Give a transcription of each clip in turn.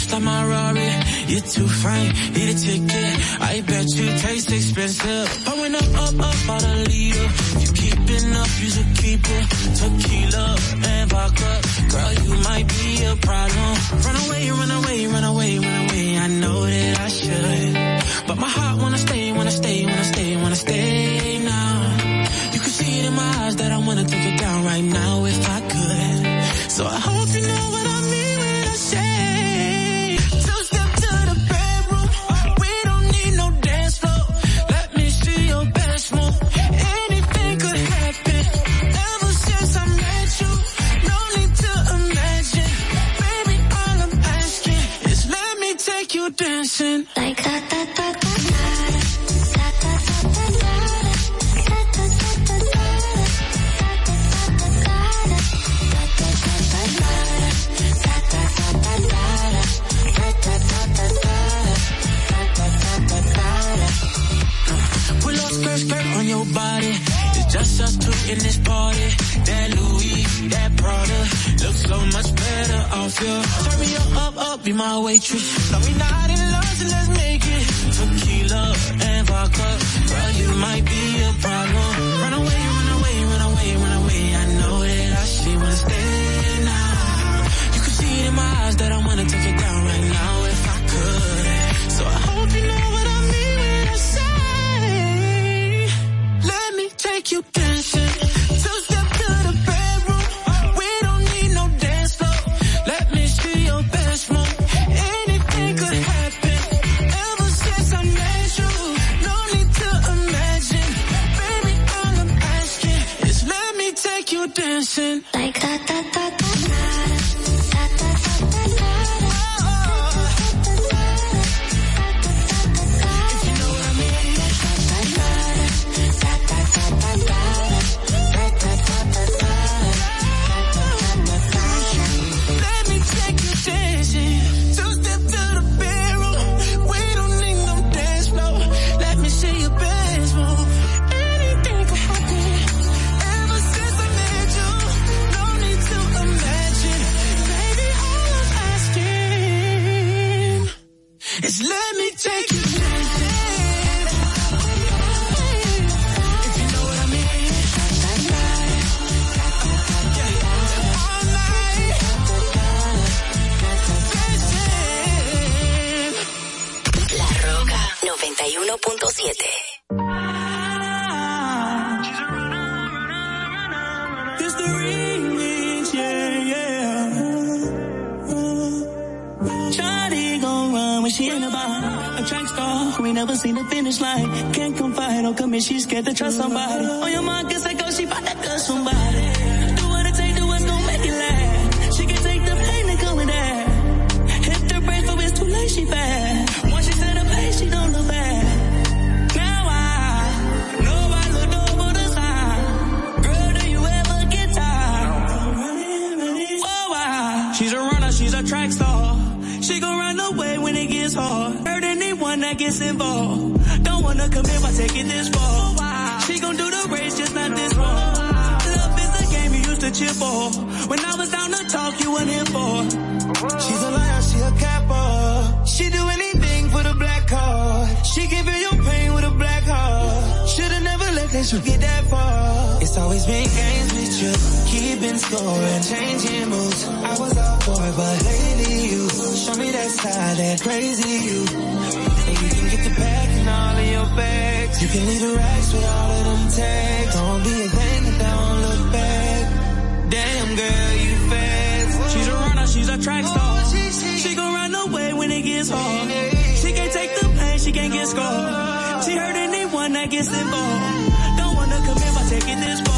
dressed like my Rari. You're too fine, need a ticket. I bet you taste expensive. Pouring up, up, up, out a leader. You keeping up, you should keep it. Tequila and vodka. Girl, you might be a problem. Run away, run away, run away, run away. I know that I should. But my heart wanna stay, wanna stay, wanna stay, wanna stay now. You can see it in my eyes that I wanna take it down right now if I could. So I hope you know what I in this party. That Louis, that Prada, looks so much better off you. Turn me up, up, up, be my waitress. No, we not in love, so let's make it. Tequila and vodka, girl, you might be a problem. Run away, run away, run away, run away. I know that I should wanna stay now. You can see it in my eyes that I wanna take it down right now if I could. So I hope you know what I mean when I say, let me take you dancing. Trust. Keeping changing moves. I was all for it, but lately you show me that side, that crazy you. And you can get the back and all of your bags. You can leave the racks with all of them tags. Don't be a thing that don't look back. Damn girl, you fast. She's a runner, she's a track star. Oh, she gon' run away when it gets hard. She can't take the pain, she can't get scarred. She hurt anyone that gets involved. Don't wanna commit by taking this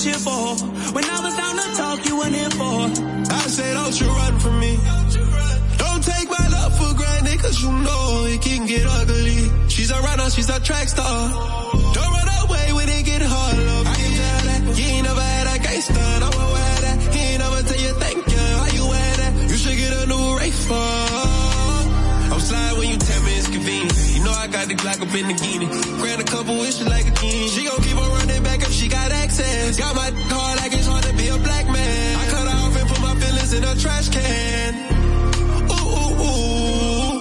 cheer for? When I was down to talk, you weren't here for. I say don't you run from me. Don't take my love for granted, cause you know it can get ugly. She's a runner, she's a track star. Don't run away when it get hard, love. I can tell that you ain't never had a gangster. I'm aware that he ain't never tell you thank you. Why you wear that? You should get a new for. I'm sliding when you tell me it's convenient. You know I got the Glock up in the guinea. Grant a couple wishes like a king. She gon' keep on sense. Got my card like it's hard to be a black man. I cut off and put my feelings in a trash can. Ooh, ooh, ooh.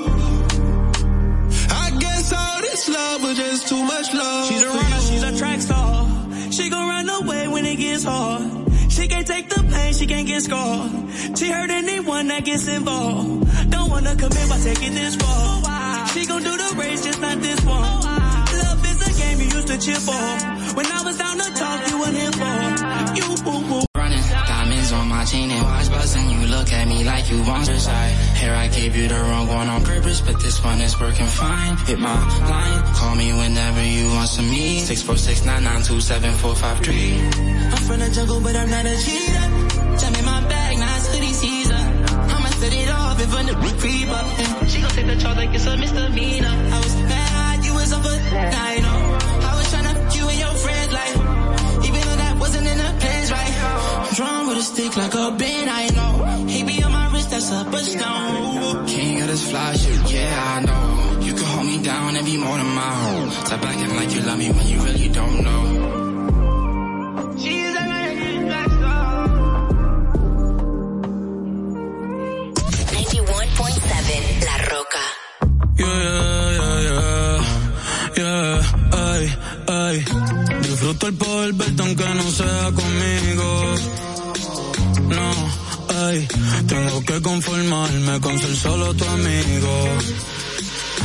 I guess all this love was just too much love. She's a runner, she's a track star. She gon' run away when it gets hard. She can't take the pain, she can't get scarred. She hurt anyone that gets involved. Don't wanna commit by taking this fall. She gon' do the race, just not this one. Love is a game you used to chip off. To talk, you weren't here for. You woo woo. running. Diamonds on my chain and watch bustin'. You look at me like you want your side. Here I gave you the wrong one on purpose, but this one is working fine. Hit my line, call me whenever you want some me. Six four six nine nine two seven four five three. I'm from the jungle, but I'm not a cheater. Jump in my bag, it's hoodie season. I'ma set it off if a creep up. She gon' take the charge like it's a misdemeanor. I was mad, you was over, now I with a stick like a I know. He be on my wrist, that's up a stone. King of this fly shit, yeah, I know. You can hold me down and be more than my own. Stop acting like you love me when you really don't know. She's a black star. 91.7 La Roca. Yeah, yeah, yeah, yeah, ay, ay. Disfruto el poder verte aunque no sea conmigo. No, ay, tengo que conformarme con ser solo tu amigo.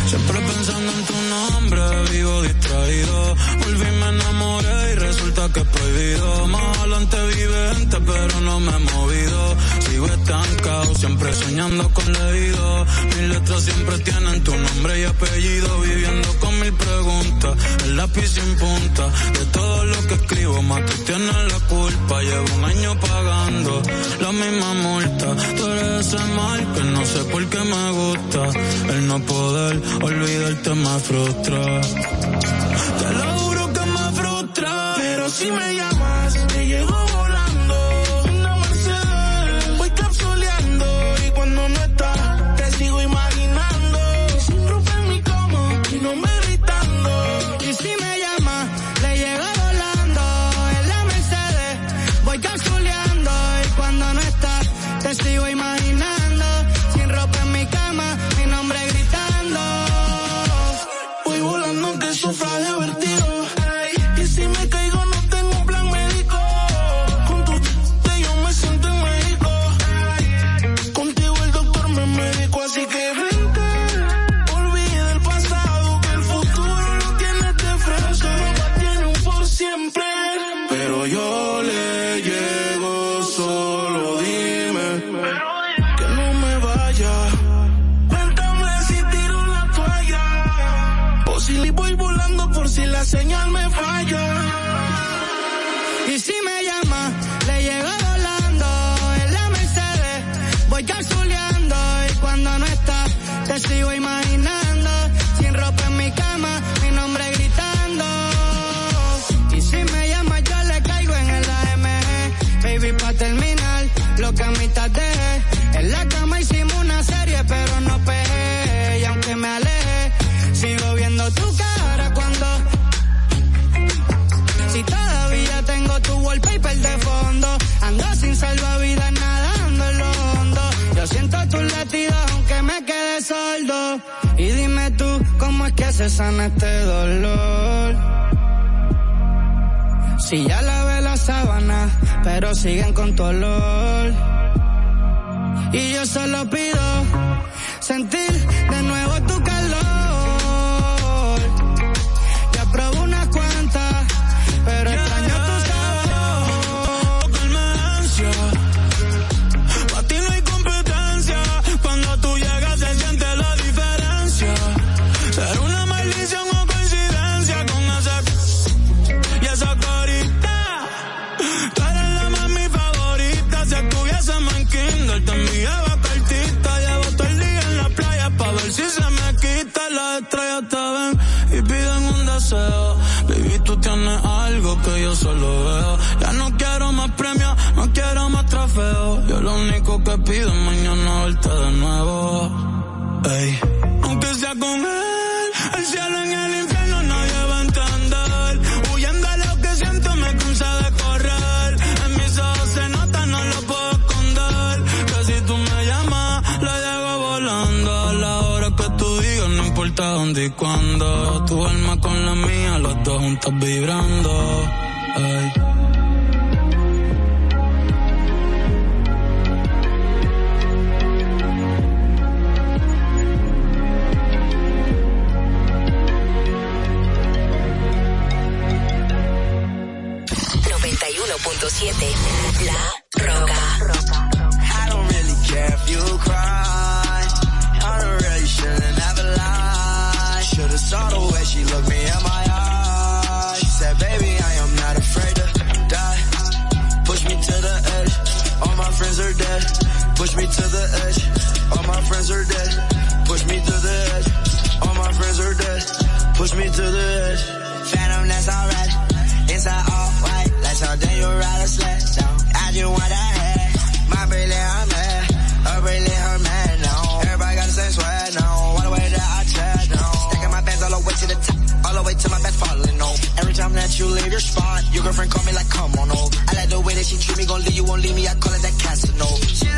Siempre pensando en tu nombre, vivo distraído. Volví, me enamoré y resulta que es prohibido. Más adelante vive gente, pero no me he movido. Sigo estancado, siempre soñando con leído. Mis letras siempre tienen tu nombre y apellido. Viviendo con mil preguntas, el lápiz sin punta. De todo lo que escribo, más tú tienes la culpa. Llevo un año pagando la misma multa. Tú eres ese mal que no sé por qué me gusta. El no poder olvidarte me frustra. Te lo juro que me frustra. Pero si me llamas, se este dolor? Si ya lavé la sábana, pero siguen con tu olor. Y yo solo pido sentir de nuevo verte de nuevo. Ey. Aunque sea con él, el cielo en el infierno nadie va a entender. Huyendo a lo que siento me cansa de correr. En mis ojos se nota, no lo puedo esconder. Que si tú me llamas, la llego volando. A la hora que tú digas, no importa dónde y cuando tu alma con la mía, los dos juntos vibrando. Ay. Me to the edge. All my friends are dead. Push me to the edge. All my friends are dead. Push me to the edge. Phantom, that's alright. Inside all white. Like something you ride a sled. So I just want that head. My Bailey, I'm mad. Her Bailey, her man, no. Everybody got the same sweat, no. All the way that I tread, no. Stacking my bands all the way to the top. All the way to my bed falling, no. Every time that you leave your spot, your girlfriend call me like, come on, no. I like the way that she treat me, gon' leave you, won't leave me. I call it that no. She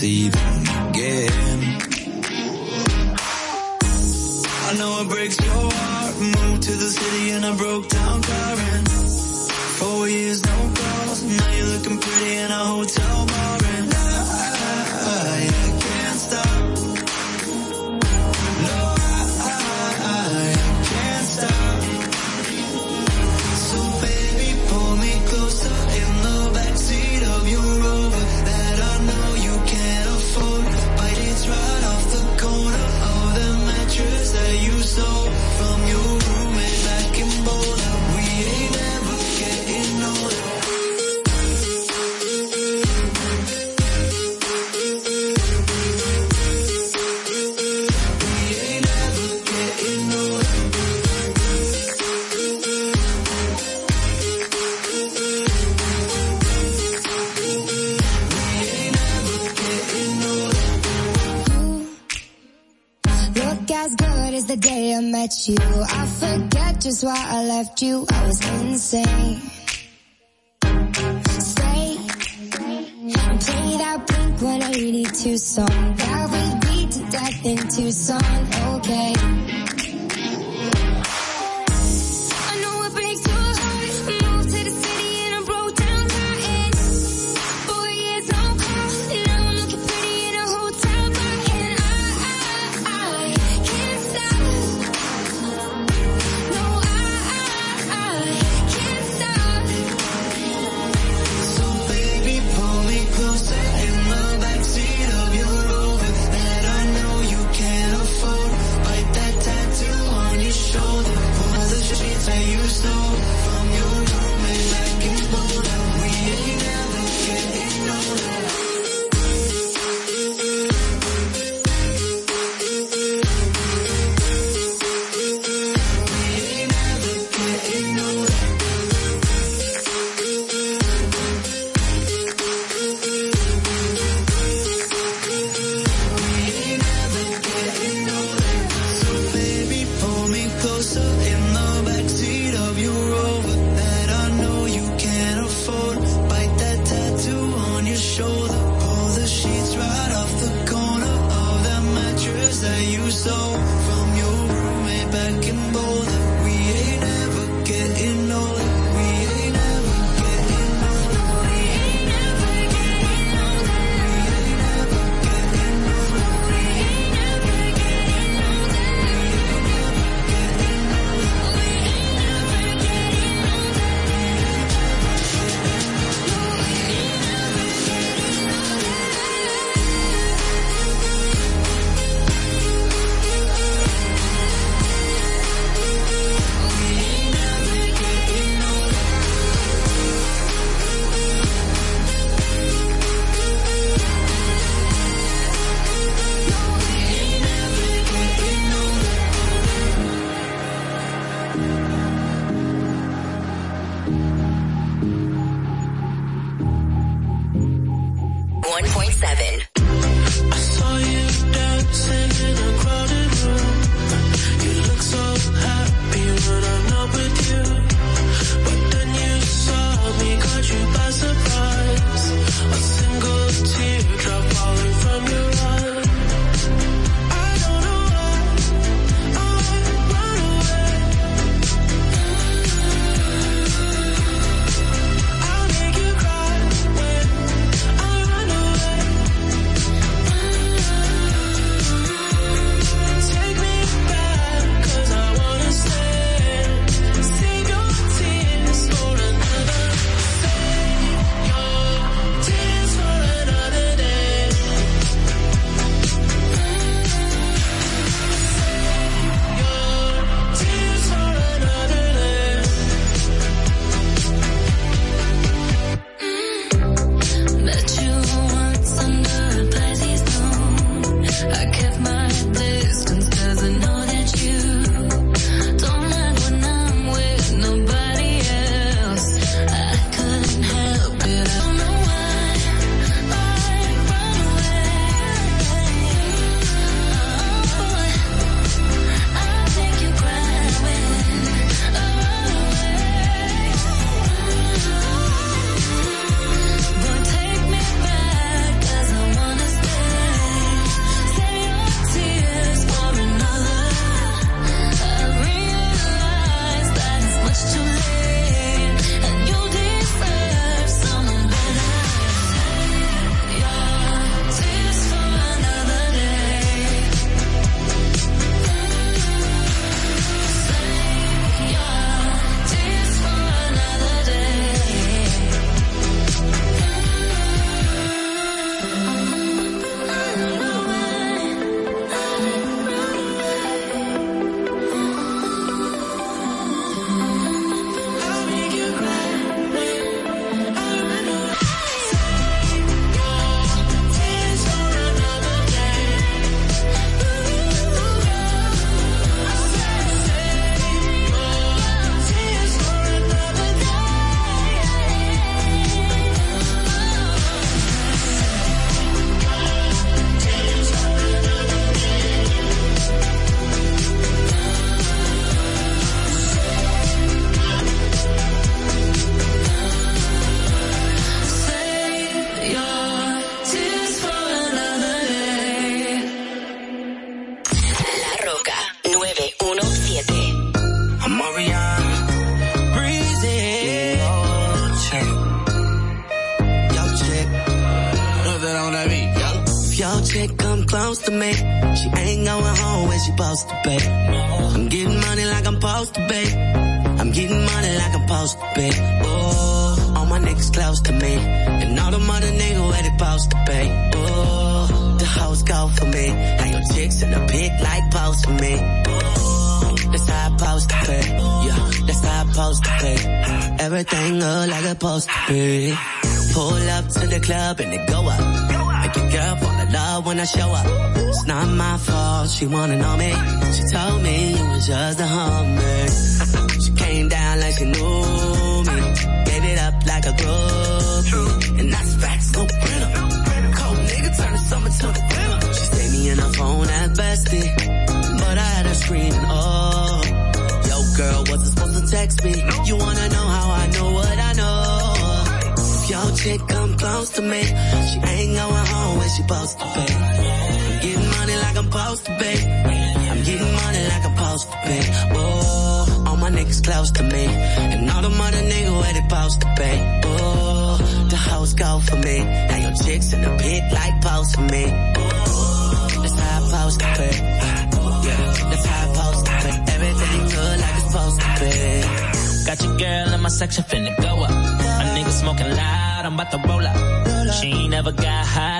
see the you, I was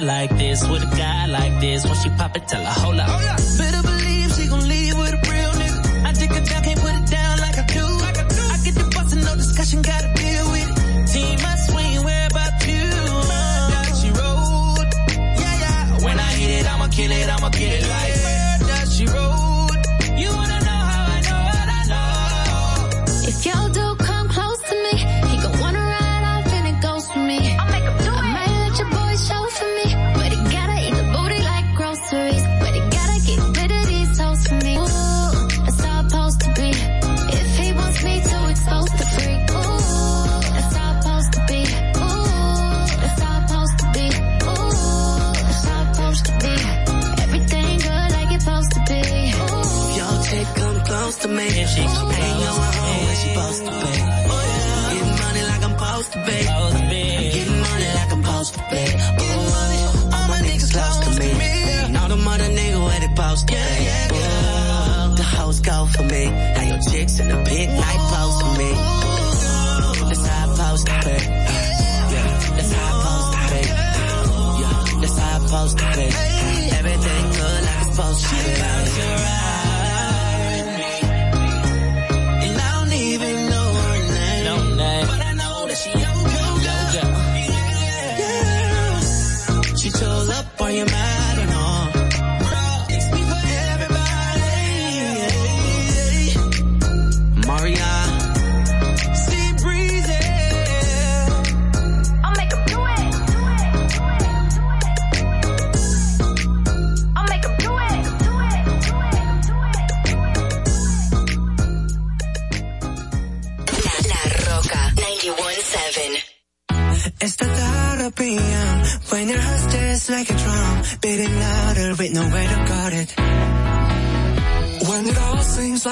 like this, with a guy like this, when she pop it, tell her, hold up. Oh, hold up.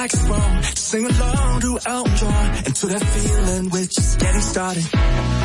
like it's wrong. Sing along to Elton John and to that feeling we're just getting started.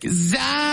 Cause I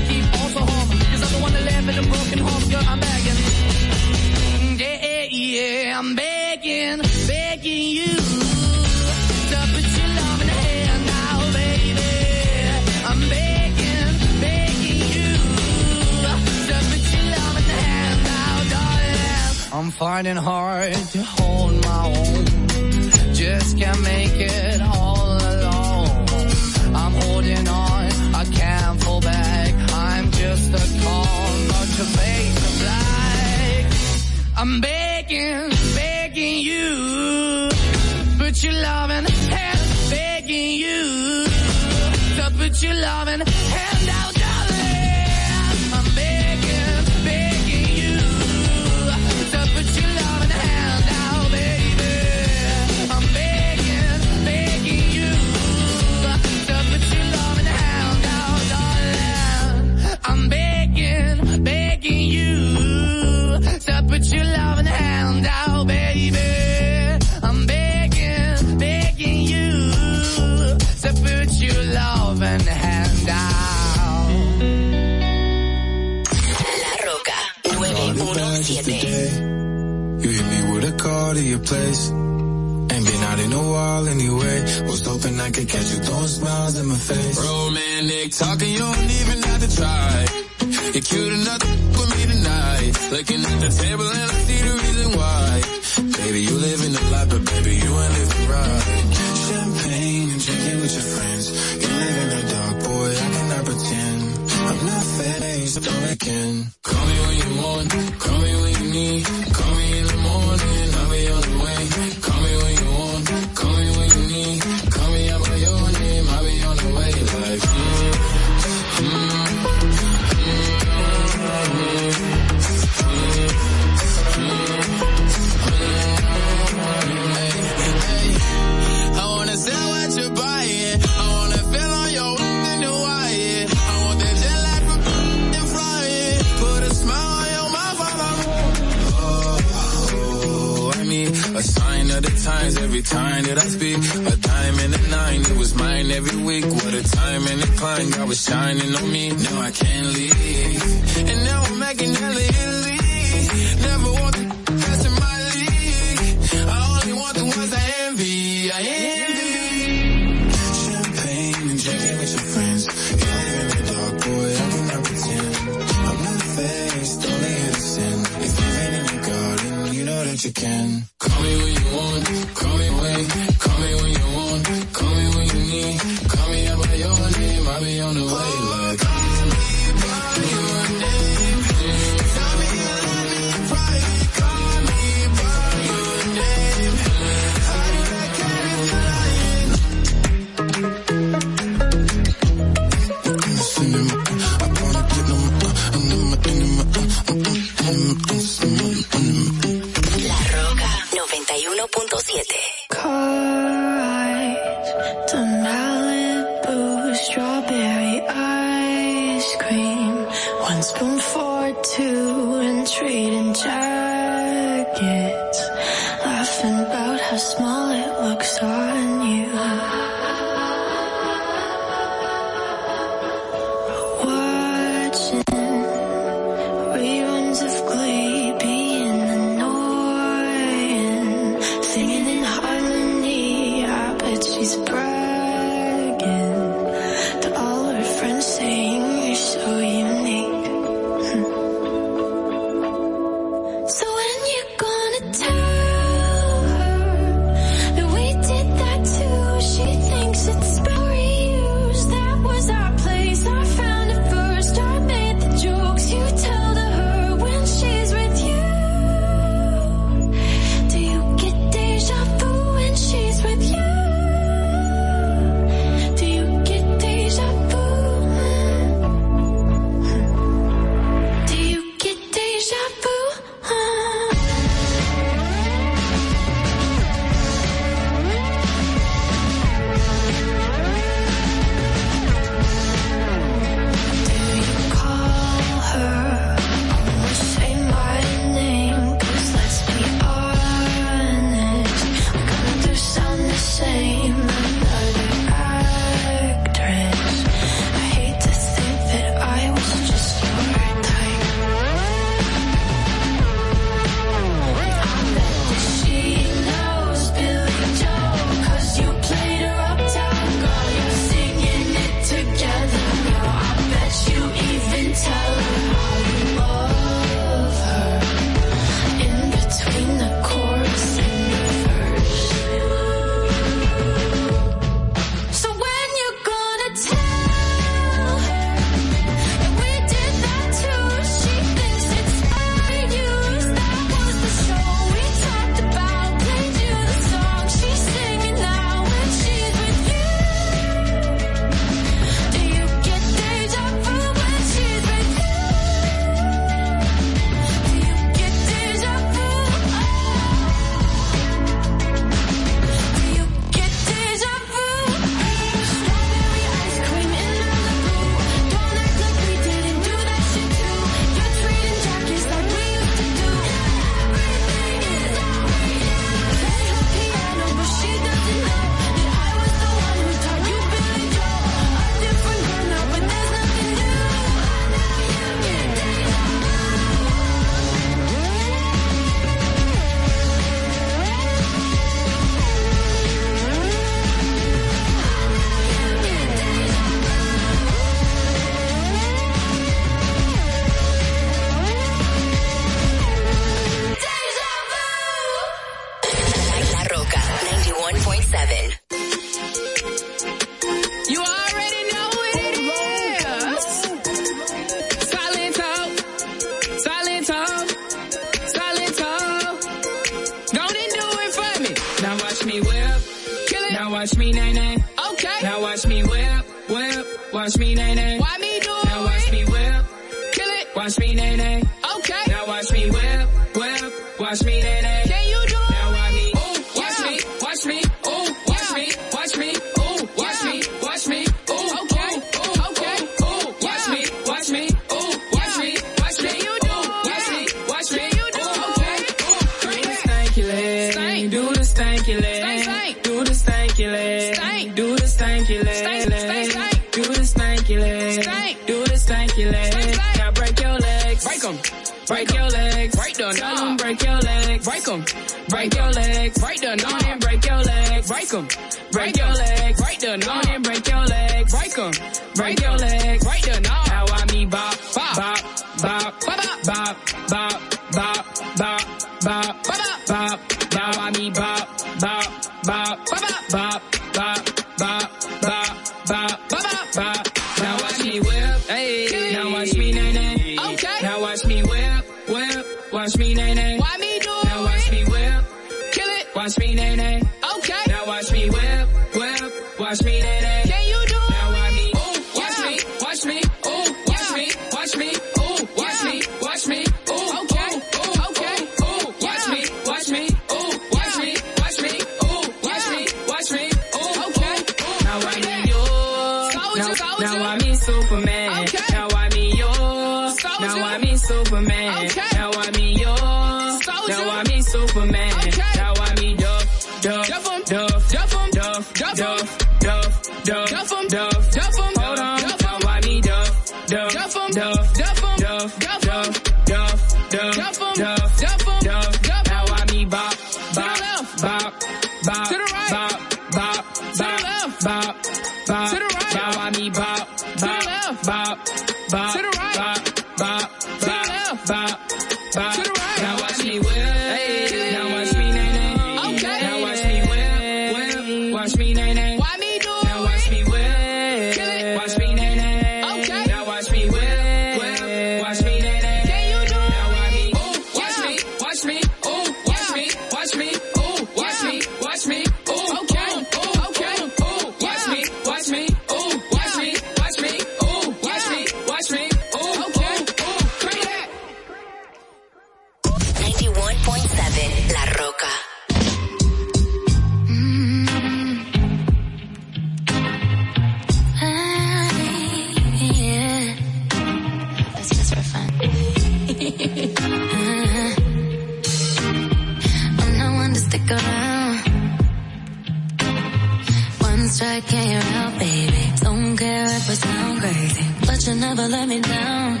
let me down.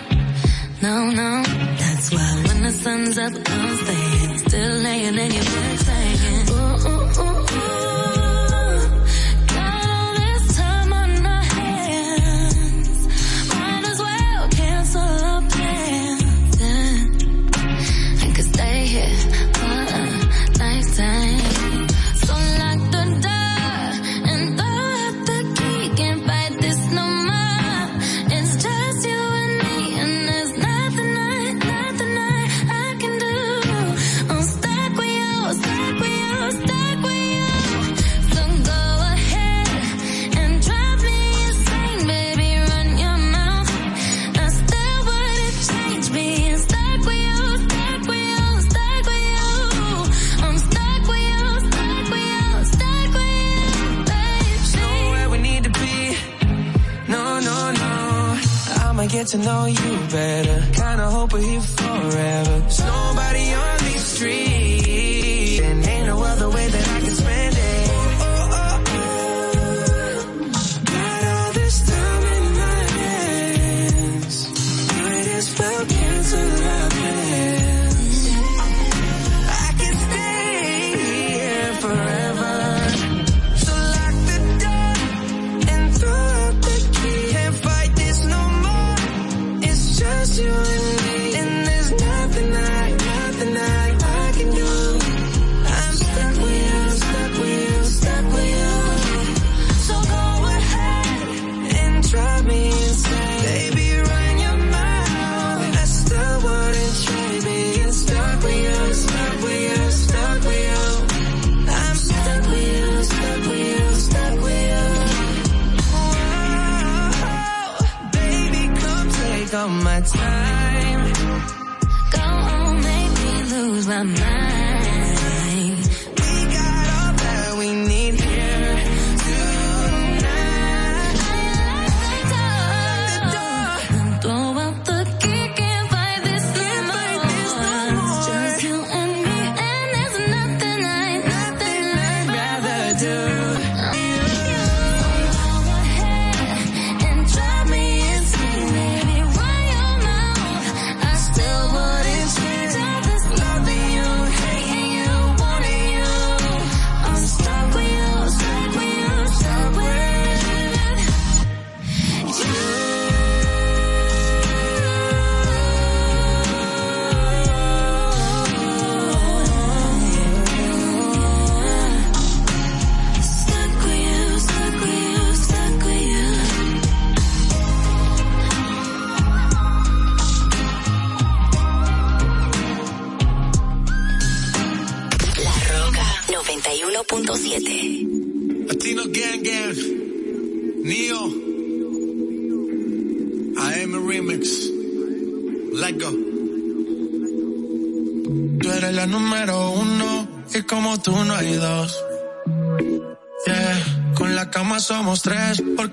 No, no. That's why when the sun's up.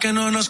Porque no nos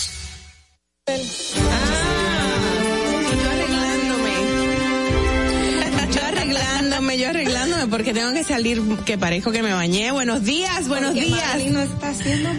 Arreglándome, yo arreglándome porque tengo que salir que parezco que me bañé. Buenos días, buenos Porque días. Madeline no está haciendo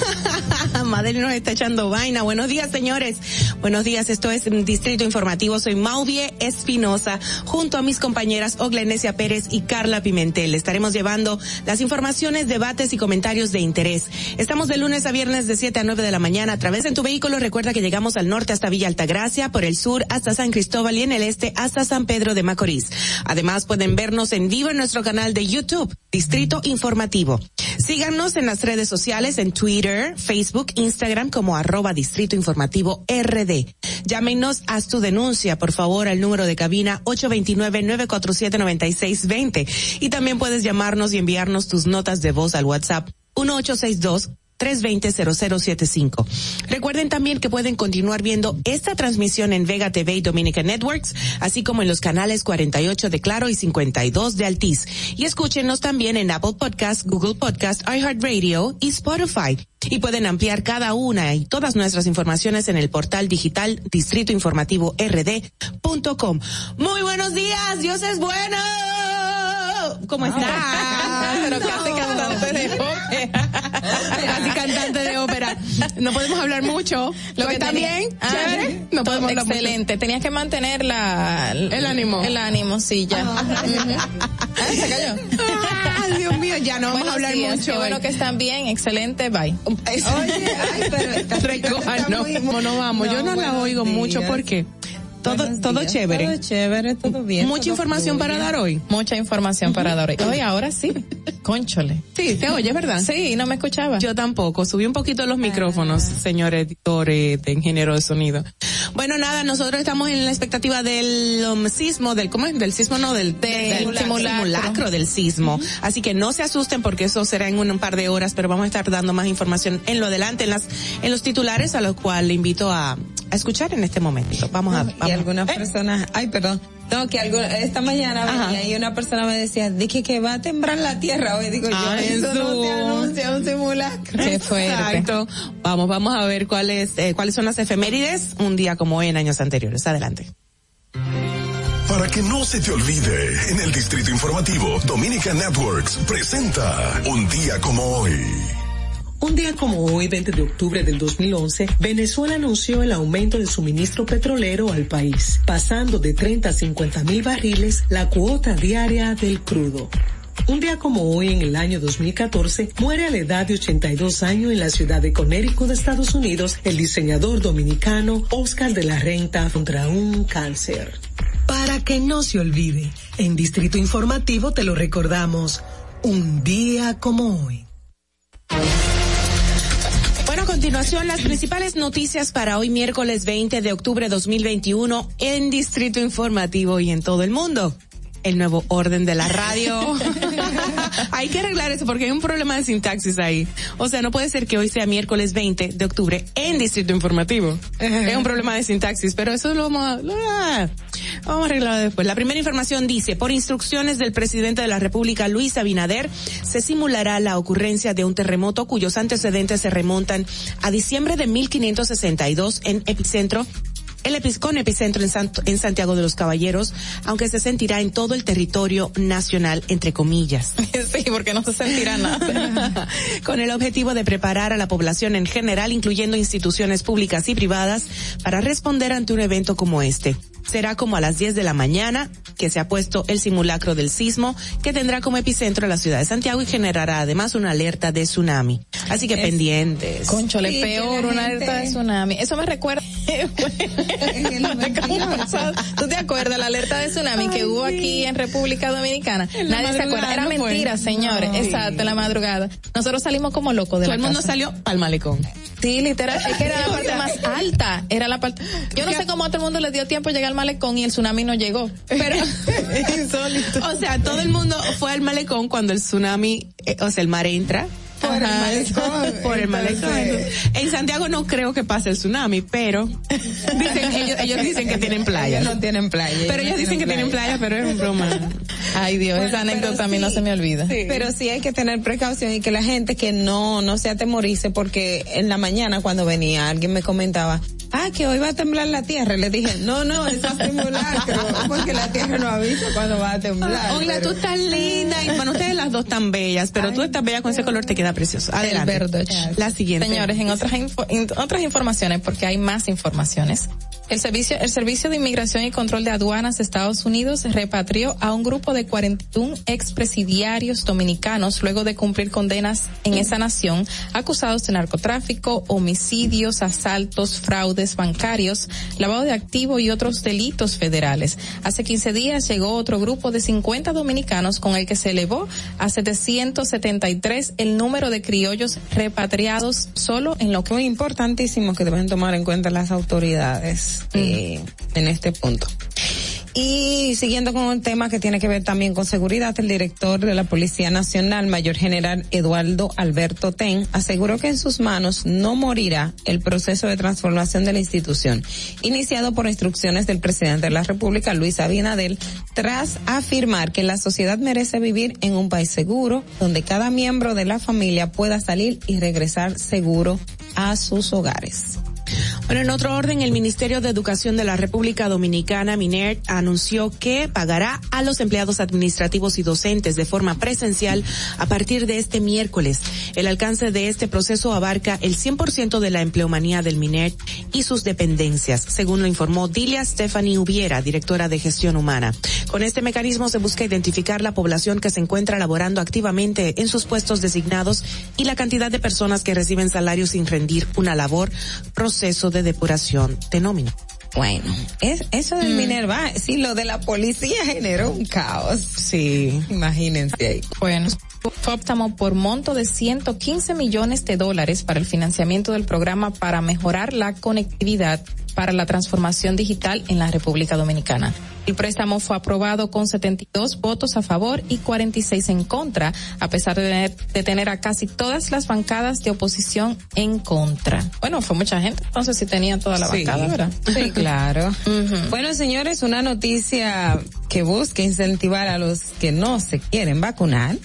Madeline nos está echando vaina. Buenos días, señores. Buenos días, esto es Distrito Informativo. Soy Mauvie Espinosa, junto a mis compañeras Oglenesia Pérez y Carla Pimentel. Estaremos llevando las informaciones, debates y comentarios de interés. Estamos de lunes a viernes de 7 a 9 de la mañana a través de tu vehículo. Recuerda que llegamos al norte hasta Villa Altagracia, por el sur hasta San Cristóbal y en el este hasta San Pedro de Macorís. Además, pueden vernos en vivo en nuestro canal de YouTube, Distrito Informativo. Síganos en las redes sociales, en Twitter, Facebook, Instagram como arroba Distrito Informativo RD. Llámenos, haz tu denuncia, por favor, al número de cabina 829-947-9620. Y también puedes llamarnos y enviarnos tus notas de voz al WhatsApp 1862 320-0075. Recuerden también que pueden continuar viendo esta transmisión en Vega TV y Dominica Networks, así como en los canales 48 de Claro y 52 de Altiz. Y escúchenos también en Apple Podcast, Google Podcast, iHeartRadio y Spotify. Y pueden ampliar cada una y todas nuestras informaciones en el portal digital Distrito Informativo RD.com. Muy buenos días, Dios es bueno. ¿Cómo estás? Pero casi cantante de. Casi cantante de ópera. No podemos hablar mucho. Lo ¿Tú que tenía- bien? Ah, Chévere. No podemos hablar mucho. excelente. Tenías que mantener la, El ánimo. El ánimo, sí, ya. Ah, se cayó. Ay, Dios mío, ya no vamos a hablar días, mucho. Qué bueno que están bien, excelente, bye. Oye, ay, pero Recójanos, no, no vamos. Yo no la oigo mucho porque todo, todo chévere. Todo chévere, todo bien. Mucha todo información para dar hoy. Mucha información para dar hoy. Oye, ahora sí. Conchole. Sí, se oye, ¿verdad? Sí, no me escuchaba. Yo tampoco. Subí un poquito los micrófonos, señor editor eh, de ingeniero de sonido. Bueno, nada, nosotros estamos en la expectativa del um, sismo, del, ¿cómo es? Del sismo, no, del, del simulacro. del sismo. Así que no se asusten porque eso será en un, un par de horas, pero vamos a estar dando más información en lo adelante, en las, en los titulares, a los cuales le invito a, a escuchar en este momento. Vamos a, Y vamos. algunas personas, ay, perdón. No, que algo, esta mañana Ajá. venía y una persona me decía, dije que va a temblar la tierra hoy. Digo yo, eso no se anuncia un simulacro. Qué fuerte. Exacto. Vamos, vamos a ver cuáles, eh, cuáles son las efemérides un día como hoy en años anteriores. Adelante. Para que no se te olvide, en el Distrito Informativo, Dominica Networks presenta Un día como hoy. Un día como hoy, 20 de octubre del 2011, Venezuela anunció el aumento de suministro petrolero al país, pasando de 30 a 50 mil barriles la cuota diaria del crudo. Un día como hoy, en el año 2014, muere a la edad de 82 años en la ciudad de Connecticut, de Estados Unidos, el diseñador dominicano Oscar de la Renta contra un cáncer. Para que no se olvide, en Distrito Informativo te lo recordamos, un día como hoy. Continuación, las principales noticias para hoy miércoles 20 de octubre 2021 en Distrito Informativo y en todo el mundo. El nuevo orden de la radio. hay que arreglar eso porque hay un problema de sintaxis ahí. O sea, no puede ser que hoy sea miércoles 20 de octubre en Distrito Informativo. es un problema de sintaxis, pero eso lo vamos a, ah, vamos a arreglarlo después. La primera información dice, por instrucciones del presidente de la República, Luis Abinader, se simulará la ocurrencia de un terremoto cuyos antecedentes se remontan a diciembre de 1562 en epicentro el con epicentro en, Santo- en Santiago de los Caballeros, aunque se sentirá en todo el territorio nacional, entre comillas. Sí, porque no se sentirá nada. con el objetivo de preparar a la población en general, incluyendo instituciones públicas y privadas, para responder ante un evento como este. Será como a las 10 de la mañana que se ha puesto el simulacro del sismo, que tendrá como epicentro la ciudad de Santiago y generará además una alerta de tsunami. Así que Es- pendientes. Conchole, Sí, peor, una gente- alerta de tsunami. Eso me recuerda. ¿Tú te acuerdas la alerta de tsunami que hubo aquí en República Dominicana? En Nadie se acuerda. Era ¿no fue? mentira, señores. No. Exacto, en la madrugada. Nosotros salimos como locos de Todo la el mundo casa. salió al malecón. Sí, literal, es que era la parte más alta, era la parte, yo no sé cómo a todo el mundo le dio tiempo a llegar al malecón y el tsunami no llegó, pero O sea, todo el mundo fue al malecón cuando el tsunami, eh, o sea, el mar entra. Por el malecón. Por el malecón. Entonces- En Santiago no creo que pase el tsunami, pero dicen, ellos, ellos dicen que tienen playa. Ellos no tienen playa. Pero ellos dicen que tienen playa, pero es broma. ay Dios, Bueno, esa anécdota pero a mí no sí. se me olvida. Pero sí hay que tener precaución y que la gente que no, no se atemorice porque en la mañana cuando venía alguien me comentaba, ah, que hoy va a temblar la tierra. Y le dije, no, no, eso es simulacro, porque la tierra no avisa cuando va a temblar. Hola, pero- tú estás linda. Y bueno, ustedes las dos tan bellas, pero tú estás bella con ese color, te queda precioso. Adelante. El. La siguiente. Señores, en otras info- en otras informaciones, porque hay más informaciones. El servicio, el Servicio de Inmigración y Control de Aduanas de Estados Unidos repatrió a un grupo de 41 expresidiarios dominicanos luego de cumplir condenas en esa nación acusados de narcotráfico, homicidios, asaltos, fraudes bancarios, lavado de activos y otros delitos federales. Hace 15 días llegó otro grupo de 50 dominicanos con el que se elevó a 773 el número de criollos repatriados solo en lo que Muy importantísimo que deben tomar en cuenta las autoridades eh, en este punto. Y siguiendo con el tema que tiene que ver también con seguridad, el director de la Policía Nacional, Mayor General Eduardo Alberto Ten, aseguró que en sus manos no morirá el proceso de transformación de la institución, iniciado por instrucciones del presidente de la República, Luis Abinadel, tras afirmar que la sociedad merece vivir en un país seguro, donde cada miembro de la familia pueda salir y regresar seguro a sus hogares. Bueno, en otro orden, el Ministerio de Educación de la República Dominicana, MINER, anunció que pagará a los empleados administrativos y docentes de forma presencial a partir de este miércoles. El alcance de este proceso abarca el 100% de la empleomanía del MINER y sus dependencias, según lo informó Dilia Stephanie Ubiera, directora de gestión humana. Con este mecanismo se busca identificar la población que se encuentra laborando activamente en sus puestos designados y la cantidad de personas que reciben salarios sin rendir una labor, proceso de depuración de nómina. Bueno, es, eso del Mm. Minerva, sí, lo de la policía generó un caos. Sí. Imagínense ahí. Bueno, optamos por monto de 115 millones de dólares para el financiamiento del programa para mejorar la conectividad para la transformación digital en la República Dominicana. El préstamo fue aprobado con 72 votos a favor y 46 en contra, a pesar de tener, de tener a casi todas las bancadas de oposición en contra. Bueno, fue mucha gente, entonces sí tenían toda la Sí. bancada, ¿verdad? Sí, claro. Bueno, señores, una noticia que busca incentivar a los que no se quieren vacunar.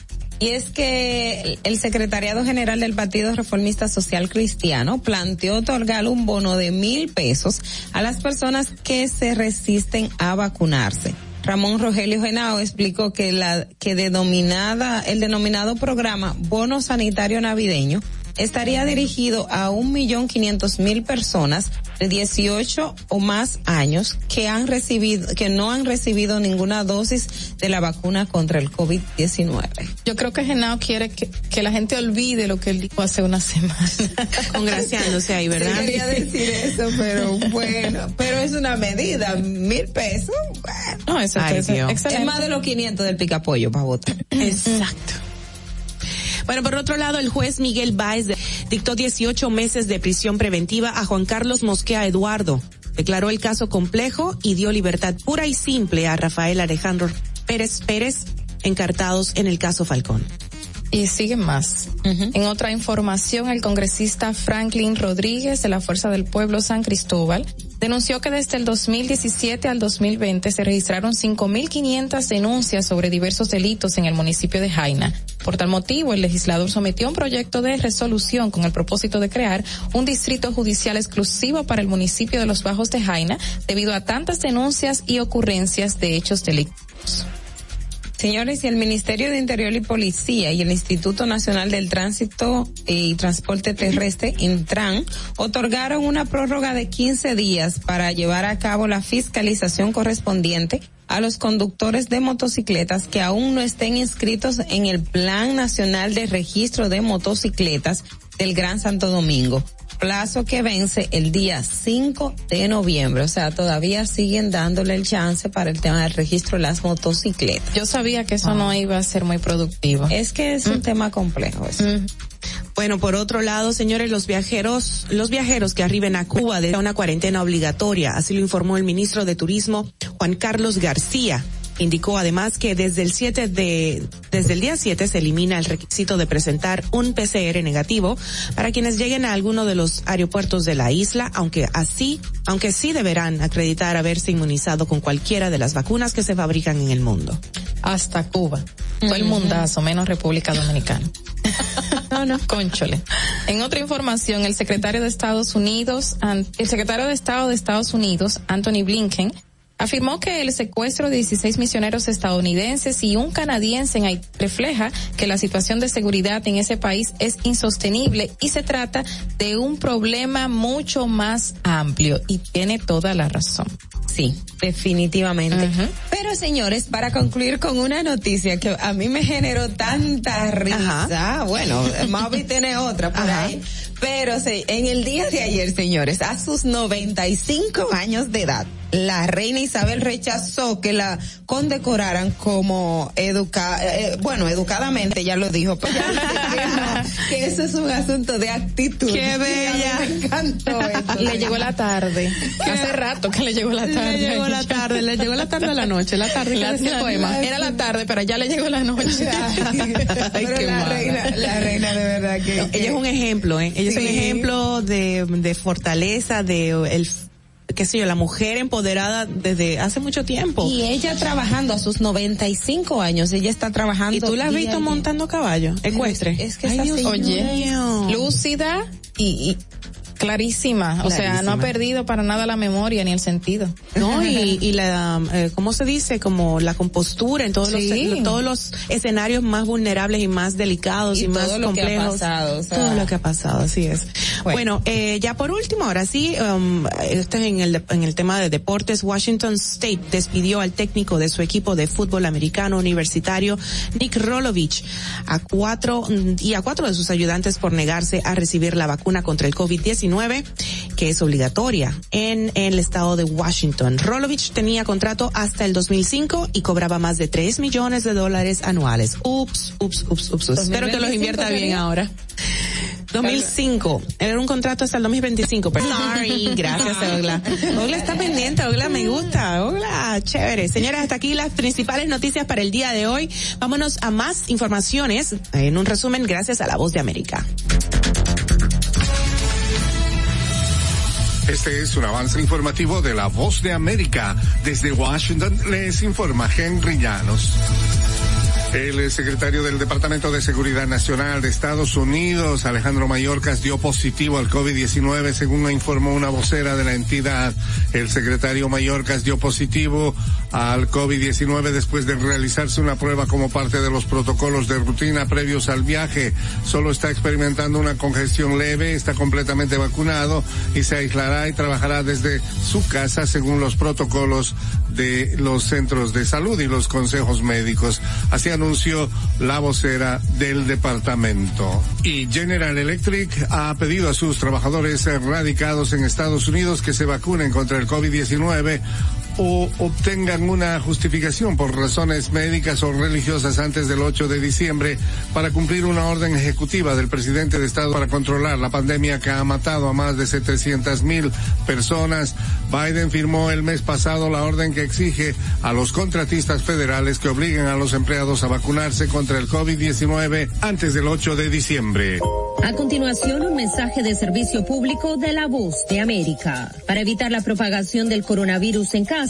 Y es que el Secretariado General del Partido Reformista Social Cristiano planteó otorgar un bono de mil pesos a las personas que se resisten a vacunarse. Ramón Rogelio Genao explicó que la que denominada el denominado programa Bono Sanitario Navideño estaría dirigido a un millón quinientos mil personas de 18 o más años que han recibido, que no han recibido ninguna dosis de la vacuna contra el COVID-19. Yo creo que Genao quiere que, que la gente olvide lo que él dijo hace una semana. Congraciándose ahí, ¿verdad? Sí, quería decir eso, pero bueno, pero es una medida, mil pesos. Bueno. No, eso Ay. Es más de los 500 del picapollo para votar. Exacto. Bueno, por otro lado, el juez Miguel Báez dictó 18 meses de prisión preventiva a Juan Carlos Mosquea Eduardo. Declaró el caso complejo y dio libertad pura y simple a Rafael Alejandro Pérez Pérez, encartados en el caso Falcón. Y siguen más. En otra información, el congresista Franklin Rodríguez de la Fuerza del Pueblo San Cristóbal denunció que desde el 2017 al 2020 se registraron 5.500 denuncias sobre diversos delitos en el municipio de Jaina. Por tal motivo, el legislador sometió un proyecto de resolución con el propósito de crear un distrito judicial exclusivo para el municipio de los Bajos de Jaina debido a tantas denuncias y ocurrencias de hechos delictivos. Señores, y el Ministerio de Interior y Policía y el Instituto Nacional del Tránsito y Transporte Terrestre, Intran, otorgaron una prórroga de 15 días para llevar a cabo la fiscalización correspondiente a los conductores de motocicletas que aún no estén inscritos en el Plan Nacional de Registro de Motocicletas del Gran Santo Domingo plazo que vence el día 5 de noviembre. O sea, todavía siguen dándole el chance para el tema del registro de las motocicletas. Yo sabía que eso no iba a ser muy productivo. Es que es un tema complejo eso. Bueno, por otro lado, señores, los viajeros, los viajeros que arriben a Cuba de una cuarentena obligatoria, así lo informó el ministro de Turismo, Juan Carlos García. Indicó además que desde el 7 de, desde el día 7 se elimina el requisito de presentar un PCR negativo para quienes lleguen a alguno de los aeropuertos de la isla, aunque así, aunque sí deberán acreditar haberse inmunizado con cualquiera de las vacunas que se fabrican en el mundo. Hasta Cuba. Todo el mundazo, menos República Dominicana. no, no. Conchole. En otra información, el secretario de Estados Unidos, el secretario de Estado de Estados Unidos, Anthony Blinken, afirmó que el secuestro de 16 misioneros estadounidenses y un canadiense en Haití refleja que la situación de seguridad en ese país es insostenible y se trata de un problema mucho más amplio. Y tiene toda la razón. Sí, definitivamente. Pero señores, para concluir con una noticia que a mí me generó tanta risa, bueno, Mavi tiene otra por ahí, pero sí, en el día de ayer, señores, a sus 95 años de edad, la reina Isabel rechazó que la condecoraran como educa, eh, bueno, educadamente, ya lo dijo, pero ya que, no, que eso es un asunto de actitud. Qué bella. Me encantó eso. Le llegó la tarde. Hace rato que le llegó la tarde. Le llegó la tarde, le llegó la tarde a la noche, la tarde La- que el poema. Era la tarde, pero ya le llegó la noche. Pero la mala. reina, la reina de verdad que, Ella es un ejemplo, ¿eh? Ella es un ejemplo de, de fortaleza, de el, qué sé yo, la mujer empoderada desde hace mucho tiempo. Y ella trabajando a sus 95 años, ella está trabajando. ¿Y tú la has visto montando caballo? Ecuestre. Es que Ay, Dios Oye, lúcida y, y Clarísima, o sea, no ha perdido para nada la memoria ni el sentido. No, y, y la, eh, ¿cómo se dice? Como la compostura en todos, Sí. los, todos los escenarios más vulnerables y más delicados y, Y más todo lo que ha complejos. pasado, o sea. todo lo que ha pasado, así es. Bueno, eh, ya por último, ahora sí, um, esto es en el, en el tema de deportes. Washington State despidió al técnico de su equipo de fútbol americano universitario, Nick Rolovich, a cuatro, y a cuatro de sus ayudantes por negarse a recibir la vacuna contra el COVID-19, que es obligatoria en, en el estado de Washington. Rolovich tenía contrato hasta el 2005 y cobraba más de 3 millones de dólares anuales. Ups, ups, ups, ups. Espero que los 2025 invierta bien sería. ahora. 2005. Era un contrato hasta el 2025. Pero sorry. Gracias, Ogla. Ogla está pendiente. Ogla me gusta. Ogla, chévere. Señores, hasta aquí las principales noticias para el día de hoy. Vámonos a más informaciones. En un resumen, gracias a La Voz de América. Este es un avance informativo de La Voz de América. Desde Washington les informa Henry Llanos. El secretario del Departamento de Seguridad Nacional de Estados Unidos, Alejandro Mayorkas, dio positivo al COVID-19, según informó una vocera de la entidad. El secretario Mayorkas dio positivo al COVID-19 después de realizarse una prueba como parte de los protocolos de rutina previos al viaje. Solo está experimentando una congestión leve, está completamente vacunado y se aislará y trabajará desde su casa según los protocolos de los centros de salud y los consejos médicos. Así anunció la vocera del departamento. Y General Electric ha pedido a sus trabajadores radicados en Estados Unidos que se vacunen contra el COVID-19 o obtengan una justificación por razones médicas o religiosas antes del 8 de diciembre para cumplir una orden ejecutiva del presidente de Estado para controlar la pandemia que ha matado a más de 700 mil personas. Biden firmó el mes pasado la orden que exige a los contratistas federales que obliguen a los empleados a vacunarse contra el COVID-19 antes del 8 de diciembre. A continuación, un mensaje de servicio público de la voz de América. Para evitar la propagación del coronavirus en casa,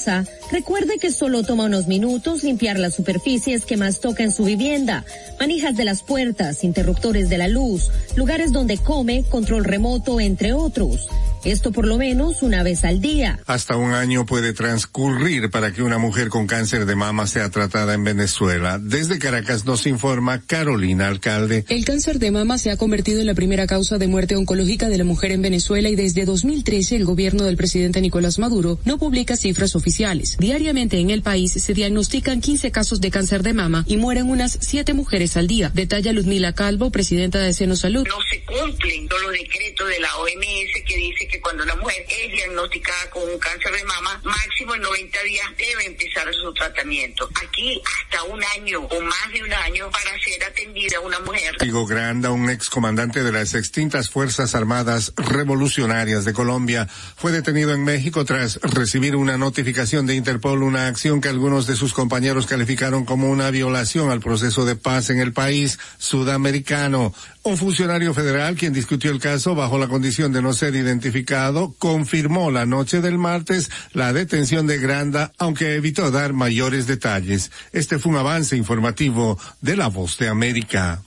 recuerde que solo toma unos minutos limpiar las superficies que más toca en su vivienda, manijas de las puertas, interruptores de la luz, lugares donde come, control remoto, entre otros. Esto por lo menos una vez al día. Hasta un año puede transcurrir para que una mujer con cáncer de mama sea tratada en Venezuela. Desde Caracas nos informa Carolina Alcalde. El cáncer de mama se ha convertido en la primera causa de muerte oncológica de la mujer en Venezuela y desde 2013 el gobierno del presidente Nicolás Maduro no publica cifras oficiales. Diariamente en el país se diagnostican 15 casos de cáncer de mama y mueren unas 7 mujeres al día, detalla Ludmila Calvo, presidenta de Seno Salud. no se cumplen todos los decretos de la OMS que dice que cuando una mujer es diagnosticada con un cáncer de mama, máximo en 90 días debe empezar su tratamiento. Aquí hasta un año o más de un año para ser atendida una mujer. Diego Granda, un excomandante de las extintas Fuerzas Armadas Revolucionarias de Colombia, fue detenido en México tras recibir una notificación de Interpol, una acción que algunos de sus compañeros calificaron como una violación al proceso de paz en el país sudamericano. Un funcionario federal, quien discutió el caso bajo la condición de no ser identificado, confirmó la noche del martes la detención de Granda, aunque evitó dar mayores detalles. Este fue un avance informativo de La Voz de América.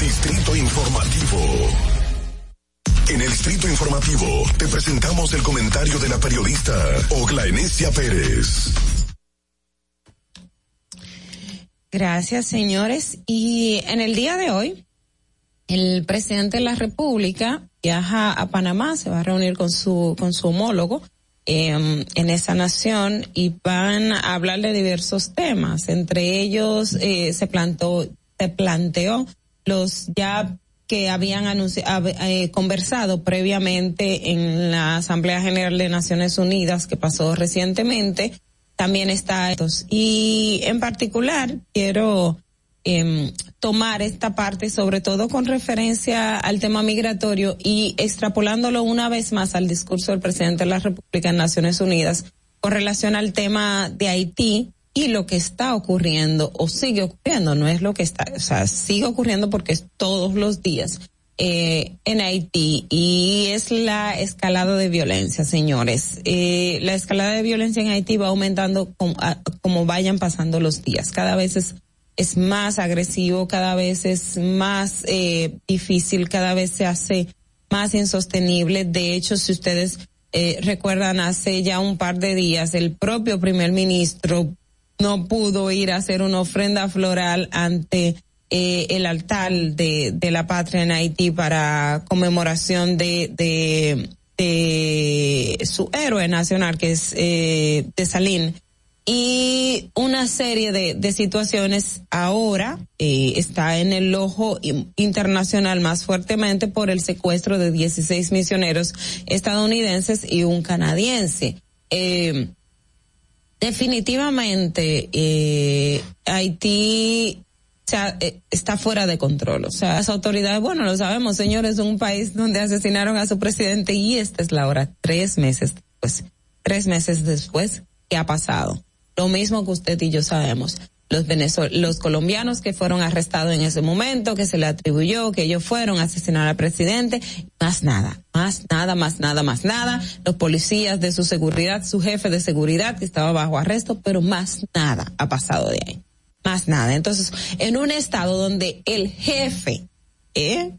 Distrito Informativo. En el Distrito Informativo te presentamos el comentario de la periodista Ogla Enesia Pérez. Gracias, señores. Y en el día de hoy, el presidente de la República viaja a Panamá, se va a reunir con su, con su homólogo eh, en esa nación y van a hablar de diversos temas. Entre ellos, eh, se plantó, se planteó los ya que habían anunciado, eh, conversado previamente en la Asamblea General de Naciones Unidas que pasó recientemente. También está estos. Y en particular quiero eh, tomar esta parte, sobre todo con referencia al tema migratorio y extrapolándolo una vez más al discurso del presidente de la República en Naciones Unidas con relación al tema de Haití y lo que está ocurriendo o sigue ocurriendo, no es lo que está, o sea, sigue ocurriendo porque es todos los días eh, en Haití y es la escalada de violencia, señores. Eh, la escalada de violencia en Haití va aumentando como, a- como vayan pasando los días. Cada vez es es más agresivo, cada vez es más eh, difícil, cada vez se hace más insostenible. De hecho, si ustedes eh, recuerdan, hace ya un par de días el propio primer ministro no pudo ir a hacer una ofrenda floral ante eh, el altar de, la patria en Haití para conmemoración de, su héroe nacional, que es eh, Desalín. Y una serie de, situaciones ahora eh, está en el ojo internacional más fuertemente por el secuestro de 16 misioneros estadounidenses y un canadiense. Eh, definitivamente Haití o sea, eh, está fuera de control. O sea, las autoridades, bueno, lo sabemos, señores, un país donde asesinaron a su presidente y esta es la hora, tres meses después, tres meses después, ¿qué ha pasado? Lo mismo que usted y yo sabemos. Los venezol los colombianos que fueron arrestados en ese momento, que se le atribuyó que ellos fueron a asesinar al presidente, más nada, más nada, más nada, más nada. Los policías de su seguridad, su jefe de seguridad que estaba bajo arresto, pero más nada ha pasado de ahí más nada. Entonces, en un estado donde el jefe, ¿eh?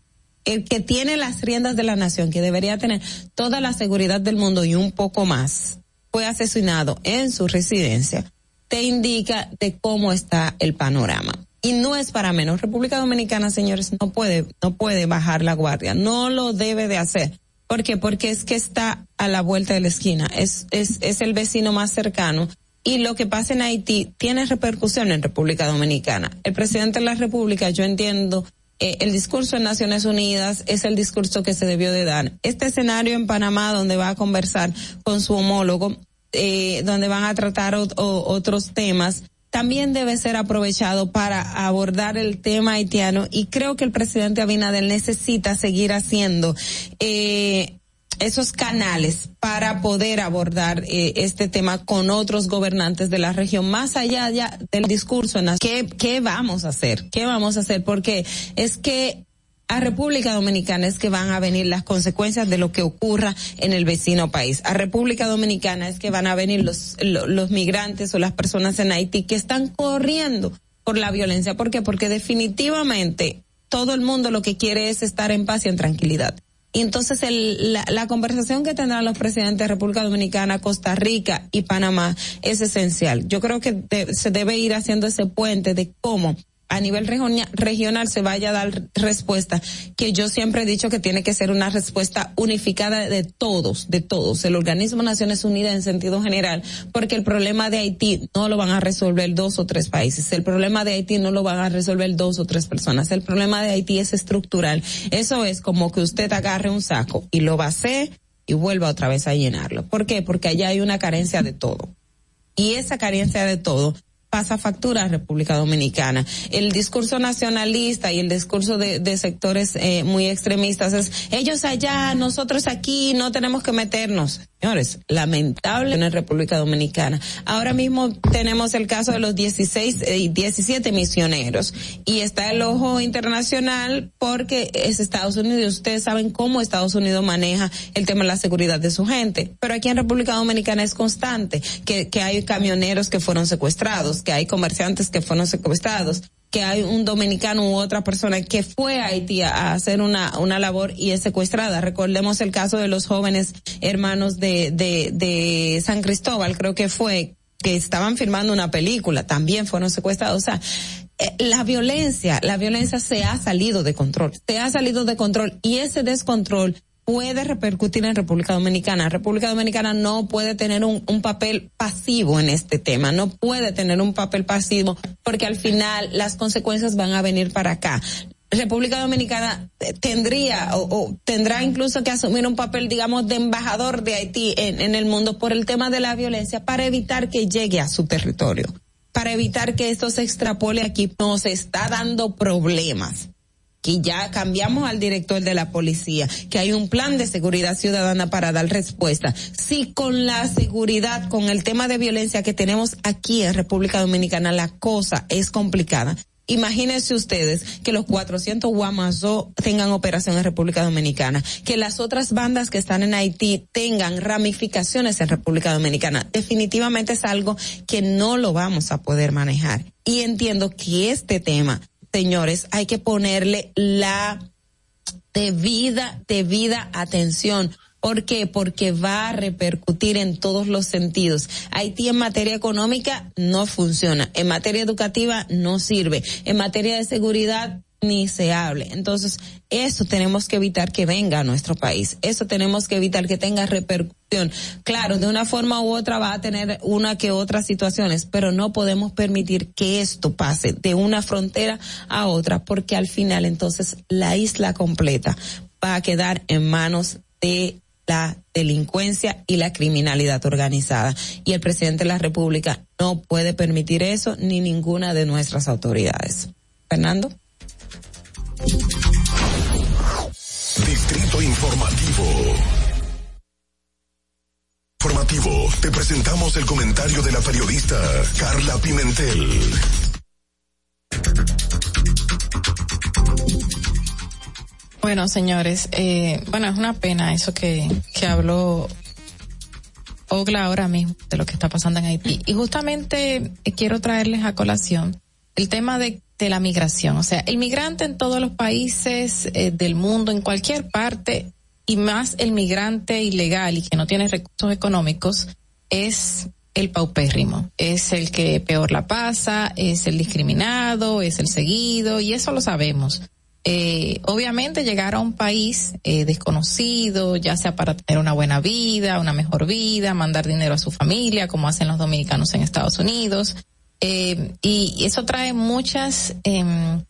el que tiene las riendas de la nación, que debería tener toda la seguridad del mundo y un poco más, fue asesinado en su residencia, te indica de cómo está el panorama. Y no es para menos. República Dominicana, señores, no puede, no puede bajar la guardia. No lo debe de hacer. ¿Por qué? Porque es que está a la vuelta de la esquina. Es, es, es el vecino más cercano y lo que pasa en Haití tiene repercusión en República Dominicana. El presidente de la República, yo entiendo, eh, el discurso en Naciones Unidas es el discurso que se debió de dar. Este escenario en Panamá, donde va a conversar con su homólogo, eh, donde van a tratar otros temas, también debe ser aprovechado para abordar el tema haitiano y creo que el presidente Abinader necesita seguir haciendo eh, esos canales para poder abordar eh, este tema con otros gobernantes de la región, más allá ya del discurso. en ¿Qué, ¿Qué vamos a hacer? ¿Qué vamos a hacer? Porque es que a República Dominicana es que van a venir las consecuencias de lo que ocurra en el vecino país. A República Dominicana es que van a venir los, lo- los migrantes o las personas en Haití que están corriendo por la violencia. ¿Por qué? Porque definitivamente todo el mundo lo que quiere es estar en paz y en tranquilidad. Y entonces el, la, la conversación que tendrán los presidentes de República Dominicana, Costa Rica y Panamá es esencial. Yo creo que se debe ir haciendo ese puente de cómo a nivel regiona- regional se vaya a dar respuesta, que yo siempre he dicho que tiene que ser una respuesta unificada de todos, de todos, el organismo Naciones Unidas en sentido general, porque el problema de Haití no lo van a resolver dos o tres países, el problema de Haití no lo van a resolver dos o tres personas, el problema de Haití es estructural. Eso es como que usted agarre un saco y lo vacíe y vuelva otra vez a llenarlo. ¿Por qué? Porque allá hay una carencia de todo. Y esa carencia de todo pasa factura a República Dominicana. El discurso nacionalista y el discurso de, de sectores eh, muy extremistas es ellos allá, nosotros aquí, no tenemos que meternos. Señores, lamentable en República Dominicana. Ahora mismo tenemos el caso de los 16 y 17 misioneros y está el ojo internacional porque es Estados Unidos ustedes saben cómo Estados Unidos maneja el tema de la seguridad de su gente. Pero aquí en República Dominicana es constante que, que hay camioneros que fueron secuestrados, que hay comerciantes que fueron secuestrados, que hay un dominicano u otra persona que fue a Haití a hacer una, una labor y es secuestrada. Recordemos el caso de los jóvenes hermanos de, de, de San Cristóbal, creo que fue, que estaban filmando una película, también fueron secuestrados. O sea, eh, la violencia, la violencia se ha salido de control, se ha salido de control y ese descontrol puede repercutir en República Dominicana. República Dominicana no puede tener un, un papel pasivo en este tema, no puede tener un papel pasivo porque al final las consecuencias van a venir para acá. República Dominicana tendría o, o tendrá incluso que asumir un papel, digamos, de embajador de Haití en, en el mundo por el tema de la violencia para evitar que llegue a su territorio, para evitar que esto se extrapole aquí. Nos está dando problemas que ya cambiamos al director de la policía, que hay un plan de seguridad ciudadana para dar respuesta. Si con la seguridad, con el tema de violencia que tenemos aquí en República Dominicana, la cosa es complicada. Imagínense ustedes que los 400 Guamazó tengan operación en República Dominicana, que las otras bandas que están en Haití tengan ramificaciones en República Dominicana. Definitivamente es algo que no lo vamos a poder manejar. Y entiendo que este tema, señores, hay que ponerle la debida, debida atención. ¿Por qué? Porque va a repercutir en todos los sentidos. Haití en materia económica no funciona, en materia educativa no sirve, en materia de seguridad ni se hable. Entonces, eso tenemos que evitar que venga a nuestro país. Eso tenemos que evitar que tenga repercusión. Claro, de una forma u otra va a tener una que otras situaciones, pero no podemos permitir que esto pase de una frontera a otra, porque al final entonces la isla completa va a quedar en manos de la delincuencia y la criminalidad organizada. Y el presidente de la República no puede permitir eso ni ninguna de nuestras autoridades. Fernando. Distrito Informativo. Informativo, te presentamos el comentario de la periodista Carla Pimentel. Bueno, señores, eh, bueno, es una pena eso que, que habló Ogla ahora mismo de lo que está pasando en Haití. Y justamente eh, quiero traerles a colación el tema de, de la migración. O sea, el migrante en todos los países eh, del mundo, en cualquier parte, y más el migrante ilegal y que no tiene recursos económicos, es el paupérrimo. Es el que peor la pasa, es el discriminado, es el seguido, y eso lo sabemos. Eh, obviamente llegar a un país eh, desconocido, ya sea para tener una buena vida, una mejor vida, mandar dinero a su familia, como hacen los dominicanos en Estados Unidos, eh, y eso trae muchas em,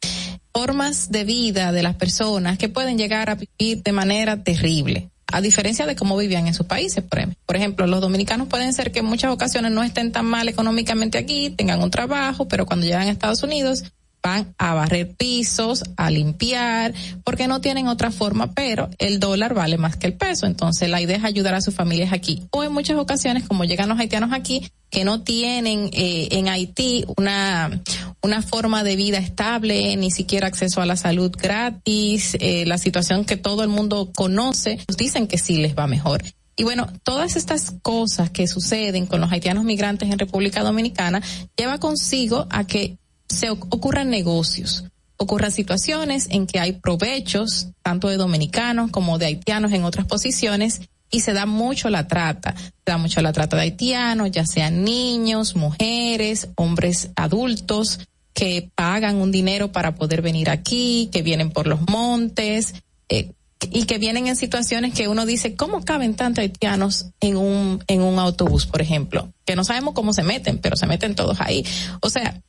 formas de vida de las personas que pueden llegar a vivir de manera terrible. A diferencia de cómo vivían en sus países, ejemplo. Por ejemplo, los dominicanos pueden ser que en muchas ocasiones no estén tan mal económicamente aquí, tengan un trabajo, pero cuando llegan a Estados Unidos van a barrer pisos, a limpiar, porque no tienen otra forma, pero el dólar vale más que el peso. Entonces la idea es ayudar a sus familias aquí. O en muchas ocasiones, como llegan los haitianos aquí, que no tienen eh, en Haití una, una forma de vida estable, ni siquiera acceso a la salud gratis, eh, la situación que todo el mundo conoce, dicen que sí les va mejor. Y bueno, todas estas cosas que suceden con los haitianos migrantes en República Dominicana lleva consigo a que se ocurran negocios, ocurran situaciones en que hay provechos, tanto de dominicanos como de haitianos en otras posiciones, y se da mucho la trata, se da mucho la trata de haitianos, ya sean niños, mujeres, hombres adultos, que pagan un dinero para poder venir aquí, que vienen por los montes, eh, y que vienen en situaciones que uno dice, ¿cómo caben tantos haitianos en un, en un autobús, por ejemplo? Que no sabemos cómo se meten, pero se meten todos ahí. O sea,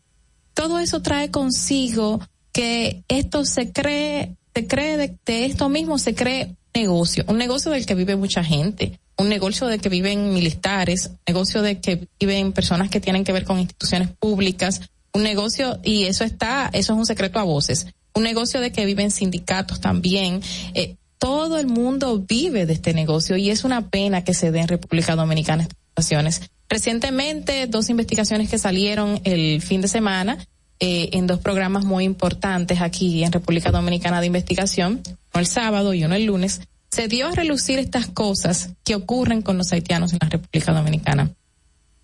todo eso trae consigo que esto se cree, se cree de, esto mismo, se cree negocio, un negocio del que vive mucha gente, un negocio de que viven militares, un negocio de que viven personas que tienen que ver con instituciones públicas, un negocio, y eso está, eso es un secreto a voces, un negocio de que viven sindicatos también, eh, todo el mundo vive de este negocio y es una pena que se dé en República Dominicana Recientemente, dos investigaciones que salieron el fin de semana eh, en dos programas muy importantes aquí en República Dominicana de investigación, uno el sábado y uno el lunes, se dio a relucir estas cosas que ocurren con los haitianos en la República Dominicana.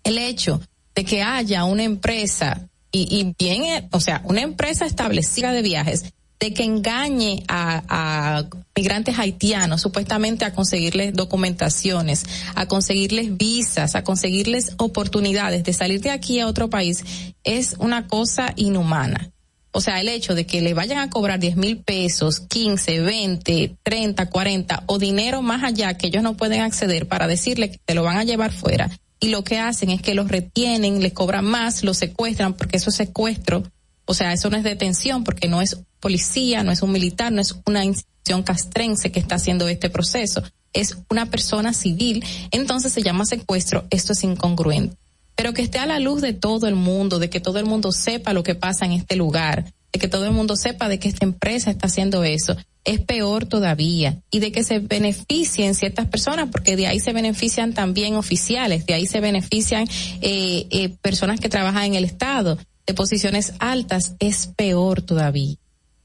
El hecho de que haya una empresa y, y bien, eh, o sea, una empresa establecida de viajes de que engañe a, migrantes haitianos supuestamente a conseguirles documentaciones, a conseguirles visas, a conseguirles oportunidades de salir de aquí a otro país, es una cosa inhumana. O sea, el hecho de que le vayan a cobrar 10 mil pesos, 15, 20, 30, 40 o dinero más allá que ellos no pueden acceder para decirle que te lo van a llevar fuera. Y lo que hacen es que los retienen, les cobran más, los secuestran, porque eso es secuestro. O sea, eso no es detención porque no es policía, no es un militar, no es una institución castrense que está haciendo este proceso, es una persona civil, entonces se llama secuestro, esto es incongruente. Pero que esté a la luz de todo el mundo, de que todo el mundo sepa lo que pasa en este lugar, de que todo el mundo sepa de que esta empresa está haciendo eso, es peor todavía. Y de que se beneficien ciertas personas, porque de ahí se benefician también oficiales, de ahí se benefician eh, eh, personas que trabajan en el Estado, de posiciones altas, es peor todavía.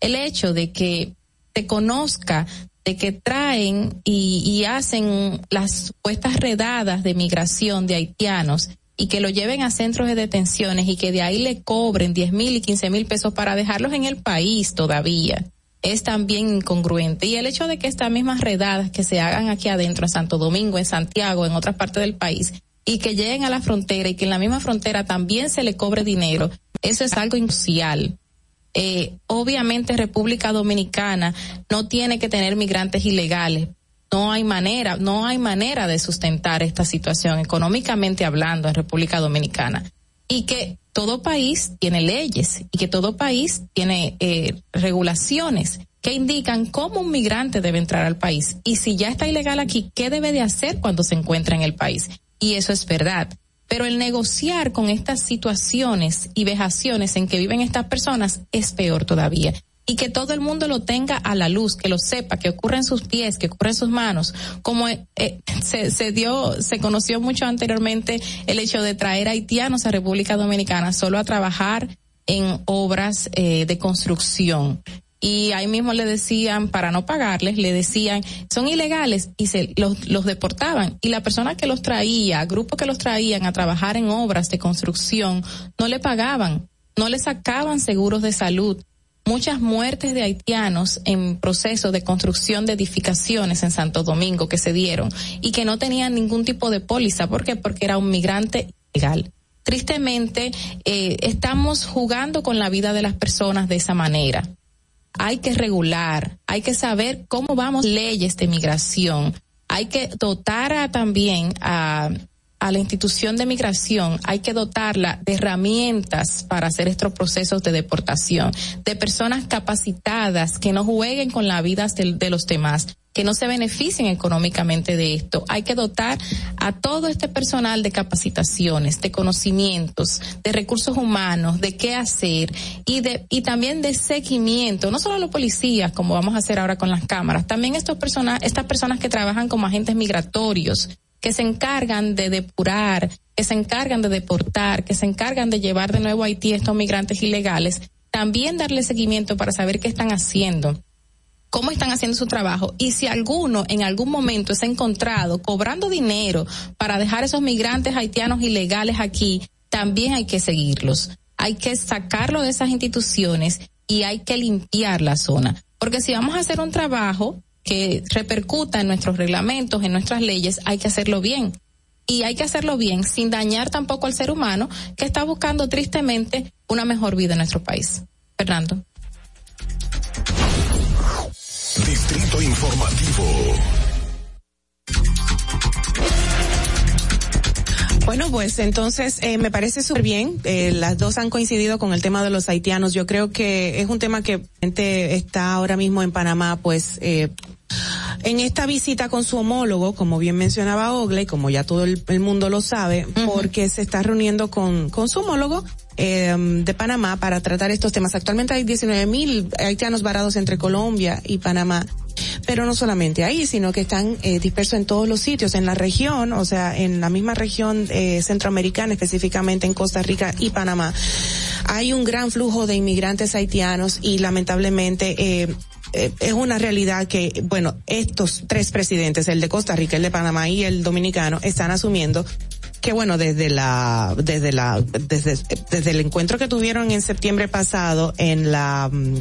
El hecho de que se conozca de que traen y, y hacen las supuestas redadas de migración de haitianos y que lo lleven a centros de detenciones y que de ahí le cobren 10 mil y 15 mil pesos para dejarlos en el país todavía es también incongruente. Y el hecho de que estas mismas redadas que se hagan aquí adentro, en Santo Domingo, en Santiago, en otras partes del país, y que lleguen a la frontera y que en la misma frontera también se le cobre dinero, eso es algo inusual. Eh, obviamente República Dominicana no tiene que tener migrantes ilegales. No hay manera, no hay manera de sustentar esta situación económicamente hablando en República Dominicana. Y que todo país tiene leyes y que todo país tiene eh, regulaciones que indican cómo un migrante debe entrar al país. Y si ya está ilegal aquí, ¿qué debe de hacer cuando se encuentra en el país? Y eso es verdad. Pero el negociar con estas situaciones y vejaciones en que viven estas personas es peor todavía. Y que todo el mundo lo tenga a la luz, que lo sepa, que ocurre en sus pies, que ocurre en sus manos. Como eh, se, se dio, se conoció mucho anteriormente el hecho de traer haitianos a República Dominicana solo a trabajar en obras eh, de construcción y ahí mismo le decían, para no pagarles, le decían, son ilegales y se los, los deportaban. Y la persona que los traía, grupo que los traían a trabajar en obras de construcción, no le pagaban, no le sacaban seguros de salud. Muchas muertes de haitianos en proceso de construcción de edificaciones en Santo Domingo que se dieron y que no tenían ningún tipo de póliza. ¿Por qué? Porque era un migrante ilegal tristemente eh, estamos jugando con la vida de las personas de esa manera hay que regular, hay que saber cómo vamos leyes de migración, hay que dotar a, también a, a la institución de migración, hay que dotarla de herramientas para hacer estos procesos de deportación, de personas capacitadas que no jueguen con la vida de, los demás, que no se beneficien económicamente de esto. Hay que dotar a todo este personal de capacitaciones, de conocimientos, de recursos humanos, de qué hacer y de y también de seguimiento, no solo a los policías, como vamos a hacer ahora con las cámaras, también estos personas, estas personas que trabajan como agentes migratorios, que se encargan de depurar, que se encargan de deportar, que se encargan de llevar de nuevo a Haití estos migrantes ilegales, también darle seguimiento para saber qué están haciendo cómo están haciendo su trabajo y si alguno en algún momento es encontrado cobrando dinero para dejar esos migrantes haitianos ilegales aquí, también hay que seguirlos. Hay que sacarlo de esas instituciones y hay que limpiar la zona. Porque si vamos a hacer un trabajo que repercuta en nuestros reglamentos, en nuestras leyes, hay que hacerlo bien. Y hay que hacerlo bien sin dañar tampoco al ser humano que está buscando tristemente una mejor vida en nuestro país. Fernando. Distrito Informativo. Bueno, pues entonces eh, me parece súper bien. Eh, las dos han coincidido con el tema de los haitianos. Yo creo que es un tema que gente está ahora mismo en Panamá, pues eh, en esta visita con su homólogo, como bien mencionaba Ogle, como ya todo el, el mundo lo sabe, porque se está reuniendo con, con su homólogo eh, de Panamá para tratar estos temas. Actualmente hay 19 mil haitianos varados entre Colombia y Panamá. Pero no solamente ahí, sino que están eh, dispersos en todos los sitios, en la región, o sea, en la misma región eh, centroamericana, específicamente en Costa Rica y Panamá. Hay un gran flujo de inmigrantes haitianos y lamentablemente eh, eh, es una realidad que, bueno, estos tres presidentes, el de Costa Rica, el de Panamá y el dominicano, están asumiendo que bueno, desde la, desde la, desde, desde el encuentro que tuvieron en septiembre pasado en la, mm,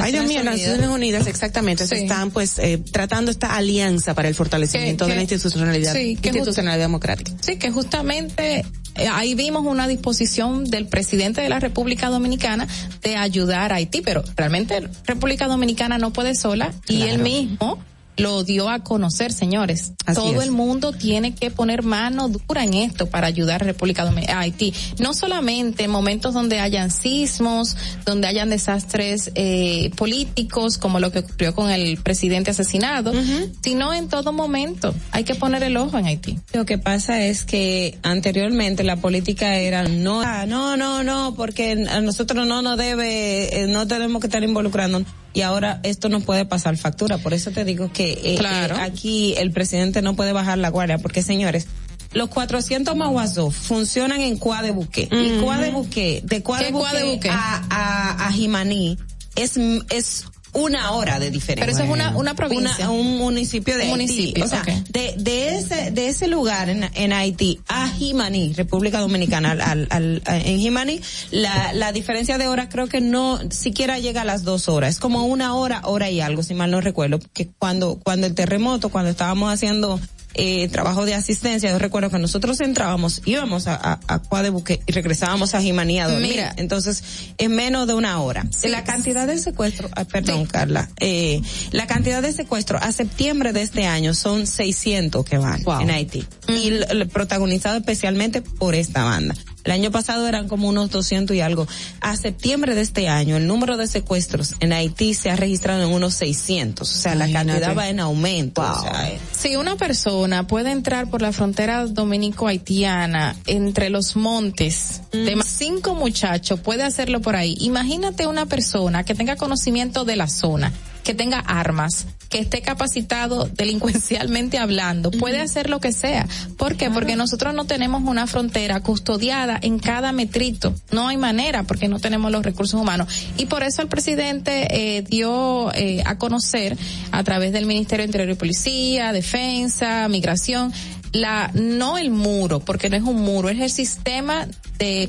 ay Dios mío, Unidas. Naciones Unidas, exactamente, se están pues eh, tratando esta alianza para el fortalecimiento Que- de la institucionalidad, sí, institucionalidad democrática. Sí, que justamente ahí vimos una disposición del presidente de la República Dominicana de ayudar a Haití, pero realmente República Dominicana no puede sola y él mismo lo dio a conocer, señores. Así Todo es. el mundo tiene que poner mano dura en esto para ayudar a República Dominicana, a Haití. No solamente en momentos donde hayan sismos, donde hayan desastres eh, políticos, como lo que ocurrió con el presidente asesinado, sino en todo momento. Hay que poner el ojo en Haití. Lo que pasa es que anteriormente la política era no, no, no, no, porque a nosotros no nos debe, eh, no tenemos que estar involucrando. Y ahora esto no puede pasar factura. Por eso te digo que eh, Claro. eh, aquí el presidente no puede bajar la guardia, porque señores, los 400 Maguazú funcionan en Cuá de Buque. Y. Cuá de Buque, de Cuá ¿Qué de Cuá de Buque Buque? a, a, a Jimaní es, es una hora de diferencia. Pero eso es una- una provincia. Una- un municipio de Un Haití. municipio, O sea, de, de ese, de ese lugar en, en Haití a Jimaní, República Dominicana, al, al, al- en Jimaní, la, la diferencia de horas creo que no siquiera llega a las dos horas. Es como una hora, hora y algo, si mal no recuerdo. Que cuando, cuando el terremoto, cuando estábamos haciendo eh, trabajo de asistencia, yo recuerdo que nosotros entrábamos, íbamos a, a, a Cuadebuque y regresábamos a Jimaní a dormir. Mira. Entonces, es menos de una hora. La cantidad de secuestro, ah, perdón, Carla, eh, la cantidad de secuestro a septiembre de este año son 600 que van en Haití. Y l- l- protagonizado especialmente por esta banda. El año pasado eran como unos 200 y algo. A septiembre de este año, el número de secuestros en Haití se ha registrado en unos 600. O sea, la cantidad va en aumento. O sea, eh, Si una persona puede entrar por la frontera dominico-haitiana entre los montes de más cinco muchachos, puede hacerlo por ahí. Imagínate una persona que tenga conocimiento de la zona, que tenga armas, que esté capacitado delincuencialmente hablando, puede hacer lo que sea. ¿Por qué? Porque nosotros no tenemos una frontera custodiada en cada metrito. No hay manera porque no tenemos los recursos humanos. Y por eso el presidente eh, dio eh, a conocer a través del Ministerio de Interior y Policía, Defensa, Migración, la no el muro, porque no es un muro, es el sistema de,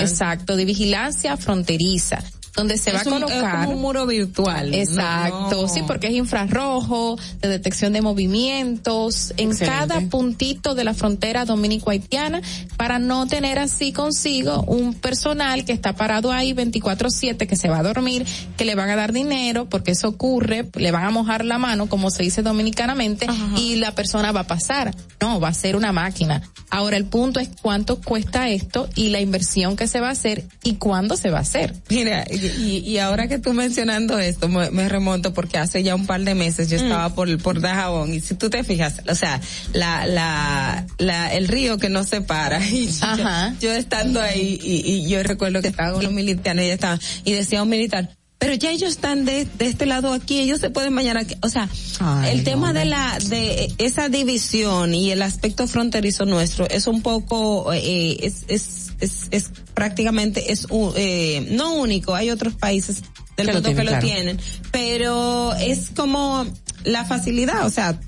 exacto, de vigilancia fronteriza donde se va a un- es colocar como un muro virtual. Exacto, No, sí, porque es infrarrojo, de detección de movimientos en Excelente. cada puntito de la frontera dominico-haitiana para no tener así consigo un personal que está parado ahí 24/7 que se va a dormir, que le van a dar dinero porque eso ocurre, le van a mojar la mano como se dice dominicanamente y la persona va a pasar. No, va a ser una máquina. Ahora el punto es cuánto cuesta esto y la inversión que se va a hacer y cuándo se va a hacer. Mira, y, y ahora que tú mencionando esto, me, me remonto porque hace ya un par de meses yo Mm. estaba por, por Dajabón y si tú te fijas, o sea, la, la, la, el río que nos separa y yo, Ajá. yo estando ahí y, y yo recuerdo que estaban los militares y estaban, y decía un militar, pero ya ellos están de, de este lado aquí, ellos se pueden bañar aquí. O sea, el tema de la, de esa división y el aspecto fronterizo nuestro es un poco, eh, es, es, es, es prácticamente, es, un- eh, no único, hay otros países del Que lo mundo que lo claro. tienen, pero es como la facilidad, o sea,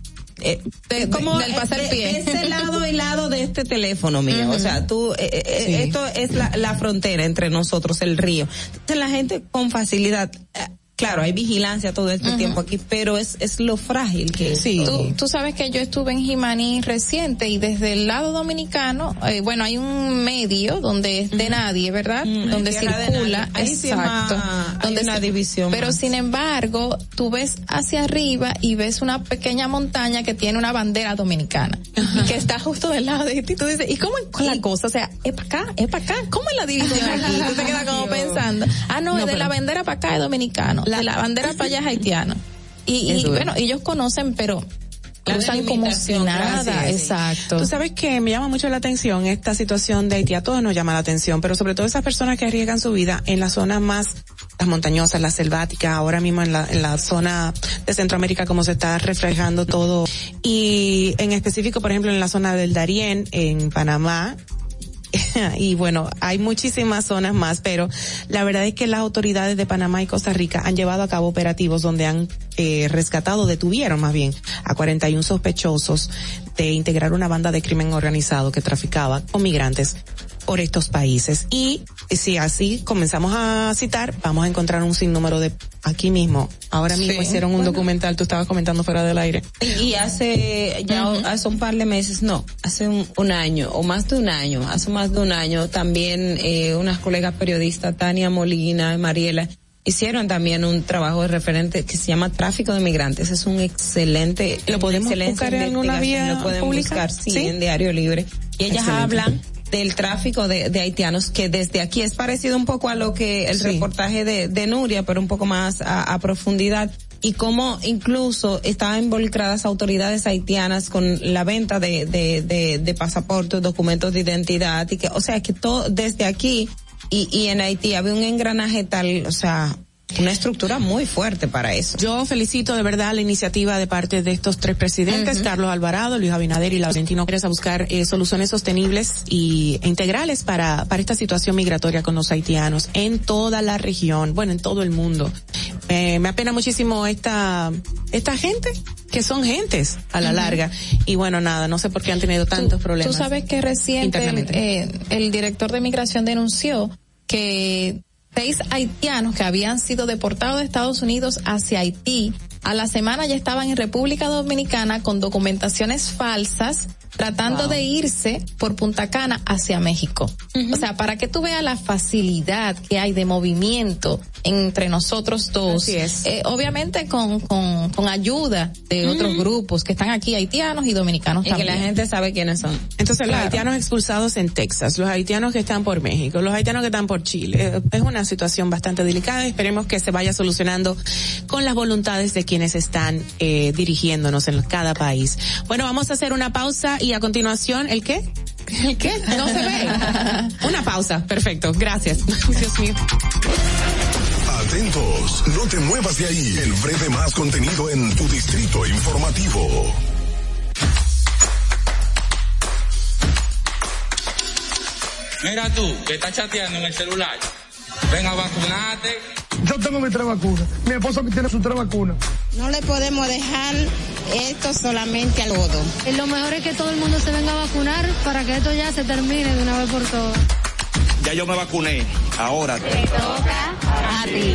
eh, De- como del pasar de- pie. de ese lado y lado de este teléfono mío, o sea, tú, eh, eh, Sí. esto es la, la frontera entre nosotros, el río. Entonces la gente con facilidad, eh, claro, hay vigilancia todo este tiempo aquí, pero es, es lo frágil que es. Tú, tú sabes que yo estuve en Jimaní reciente y desde el lado dominicano, eh, bueno, hay un medio donde es de nadie, ¿verdad? donde tierra de circula, nadie. Ahí sí exacto. más- hay donde una se- división Pero más. sin embargo, tú ves hacia arriba y ves una pequeña montaña que tiene una bandera dominicana y que está justo del lado de ti. Tú dices, ¿y cómo es la cosa? O sea, es para acá, es para acá. ¿Cómo es la división aquí? Tú te quedas como pensando, ah, no, No, es de pero- la bandera para acá es dominicano, la bandera para allá es haitiano. Y, y bueno, ellos conocen, pero La usan como si nada, gracias. exacto. Tú sabes que me llama mucho la atención esta situación de Haití, a todos nos llama la atención, pero sobre todo esas personas que arriesgan su vida en las zonas más, las montañosas, las selváticas, ahora mismo en la, en la zona de Centroamérica como se está reflejando todo, y en específico, por ejemplo, en la zona del Darién, en Panamá, y bueno, hay muchísimas zonas más, pero la verdad es que las autoridades de Panamá y Costa Rica han llevado a cabo operativos donde han eh, rescatado, detuvieron más bien, a 41 sospechosos de integrar una banda de crimen organizado que traficaba con migrantes por estos países. Y si así comenzamos a citar, vamos a encontrar un sinnúmero de aquí mismo. Ahora mismo Sí, hicieron un bueno. documental, tú estabas comentando fuera del aire. Y hace ya hace un par de meses, no, hace un, un año o más de un año, hace más de un año también eh, unas colegas periodistas, Tania Molina y Mariela, hicieron también un trabajo de referente que se llama Tráfico de Migrantes. Es un excelente, ¿Lo podemos una buscar en investigación, vía Lo pueden pública? buscar, sí, ¿Sí? en Diario Libre. Y ellas Excelente. hablan del tráfico de, de haitianos que desde aquí es parecido un poco a lo que el Sí. reportaje de, de Nuria, pero un poco más a, a profundidad y cómo incluso estaban involucradas autoridades haitianas con la venta de, de, de, de pasaportes, documentos de identidad y que, o sea, que todo desde aquí y, y en Haití había un engranaje tal, o sea, una estructura muy fuerte para eso. Yo felicito de verdad la iniciativa de parte de estos tres presidentes. Carlos Alvarado, Luis Abinader y Laurentino Pérez, a buscar eh, soluciones sostenibles y e integrales para, para esta situación migratoria con los haitianos en toda la región, bueno, en todo el mundo. Eh, me apena muchísimo esta, esta gente, que son gentes a la larga. Y bueno, nada, no sé por qué han tenido tantos problemas. Tú sabes que reciente internamente. eh, el director de migración denunció que seis haitianos que habían sido deportados de Estados Unidos hacia Haití a la semana ya estaban en República Dominicana con documentaciones falsas tratando Wow. de irse por Punta Cana hacia México. O sea, para que tú veas la facilidad que hay de movimiento entre nosotros dos. Así es. Eh, obviamente con, con, con ayuda de otros grupos que están aquí, haitianos y dominicanos Y que también. la gente sabe quiénes son. Entonces, los Claro. haitianos expulsados en Texas, los haitianos que están por México, los haitianos que están por Chile. Eh, Es una situación bastante delicada. Esperemos que se vaya solucionando con las voluntades de quienes están eh, dirigiéndonos en cada país. Bueno, vamos a hacer una pausa y a continuación, ¿el qué? ¿El qué? No se ve. Una pausa. Perfecto. Gracias. Dios mío. Atentos, no te muevas de ahí. El breve más contenido en tu distrito informativo. Mira tú, que estás chateando en el celular. Ven a vacunarte. Yo tengo mis tres vacunas. Mi esposo que tiene sus tres vacunas. No le podemos dejar esto solamente al lodo. Lo mejor es que todo el mundo se venga a vacunar para que esto ya se termine de una vez por todas. Ya yo me vacuné. Ahora. A ti.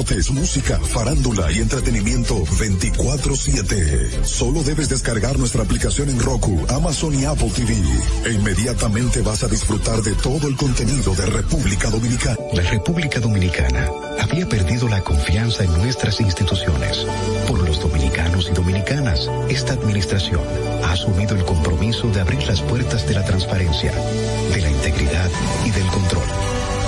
música, farándula y entretenimiento 24/7. Solo debes descargar nuestra aplicación en Roku, Amazon y Apple TV. E inmediatamente vas a disfrutar de todo el contenido de República Dominicana. La República Dominicana había perdido la confianza en nuestras instituciones. Por los dominicanos y dominicanas, esta administración ha asumido el compromiso de abrir las puertas de la transparencia, de la integridad y del control.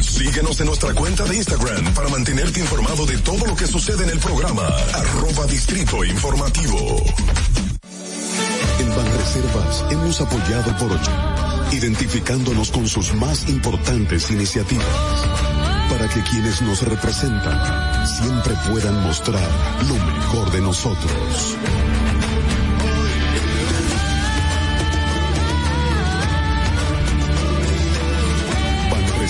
Síguenos en nuestra cuenta de Instagram para mantenerte informado de todo lo que sucede en el programa. Arroba Distrito Informativo. En Banreservas hemos apoyado por ocho, identificándonos con sus más importantes iniciativas. Para que quienes nos representan siempre puedan mostrar lo mejor de nosotros.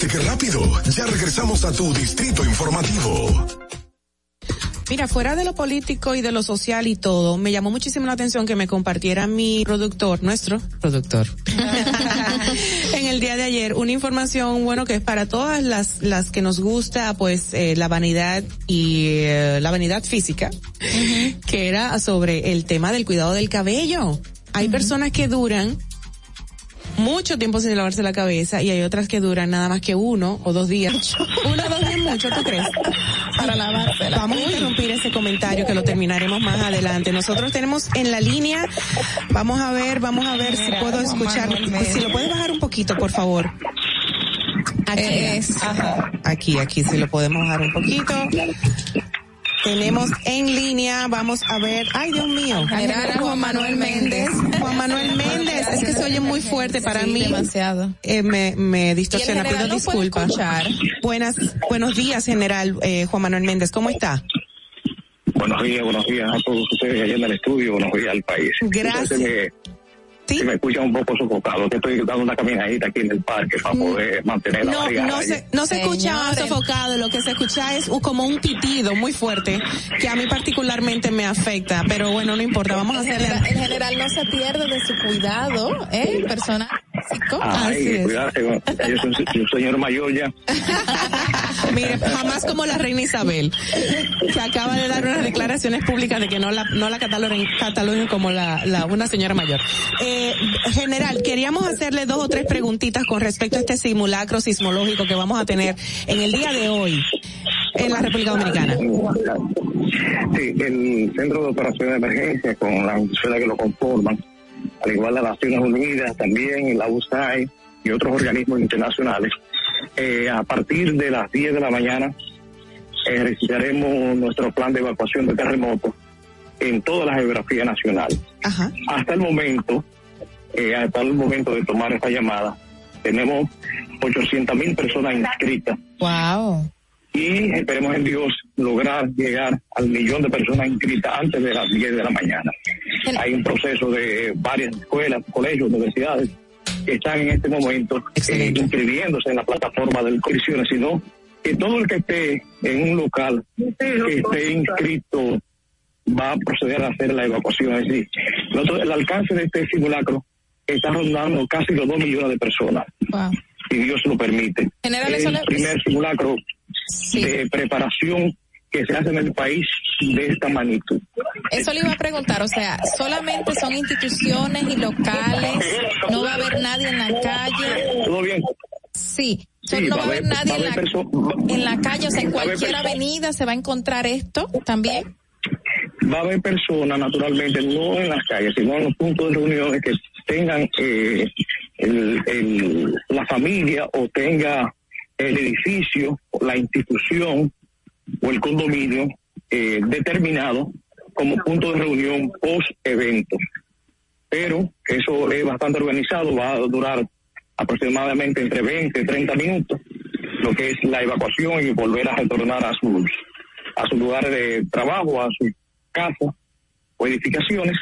¿Viste qué rápido? Ya regresamos a tu Distrito Informativo. Mira, fuera de lo político y de lo social y todo, me llamó muchísimo la atención que me compartiera mi productor, nuestro productor, en el el día de ayer una información, bueno, que es para todas las, las que nos gusta, pues, eh, la vanidad y eh, la vanidad física, que era sobre el tema del cuidado del cabello. Hay personas que duran mucho tiempo sin lavarse la cabeza y hay otras que duran nada más que uno o dos días. uno o dos días mucho, ¿tú crees? Para lavársela. Vamos a interrumpir ese comentario que lo terminaremos más adelante. Nosotros tenemos en la línea, vamos a ver, vamos a ver si puedo escuchar, si lo puedes bajar un poquito, por favor. Aquí, Es- aquí, aquí, si lo podemos bajar un poquito. Tenemos en línea, vamos a ver, ay Dios mío, General Juan Manuel Méndez. Juan Manuel Méndez, es que se oye muy fuerte para Sí, mí. demasiado. Eh, me, me distorsiona, pido no disculpas. Buenas, buenos días, general eh, Juan Manuel Méndez, ¿cómo está? Buenos días, buenos días a todos ustedes allá en el estudio, buenos días al país. Gracias. Entonces, si me escuchan un poco sofocado, que estoy dando una caminadita aquí en el parque para poder mantener la No, no se, no se escucha sofocado, lo que se escucha es como un pitido muy fuerte que a mí particularmente me afecta, pero bueno, no importa, vamos a hacerle... general, el general no se pierde de su cuidado, ¿eh? Personal físico. Ay, cuidarse, yo soy, un señor mayor ya. Mire, jamás como la reina Isabel, que acaba de dar unas declaraciones públicas de que no la, no la cataloguen, cataloguen como la, la, una señora mayor. Eh, general, queríamos hacerle dos o tres preguntitas con respecto a este simulacro sismológico que vamos a tener en el día de hoy en la República Dominicana. Sí, el Centro de Operaciones de Emergencia con las instituciones que lo conforman, al igual de las Naciones Unidas, también la USAID y otros organismos internacionales, eh, a partir de las 10 de la mañana ejercitaremos nuestro plan de evacuación de terremotos en toda la geografía nacional. Hasta el momento, eh, hasta el momento de tomar esta llamada, tenemos 800 mil personas inscritas Wow. y esperemos en Dios lograr llegar al millón de personas inscritas antes de las 10 de la mañana. Hay un proceso de varias escuelas, colegios, universidades que están en este momento eh, inscribiéndose en la plataforma del Colisiones, sino que todo el que esté en un local que esté inscrito va a proceder a hacer la evacuación. Es decir, nosotros- el alcance de este simulacro está rondando casi los dos millones de personas, Wow. si Dios lo permite. General, es el le- primer simulacro de preparación que se hace en el país de esta magnitud. Eso le iba a preguntar, o sea, solamente son instituciones y locales, no va a haber nadie en la calle. ¿Todo bien? Sí, Sí, no va a haber nadie va en la, en calle, o sea, en cualquier avenida se va a encontrar esto también. va a haber personas, naturalmente, no en las calles, sino en los puntos de reuniones que tengan eh, el- la familia o tenga el edificio, la institución o el condominio eh, determinado como punto de reunión post-evento. Pero eso es bastante organizado, va a durar aproximadamente entre 20 y 30 minutos, lo que es la evacuación y volver a retornar a sus a su lugar de trabajo, a su casa o edificaciones.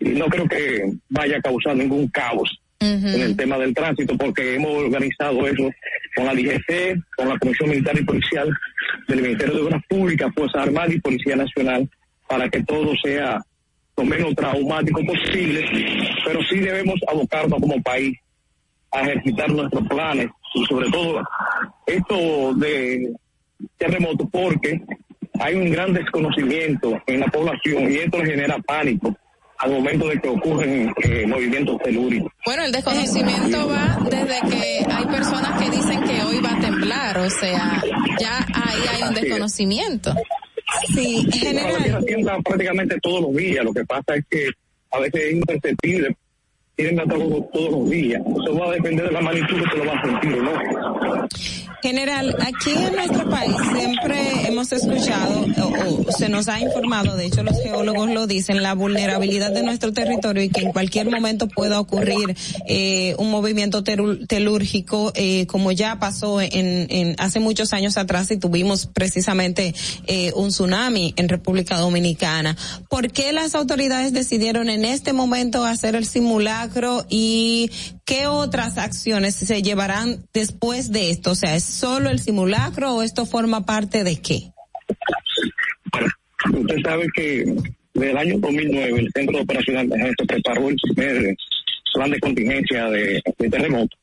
Y no creo que vaya a causar ningún caos en el tema del tránsito, porque hemos organizado eso con la DGC, con la Comisión Militar y Policial del Ministerio de Obras Públicas, Fuerza Armada y Policía Nacional, para que todo sea lo menos traumático posible, pero sí debemos abocarnos como país a ejercitar nuestros planes y sobre todo esto de terremoto porque hay un gran desconocimiento en la población y esto genera pánico al momento de que ocurren eh, movimientos telúricos. Bueno, el desconocimiento va desde que hay personas que dicen que hoy va a temblar, o sea, ya ahí hay un desconocimiento. Sí, La tierra tiembla prácticamente todos los días, lo que pasa es que a veces es imperceptible, tiembla todos, todos los días. Eso va a depender de la magnitud que lo va a sentir no. General, aquí en nuestro país siempre hemos escuchado o, o se nos ha informado, de hecho los geólogos lo dicen, la vulnerabilidad de nuestro territorio y que en cualquier momento pueda ocurrir eh, un movimiento telúrgico eh, como ya pasó en, en hace muchos años atrás y tuvimos precisamente eh, un tsunami en República Dominicana. ¿Por qué las autoridades decidieron en este momento hacer el simulacro y qué otras acciones se llevarán después de esto? O sea, ¿es solo el simulacro o esto forma parte de qué? Usted sabe que desde el año 2009 el Centro de Operaciones de Emergencia preparó el primer plan de contingencia de, de terremoto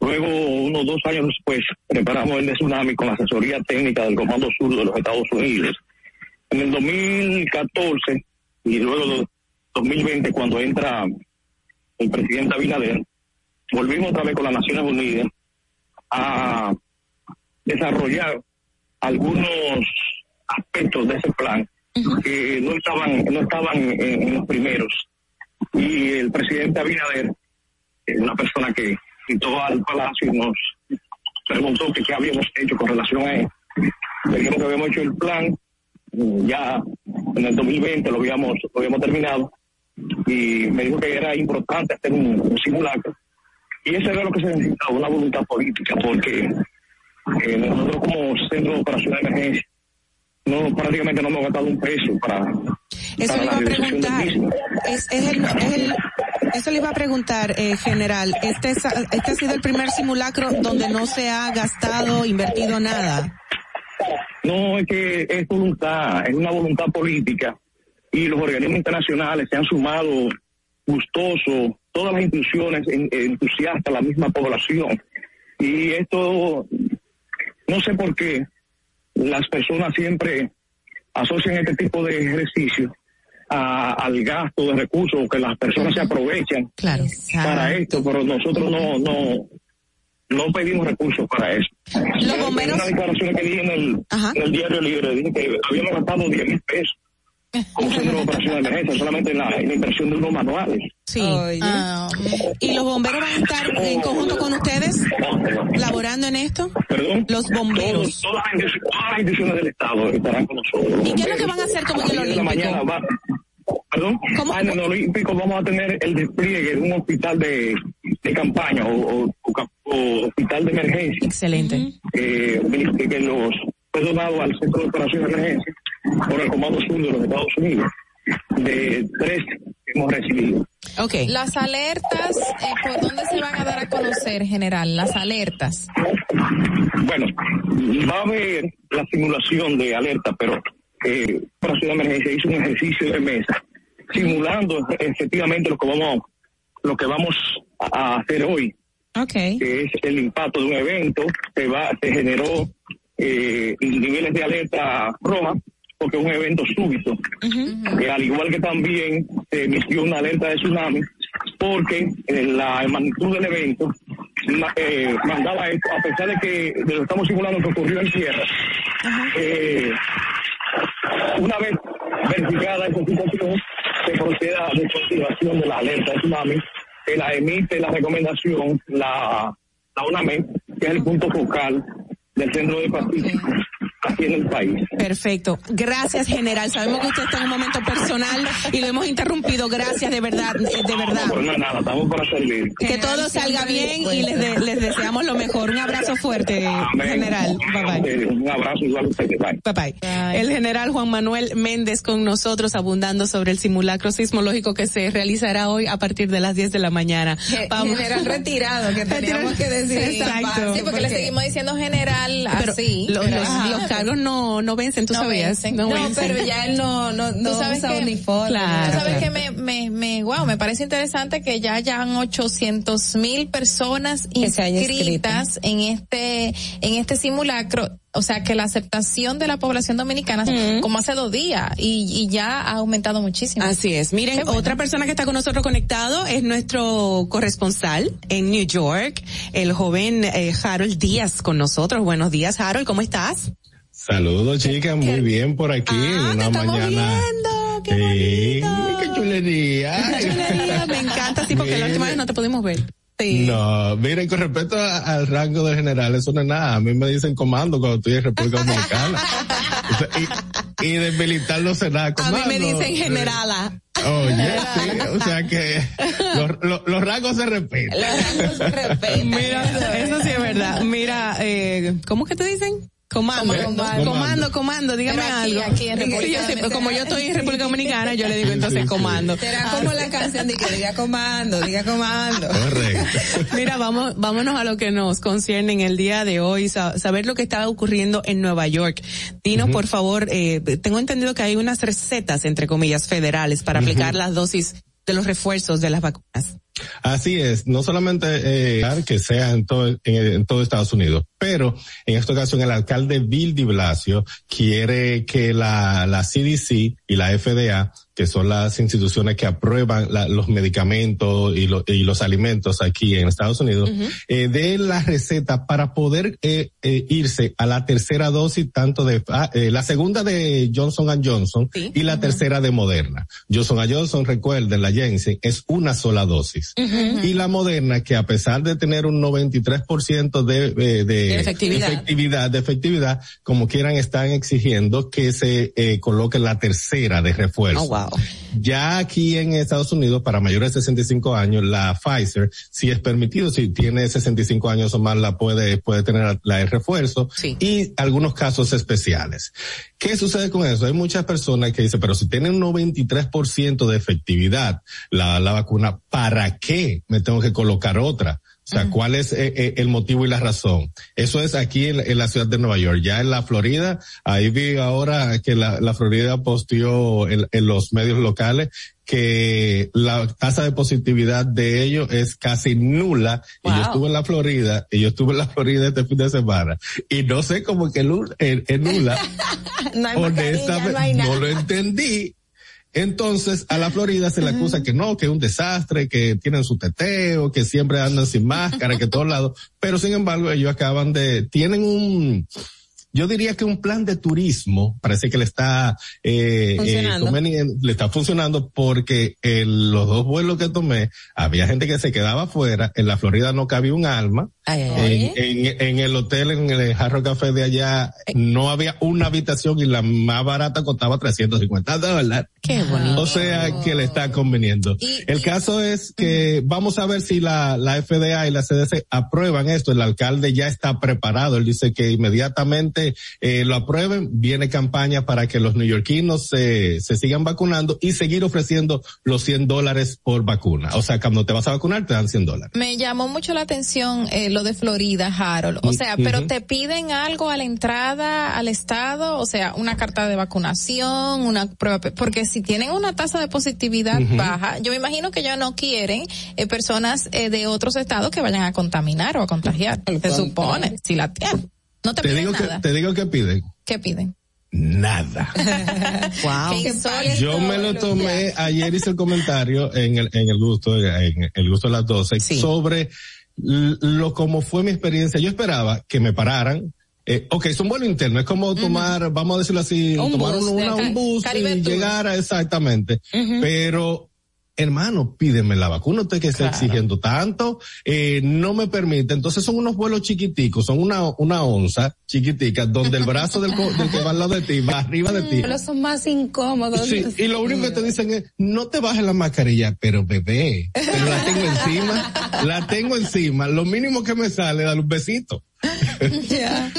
Luego, unos dos años después, preparamos el de tsunami con la asesoría técnica del Comando Sur de los Estados Unidos. En el 2014 y luego de 2020, cuando entra el presidente Abinader, volvimos otra vez con las Naciones Unidas a desarrollar algunos aspectos de ese plan que no estaban no estaban en, en los primeros. Y el presidente Abinader es una persona que citó al palacio y nos preguntó que qué habíamos hecho con relación a él le dijimos que habíamos hecho el plan ya en el 2020 lo habíamos lo habíamos terminado y me dijo que era importante hacer un, un simulacro y eso era lo que se necesitaba una voluntad política porque eh, nosotros como centro de operación de emergencia no prácticamente no hemos gastado un peso para, Eso para le iba a preguntar. Es, es el, es el- eso le iba a preguntar, eh, general. Este, es- este ha sido el primer simulacro donde no se ha gastado, invertido nada. No, es que es voluntad, es una voluntad política y los organismos internacionales se han sumado gustosos, todas las instituciones en- entusiastas, la misma población. Y esto, no sé por qué, las personas siempre asocian este tipo de ejercicio a- al gasto de recursos, que las personas se aprovechan para esto, pero nosotros no, no, no pedimos recursos para eso. Los bomberos. Una declaración que di en el, en el diario libre, dije que habíamos gastado 10 mil pesos como centro de operación de emergencia, solamente en la, en la inversión de unos manuales. Sí. Ah, ¿Y los bomberos van a estar en conjunto con ustedes laborando en esto? Perdón. Los bomberos. Todos- todas, las instituciones, todas las instituciones del Estado estarán con nosotros. ¿Y qué es lo que van a hacer como la Olímpico? mañana va- Perdón. Ah, en el Olímpico vamos a tener el despliegue de un hospital de, de campaña o, o- o cap- o hospital de emergencia. Excelente. Eh, que que los fue donado al Centro de Operación de Emergencia por el Comando Sur de los Estados Unidos. De tres que hemos recibido. Okay. Las alertas, eh, ¿por dónde se van a dar a conocer, general? Las alertas. Bueno, va a haber la simulación de alerta, pero eh, Operación de Emergencia hizo un ejercicio de mesa simulando efectivamente lo que vamos lo que vamos a hacer hoy, Okay. que es el impacto de un evento, se va, se generó eh, niveles de alerta roja porque es un evento súbito. Eh, al igual que también se emitió una alerta de tsunami porque la magnitud del evento eh, mandaba esto, a pesar de que de lo estamos simulando que ocurrió en tierra. eh, una vez verificada esa situación, se procede a la desactivación de la alerta de tsunami, que la emite la recomendación la, la UNAME, que es el punto focal del centro de Pacífico aquí en el país. Perfecto. Gracias, general. Sabemos que usted está en un momento personal y lo hemos interrumpido. Gracias, de verdad, de verdad. No es nada, estamos para servir. Que todo salga bien y les, de- les deseamos lo mejor. Un abrazo fuerte, general. Bye bye. Un abrazo igual a ustedes. Bye. Bye bye. El general Juan Manuel Méndez con nosotros abundando sobre el simulacro sismológico que se realizará hoy a partir de las 10 de la mañana. Vamos. General retirado, que teníamos que decir. Exacto. Sí, porque le seguimos diciendo general Pero así. lo- pero- los, Ajá. los cargos no, no vencen, tú No sabías. vencen. No, vencen. pero ya él no, no, no Tú sabes usa que- uniforme. Claro. Tú sabes que me, me, me, wow, me parece interesante que ya hayan 800 mil personas inscritas en este, en este simulacro. O sea, que la aceptación de la población dominicana, como hace dos días, y, y ya ha aumentado muchísimo. Así es. Miren, bueno. otra persona que está con nosotros conectado es nuestro corresponsal en New York, el joven eh, Harold Díaz con nosotros. Buenos días, Harold, ¿cómo estás? Saludos, chicas, muy bien por aquí. Ah, una mañana. sí, qué chulería. Chulería, me encanta, sí, porque la última vez no te pudimos ver. Sí. No, miren, con respecto a- al rango de general, eso no es nada. A mí me dicen comando cuando estoy en República Dominicana. O sea, y, y de militar no sé nada. A mí me dicen generala. Oye, sí, o sea que los, los, los rangos se respetan. Mira, eso sí es verdad. Mira, eh, ¿cómo que te dicen? Comando, Comando. comando, comando, dígame aquí- algo. aquí en Sí, República yo siempre- como yo estoy en. República Dominicana, yo le digo entonces Sí, sí. comando. Será como la canción de que diga comando, diga comando. Correcto. Mira, vamos, vámonos a lo que nos concierne en el día de hoy, sa- saber lo que está ocurriendo en Nueva York. Dinos, por favor, eh, tengo entendido que hay unas recetas, entre comillas, federales para aplicar las dosis de los refuerzos de las vacunas. Así es, no solamente eh, que sea en todo, en, Estados Unidos, pero en esta ocasión el alcalde Bill de Blasio quiere que la, la CDC y la FDA que son las instituciones que aprueban la, los medicamentos y, lo, y, los alimentos aquí en Estados Unidos, uh -huh. eh, de la receta para poder eh, eh, irse a la tercera dosis, tanto de ah, la segunda de Johnson Johnson sí. y la uh -huh. tercera de Moderna. Johnson Johnson, recuerden, la Jensen, es una sola dosis. Uh -huh. Y la Moderna, que a pesar de tener un 93% de, de, de, efectividad. efectividad. de efectividad, como quieran, están exigiendo que se eh, coloque la tercera de refuerzo. Oh, wow. Ya aquí en Estados Unidos, para mayores de 65 años, la Pfizer, si es permitido, si tiene 65 años o más, la puede, puede tener la de refuerzo. Sí. Y algunos casos especiales. ¿Qué sucede con eso? Hay muchas personas que dicen, pero si tiene un 93% de efectividad la, la vacuna, ¿para qué me tengo que colocar otra? O sea, ¿cuál es eh, eh, el motivo y la razón? Eso es aquí en, en, la ciudad de Nueva York. Ya en la Florida, ahí vi ahora que la, la Florida posteó en, en, los medios locales que la tasa de positividad de ellos es casi nula. Wow. Y yo estuve en la Florida, y yo estuve en la Florida este fin de semana, y no sé cómo que es nula. no hay Honestamente, no, hay no lo entendí. Entonces, a la Florida se le acusa que no, que es un desastre, que tienen su teteo, que siempre andan sin máscara, que todos lados. Pero sin embargo, ellos acaban de, tienen un, yo diría que un plan de turismo parece que le está eh, eh le está funcionando porque en los dos vuelos que tomé había gente que se quedaba afuera en la Florida no cabía un alma ay, ay, en, en, en, el hotel en el Jarro Café de allá no había una habitación y la más barata costaba 350 dólares. Qué bonito. O sea que le está conveniendo. Y, el y, caso es que vamos a ver si la, la FDA y la CDC aprueban esto. El alcalde ya está preparado. Él dice que inmediatamente eh, lo aprueben, viene campaña para que los neoyorquinos se, se sigan vacunando y seguir ofreciendo los 100 dólares por vacuna. O sea, cuando te vas a vacunar te dan 100 dólares. Me llamó mucho la atención eh, lo de Florida, Harold. O sea, uh -huh. pero te piden algo a la entrada al estado, o sea, una carta de vacunación, una prueba, porque si tienen una tasa de positividad uh -huh. baja, yo me imagino que ya no quieren eh, personas eh, de otros estados que vayan a contaminar o a contagiar. Se supone, si la tienen. No te, te piden digo nada. Que, te digo que piden. ¿Qué piden? Nada. wow. Yo me lo tomé, ayer hice el comentario en el, en el gusto, en el gusto de las 12, sí. sobre lo como fue mi experiencia. Yo esperaba que me pararan, eh, ok, es un vuelo interno, es como tomar, uh -huh. vamos a decirlo así, un tomar bus, una, un bus y llegar a exactamente. Uh -huh. Pero hermano, pídeme la vacuna, usted que está exigiendo tanto, eh, no me permite. Entonces son unos vuelos chiquiticos, son una, una onza chiquitica, donde el brazo del, del, que va al lado de ti va arriba de ti. Pero son más incómodos. Sí, y lo único que te dicen es, no te bajes la mascarilla, pero bebé, pero la tengo encima, la tengo encima, lo mínimo que me sale es dar un besito. ya,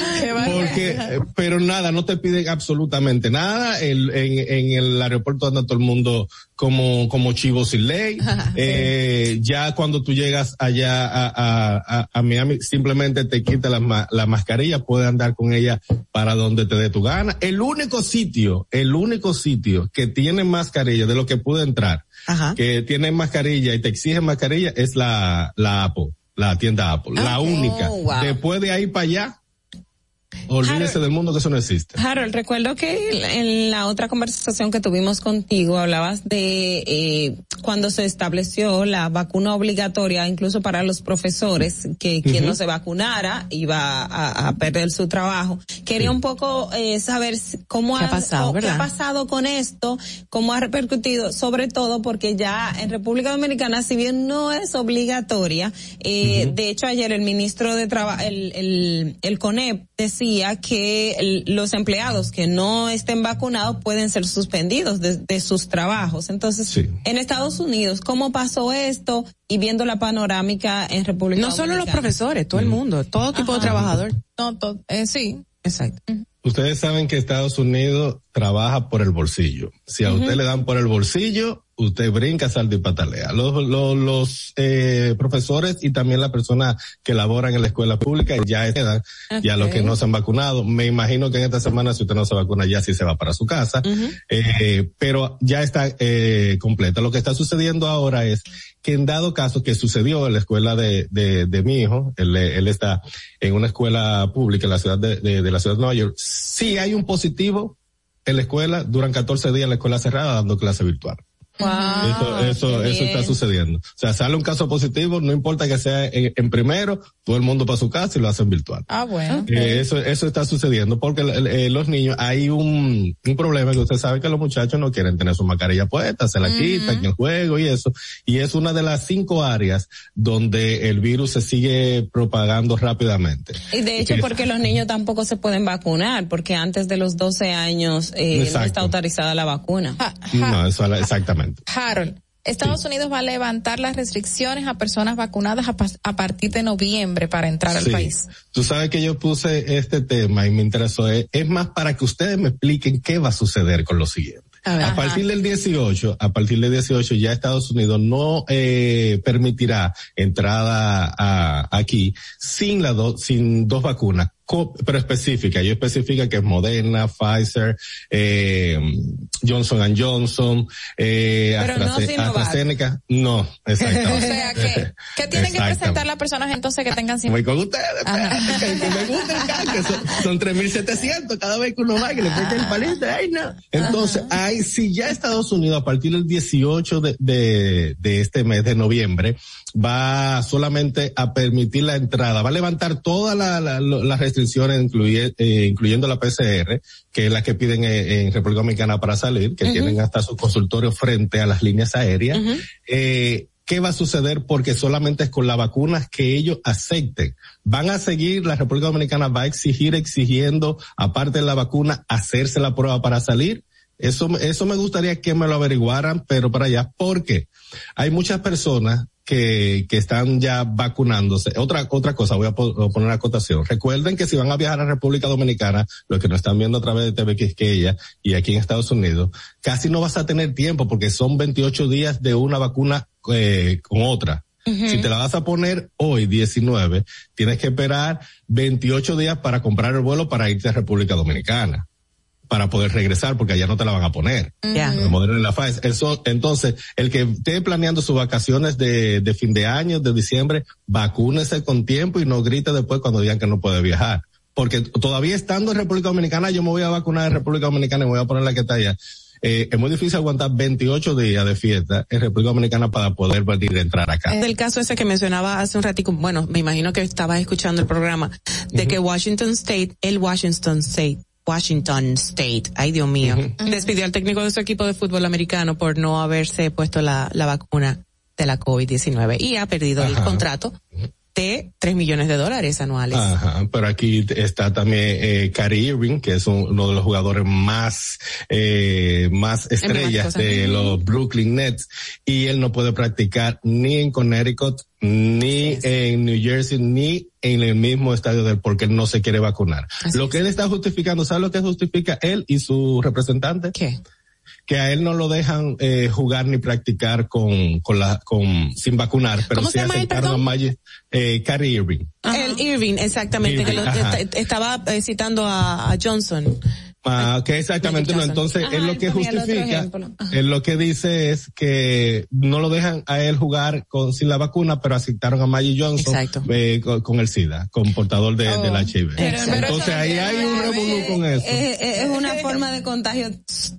Porque, pero nada, no te piden absolutamente nada. El, en, en el aeropuerto anda todo el mundo como, como chivo sin ley. eh, ya cuando tú llegas allá a, a, a, Miami, simplemente te quita la, la mascarilla, puedes andar con ella para donde te dé tu gana. El único sitio, el único sitio que tiene mascarilla de lo que pude entrar, Ajá. que tiene mascarilla y te exige mascarilla es la, la Apple la tienda Apple, okay. la única. Oh, wow. Después de ahí para allá, olvídese Harold, del mundo que eso no existe. Harold, recuerdo que en la otra conversación que tuvimos contigo hablabas de eh, cuando se estableció la vacuna obligatoria, incluso para los profesores, que quien uh -huh. no se vacunara iba a, a, perder su trabajo. Quería sí. un poco eh, saber cómo ¿Qué ha, pasado, qué ha pasado con esto, cómo ha repercutido, sobre todo porque ya en República Dominicana, si bien no es obligatoria, eh, uh -huh. de hecho ayer el ministro de Trabajo, el, el, el CONEP decía que los empleados que no estén vacunados pueden ser suspendidos de, de sus trabajos. Entonces, sí. en Estados Unidos, ¿cómo pasó esto? Y viendo la panorámica en República No Dominicana. solo los profesores, todo el mundo, todo tipo Ajá. de trabajador. No, todo, eh, sí. Exacto. Uh -huh. Ustedes saben que Estados Unidos trabaja por el bolsillo. Si a uh -huh. usted le dan por el bolsillo, usted brinca, salta y patalea. Los, los, los eh, profesores y también las personas que laboran en la escuela pública ya quedan, ya los que no se han vacunado. Me imagino que en esta semana si usted no se vacuna ya sí se va para su casa, eh, pero ya está eh, completa. Lo que está sucediendo ahora es que en dado caso que sucedió en la escuela de, de, de mi hijo, él, él, está en una escuela pública en la ciudad de, de, de la ciudad de Nueva York, si hay un positivo en la escuela, duran 14 días en la escuela cerrada dando clase virtual. Wow, eso, eso, eso está sucediendo. O sea, sale un caso positivo, no importa que sea en, en primero, todo el mundo para su casa y lo hacen virtual. Ah, bueno. Eh, eso, eso está sucediendo porque eh, los niños, hay un, un problema que usted sabe que los muchachos no quieren tener su mascarilla puesta, se la quitan en el juego y eso. Y es una de las cinco áreas donde el virus se sigue propagando rápidamente. Y de hecho, porque los niños tampoco se pueden vacunar, porque antes de los 12 años eh, no está autorizada la vacuna. No, eso, exactamente. Harold, Estados Unidos va a levantar las restricciones a personas vacunadas a, a partir de noviembre para entrar al Sí. país. Tú sabes que yo puse este tema y me interesó. Es, es más para que ustedes me expliquen qué va a suceder con lo siguiente. A ver. A partir del 18, a partir del 18 ya Estados Unidos no eh, permitirá entrada a, aquí sin la do- sin dos vacunas, pero específicas. Yo especifica que es Moderna, Pfizer, eh, Johnson Johnson, eh, Pero no. AstraZeneca. No, exactamente. O sea que, ¿qué tienen que presentar las personas entonces que tengan Voy con ustedes, Ajá. que me gusta el canque, son, son 3.700 cada vez que uno va que le cuesta el palito, ay no. Entonces, hay, si ya Estados Unidos a partir del 18 de, de, de este mes de noviembre va solamente a permitir la entrada, va a levantar todas la- la- lo- las restricciones, incluye- eh, incluyendo la PCR, que es la que piden eh, en República Dominicana para salir, que tienen hasta su consultorio frente a las líneas aéreas. Eh, ¿Qué va a suceder? Porque solamente es con las vacunas que ellos acepten. Van a seguir, la República Dominicana va a exigir, exigiendo, aparte de la vacuna, hacerse la prueba para salir. Eso, eso me gustaría que me lo averiguaran, pero para allá, porque hay muchas personas que, que están ya vacunándose. Otra, otra cosa, voy a, po- a poner una acotación. Recuerden que si van a viajar a República Dominicana, los que nos están viendo a través de TV Quisqueya y aquí en Estados Unidos, casi no vas a tener tiempo porque son 28 días de una vacuna eh, con otra. Si te la vas a poner hoy, 19, tienes que esperar 28 días para comprar el vuelo para irte a República Dominicana para poder regresar porque allá no te la van a poner. Ya. El Moderna y la Pfizer. Eso, entonces, el que esté planeando sus vacaciones de, de fin de año, de diciembre, vacúnese con tiempo y no grite después cuando digan que no puede viajar. Porque todavía estando en República Dominicana, yo me voy a vacunar en República Dominicana y me voy a poner la que está allá. Eh, es muy difícil aguantar 28 días de fiesta en República Dominicana para poder venir a entrar acá. Del caso ese que mencionaba hace un ratico, bueno, me imagino que estabas escuchando el programa, de que Washington State, el Washington State, Washington State, ay Dios mío, despidió al técnico de su equipo de fútbol americano por no haberse puesto la, la vacuna de la COVID-19 y ha perdido el contrato de 3 millones de dólares anuales. Ajá, pero aquí está también eh, Irving, que es un- uno de los jugadores más eh, más estrellas de los Brooklyn Nets y él no puede practicar ni en Connecticut, ni en New Jersey, ni en el mismo estadio del porque él no se quiere vacunar. lo que él está justificando, ¿sabe lo que justifica él y su representante? ¿Qué? Que a él no lo dejan eh, jugar ni practicar con con la con sin vacunar, pero ¿Cómo sí se llama él, aceptaron a? Maggi- eh, Kyrie Irving. El Irving, exactamente, que lo- estaba eh, citando a, a Johnson. Ah, que exactamente, no, entonces Ajá, es lo que justifica, él lo que dice es que no lo dejan a él jugar con sin la vacuna, pero aceptaron a Maggie Johnson eh, con, con el SIDA, con portador de, del HIV. Entonces ahí hay un revolú con eso. Es, es- una forma de contagio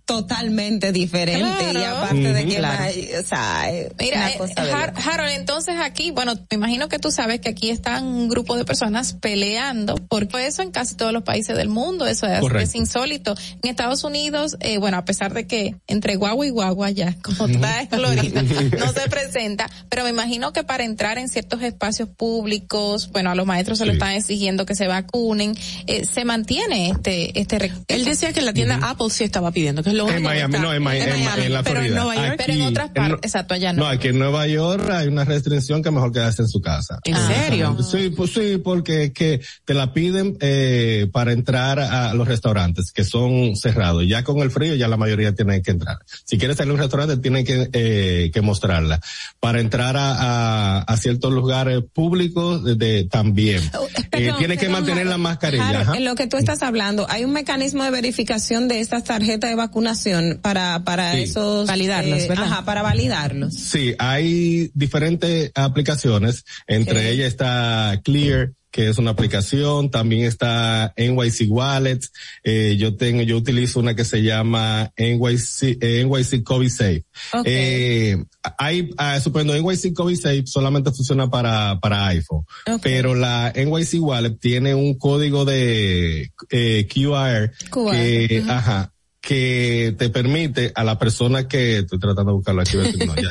totalmente diferente y aparte de Ujú. que Claro. o sea, Mira, eh, de Har-. Harold, entonces aquí, bueno, me imagino que tú sabes que aquí están un grupo de personas peleando, porque eso en casi todos los países del mundo, eso es, es insólito. En Estados Unidos, eh, bueno, a pesar de que entre guagua y guagua ya, como está en Florida, no se presenta, pero me imagino que para entrar en ciertos espacios públicos, bueno, a los maestros se lo están exigiendo que se vacunen, eh, se mantiene este, este requisito. Él decía que en la tienda Apple sí estaba pidiendo, que es lo En Miami, no, en, Miami, en, en la pero en Florida. Nueva York. Pero en otras partes, exacto, allá no. No, aquí en Nueva York hay una restricción que mejor quedarse en su casa. ¿En serio? Sí, pues sí, porque es que te la piden eh, para entrar a los restaurantes que son cerrados. Ya con el frío ya la mayoría tienen que entrar. Si quieres salir a un restaurante tienen que, eh, que mostrarla. Para entrar a, a, a ciertos lugares públicos de, de- también. eh, Perdón, tienes que mantener la mascarilla. Ajá. en lo que tú estás hablando, hay un mecanismo de verificación de estas tarjetas de vacunación para para Sí. esos Validarlos, eh, ¿verdad? Ajá, para validarlos. Sí, hay diferentes aplicaciones. Entre Ok. ellas está Clear, que es una aplicación. También está NYC Wallet. Eh, yo tengo, yo utilizo una que se llama NYC, eh, NYC COVID Safe. Ok. Eh, hay, ah, suponiendo NYC COVID Safe solamente funciona para, para iPhone. Pero la NYC Wallet tiene un código de eh, QR, QR, que, ajá, que te permite a la persona que estoy tratando de buscarlo aquí. no, ya,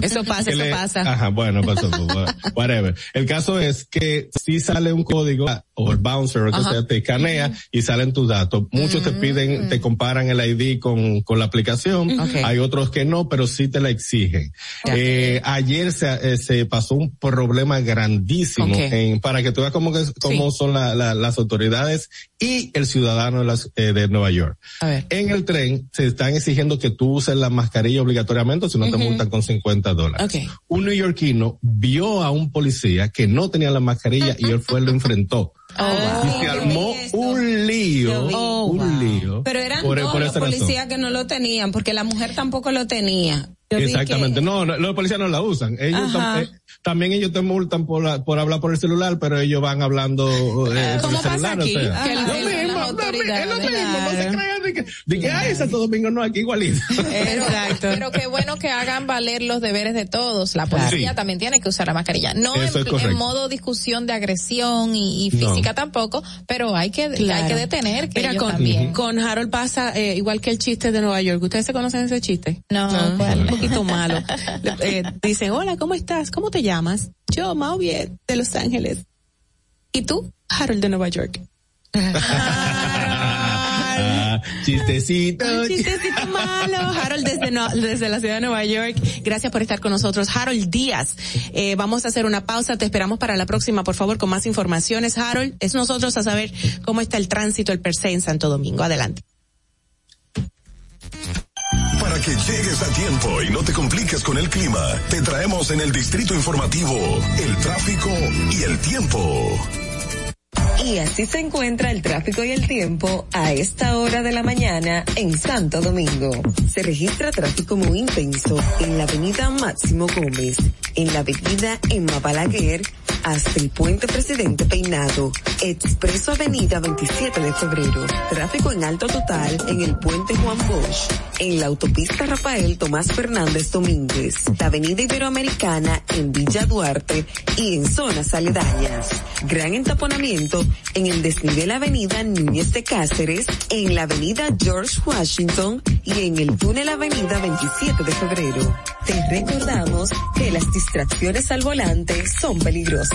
me. Eso pasa, Que eso le- pasa. Ajá, bueno, pasó, pues, whatever. El caso es que si sale un código o el bouncer o sea, te escanea y salen tus datos. Muchos te piden, te comparan el ID con, con la aplicación. Ok. Hay otros que no, pero sí te la exigen. Ya. Eh, ayer se, eh, se pasó un problema grandísimo Ok. en, para que tú veas cómo, que, cómo son la- la- las autoridades y el ciudadano de, las- eh, de Nueva York. A ver. En el tren se están exigiendo que tú uses la mascarilla obligatoriamente, si no te multan con 50 dólares. Ok. Un neoyorquino vio a un policía que no tenía la mascarilla y él fue y lo enfrentó. Ah, y se armó un lío, Oh, un wow. lío. Pero eran por, dos por los razón. policías que no lo tenían, porque la mujer tampoco lo tenía. Yo Exactamente. que- No, no, los policías no la usan. Ellos eh, también ellos te multan por, la- por hablar por el celular, pero ellos van hablando eh, por el ¿Cómo pasa celular. aquí? O sea. Lo mismo, autoridades, es lo mismo, no se claro. crean de que, de que ay, Santo Domingo no, aquí igualito. Exacto. pero qué bueno que hagan valer los deberes de todos. La Claro. policía Sí. también tiene que usar la mascarilla. No en, en modo discusión de agresión y, y No. física tampoco, pero hay que, Claro. hay que detener que Mira, ellos con, también. con Harold pasa eh, igual que el chiste de Nueva York. ¿Ustedes se conocen ese chiste? No, ¿cuál? un poquito malo. Eh, dicen, hola, ¿cómo estás? ¿Cómo te llamas? Yo, Mau bien, de Los Ángeles. ¿Y tú? Harold de Nueva York. Ah, chistecito. Un chistecito malo. Harold desde, no- desde la ciudad de Nueva York. Gracias por estar con nosotros. Harold Díaz. Eh, vamos a hacer una pausa. Te esperamos para la próxima, por favor, con más informaciones. Harold, es nosotros a saber cómo está el tránsito, el per se en Santo Domingo. Adelante. Para que llegues a tiempo y no te compliques con el clima, te traemos en el distrito informativo el tráfico y el tiempo. Y así se encuentra el tráfico y el tiempo a esta hora de la mañana en Santo Domingo. Se registra tráfico muy intenso en la avenida Máximo Gómez, en la avenida Emma Balaguer, hasta el puente Presidente Peinado, Expreso Avenida 27 de Febrero, tráfico en alto total en el puente Juan Bosch, en la autopista Rafael Tomás Fernández Domínguez, la avenida Iberoamericana en Villa Duarte y en zonas aledañas. Gran entaponamiento en el desnivel Avenida Núñez de Cáceres, en la Avenida George Washington y en el túnel Avenida 27 de Febrero. Te recordamos que las distracciones al volante son peligrosas.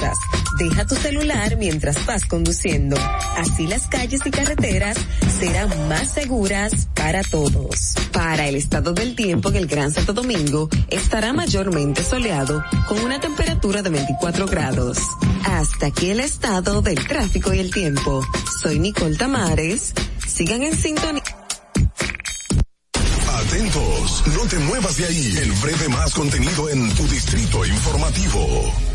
Deja tu celular mientras vas conduciendo. Así las calles y carreteras serán más seguras para todos. Para el estado del tiempo en el Gran Santo Domingo estará mayormente soleado con una temperatura de 24 grados. Hasta aquí el estado del tráfico y el tiempo. Soy Nicole Tamares. Sigan en sintonía. Atentos, no te muevas de ahí. El breve más contenido en tu distrito informativo.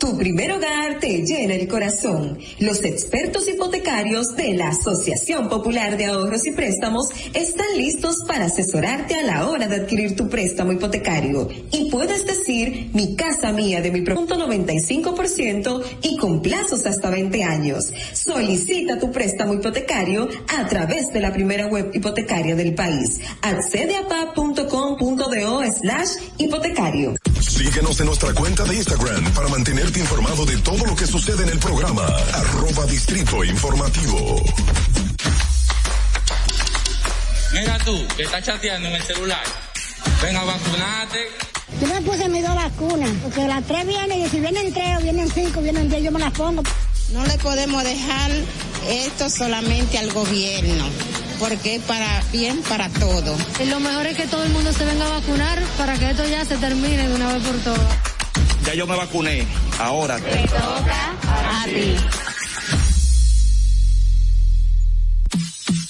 Tu primer hogar te llena el corazón. Los expertos hipotecarios de la Asociación Popular de Ahorros y Préstamos están listos para asesorarte a la hora de adquirir tu préstamo hipotecario. Y puedes decir, mi casa mía de mi punto 95% y con plazos hasta 20 años. Solicita tu préstamo hipotecario a través de la primera web hipotecaria del país. Accede a pa.com.do slash hipotecario. Síguenos en nuestra cuenta de Instagram para mantenerte informado de todo lo que sucede en el programa. Arroba Distrito Informativo. Mira tú, que estás chateando en el celular. Ven a vacunarte. Yo me puse mis dos vacunas, porque las tres vienen, y si vienen tres, o vienen cinco, vienen diez, yo me las pongo. No le podemos dejar esto solamente al gobierno, porque es para bien para todo. Y lo mejor es que todo el mundo se venga a vacunar para que esto ya se termine de una vez por todas. Ya yo me vacuné. Ahora. Te toca a ti.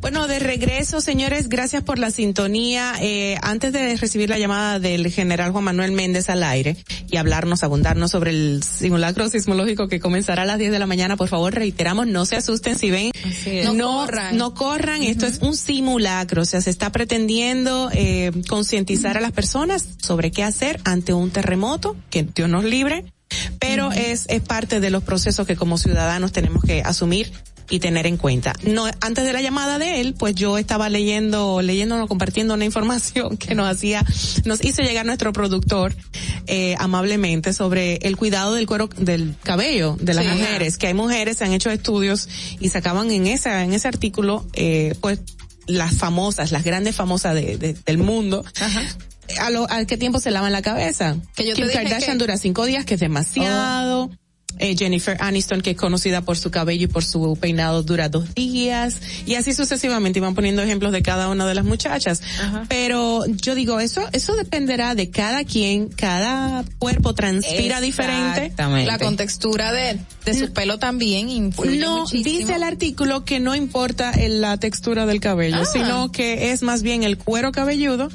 Bueno, de regreso, señores, gracias por la sintonía. Eh, antes de recibir la llamada del general Juan Manuel Méndez al aire y hablarnos, abundarnos sobre el simulacro sismológico que comenzará a las 10 de la mañana, por favor, reiteramos, no se asusten si ven, No no, corran. no corran, esto es un simulacro, o sea, se está pretendiendo eh, concientizar a las personas sobre qué hacer ante un terremoto, que Dios nos libre, pero es, es parte de los procesos que como ciudadanos tenemos que asumir y tener en cuenta. No, antes de la llamada de él, pues yo estaba leyendo, leyendo, compartiendo una información que nos hacía, nos hizo llegar nuestro productor, eh, amablemente sobre el cuidado del cuero, del cabello de las Sí. mujeres, que hay mujeres, se han hecho estudios y sacaban en esa, en ese artículo, eh, pues las famosas, las grandes famosas de, de- del mundo, a, lo, a qué tiempo se lavan la cabeza. Que yo te Kim dije Kardashian que- dura cinco días, que es demasiado. Eh, Jennifer Aniston, que es conocida por su cabello y por su peinado, dura dos días. Y así sucesivamente iban poniendo ejemplos de cada una de las muchachas. Pero yo digo, eso, eso dependerá de cada quien, cada cuerpo transpira diferente. La contextura de, de su pelo también influye No, muchísimo. dice el artículo que no importa el- la textura del cabello, Ah. sino que es más bien el cuero cabelludo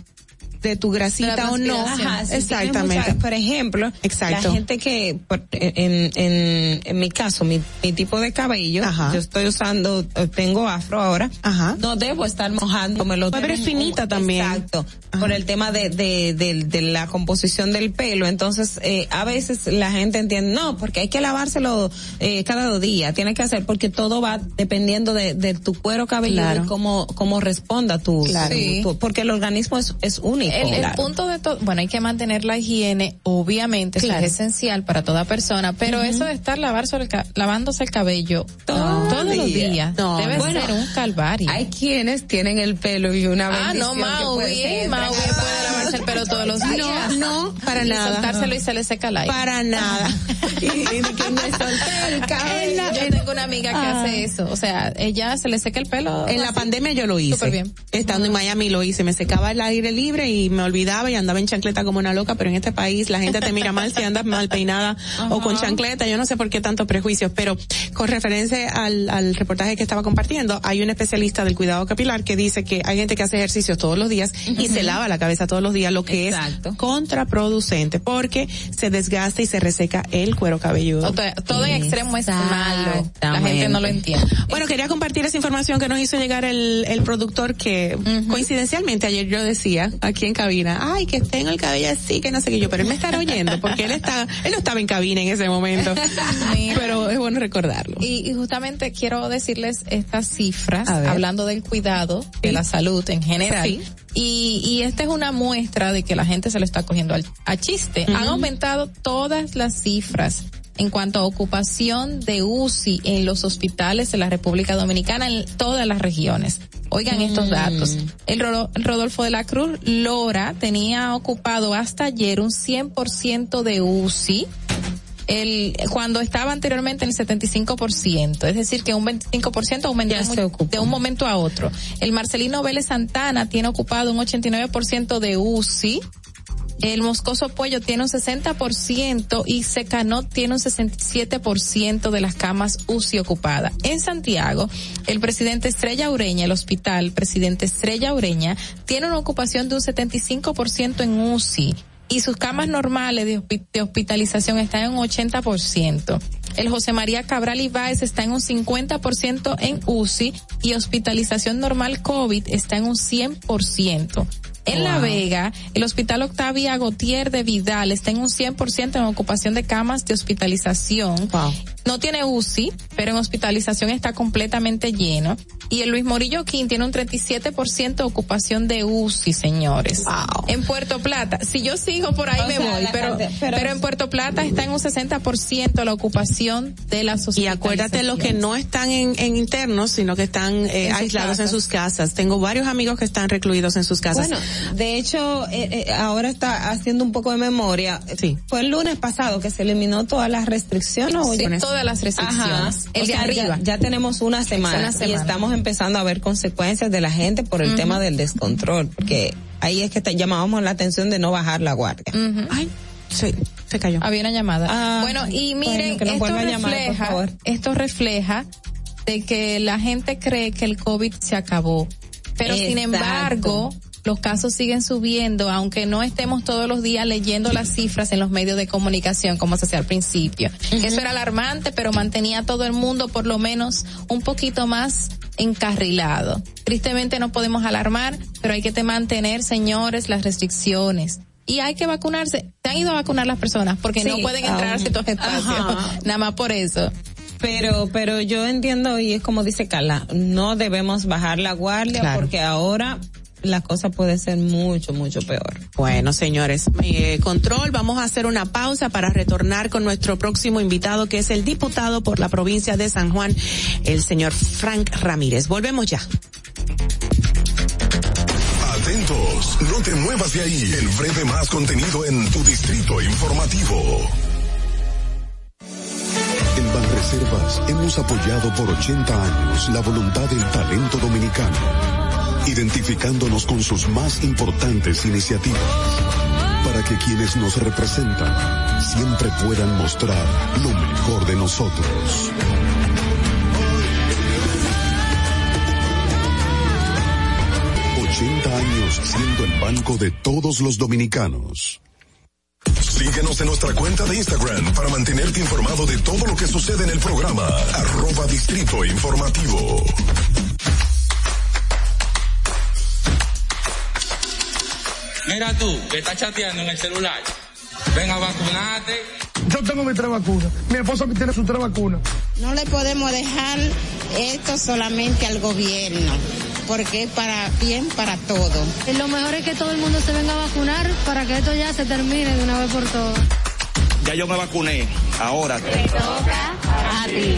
de tu grasita o no. Ajá, si tienes Exactamente. mucha- por ejemplo, Exacto. la gente que, por- en, en, en mi caso, mi, mi tipo de cabello, yo estoy usando, eh, tengo afro ahora, no debo estar mojándome lo Tú eres finita también. Exacto, por el tema de, de, de, de la composición del pelo, entonces eh, a veces la gente entiende, no, porque hay que lavárselo eh, cada dos días, tiene que hacer, porque todo va dependiendo de, de tu cuero cabelludo Claro. y cómo, cómo responda tu, Claro. Sí. tu- porque el organismo es, es único. El, punto de todo, bueno, hay que mantener la higiene, obviamente, eso Claro. es esencial para toda persona, pero eso de estar lavarse el ca- lavándose el cabello todos los días debe Bueno, ser un calvario. Hay quienes tienen el pelo y una Ah, bendición no, que puede Maui, ser Maui puede el Pero todos los días. No, no, para Y nada. soltárselo y se le seca el aire. Para nada. Yo tengo una amiga que Ah. hace eso. O sea, ella se le seca el pelo. En la pandemia yo lo hice. Súper bien. Estando en Miami lo hice. Me secaba el aire libre y me olvidaba y andaba en chancleta como una loca, pero en este país la gente te mira mal si andas mal peinada o con chancleta. Yo no sé por qué tantos prejuicios, pero con referencia al, al reportaje que estaba compartiendo, hay un especialista del cuidado capilar que dice que hay gente que hace ejercicios todos los días y se lava la cabeza todos los días, lo que es contraproducente porque se desgasta y se reseca el cuero cabelludo. Todo en extremo es malo. La gente no lo entiende. Bueno, quería compartir esa información que nos hizo llegar el, el productor que coincidencialmente ayer yo decía aquí en cabina, ay, que tengo el cabello así, que no sé qué yo, pero él me estará oyendo porque él está, él no estaba en cabina en ese momento. pero es bueno recordarlo. Y, y justamente quiero decirles estas cifras, hablando del cuidado, de la salud en general. Sí. Y, y esta es una muestra de que la gente se lo está cogiendo al, a chiste. Han aumentado todas las cifras en cuanto a ocupación de UCI en los hospitales de la República Dominicana en todas las regiones. Oigan estos datos. El, Ro- el Rodolfo de la Cruz Lora tenía ocupado hasta ayer un 100% de UCI el cuando estaba anteriormente en el 75%, es decir, que un 25% aumentó muy- de un momento a otro. El Marcelino Vélez Santana tiene ocupado un 89% de UCI. El Moscoso Pollo tiene un 60% y Secanot tiene un 67% de las camas UCI ocupadas. En Santiago, el presidente Estrella Ureña, el hospital presidente Estrella Ureña, tiene una ocupación de un 75% en UCI y sus camas normales de, de hospitalización están en un 80%. El José María Cabral Ibáez está en un 50% en UCI y hospitalización normal COVID está en un 100%. En La Wow. Vega, el Hospital Octavia Gautier de Vidal está en un 100% en ocupación de camas de hospitalización. No tiene UCI, pero en hospitalización está completamente lleno. Y el Luis Morillo King tiene un 37% de ocupación de UCI, señores. En Puerto Plata, si yo sigo por ahí O me sea, voy, la pero, cantidad- pero, pero- en Puerto Plata está en un 60% la ocupación de las Y acuérdate los que no están en, en internos, sino que están eh, En sus aislados en sus casas. Tengo varios amigos que están recluidos en sus casas. Bueno, de hecho, eh, eh, ahora está haciendo un poco de memoria. Fue el lunes pasado que se eliminó todas las restricciones. ¿o Sí? Todas las restricciones. Ajá. El O de sea, arriba. Ya, ya tenemos una semana, Una y estamos empezando a ver consecuencias de la gente por el tema del descontrol, porque ahí es que te llamábamos la atención de no bajar la guardia. Ay, se, se cayó. Había una llamada. Ah, bueno, y bueno, miren, esto vuelva a llamar, por refleja, favor. esto refleja de que la gente cree que el COVID se acabó. Pero sin embargo, los casos siguen subiendo, aunque no estemos todos los días leyendo las cifras en los medios de comunicación, como se hacía al principio. Eso era alarmante, pero mantenía a todo el mundo por lo menos un poquito más encarrilado. Tristemente no podemos alarmar, pero hay que te mantener, señores, las restricciones. Y hay que vacunarse. Se han ido a vacunar las personas porque no pueden entrar a ciertos espacios. Ajá. Nada más por eso. Pero, pero yo entiendo y es como dice Carla, no debemos bajar la guardia Claro. porque ahora la cosa puede ser mucho, mucho peor. Bueno, señores, eh, control, vamos a hacer una pausa para retornar con nuestro próximo invitado, que es el diputado por la provincia de San Juan, el señor Frank Ramírez. Volvemos ya. Atentos, no te muevas de ahí. El breve más contenido en tu distrito informativo. En Banreservas hemos apoyado por 80 años la voluntad del talento dominicano, identificándonos con sus más importantes iniciativas, para que quienes nos representan siempre puedan mostrar lo mejor de nosotros. ...80 años siendo el banco de todos los dominicanos. Síguenos en nuestra cuenta de Instagram para mantenerte informado de todo lo que sucede en el programa. Arroba Distrito Informativo. Mira tú, que estás chateando en el celular. Ven a vacunarte. Yo tengo mis tres vacunas. Mi esposa tiene sus tres vacunas. No le podemos dejar esto solamente al gobierno, porque es para bien para todo. Lo mejor es que todo el mundo se venga a vacunar para que esto ya se termine de una vez por todas. Ya yo me vacuné. Ahora. a ti.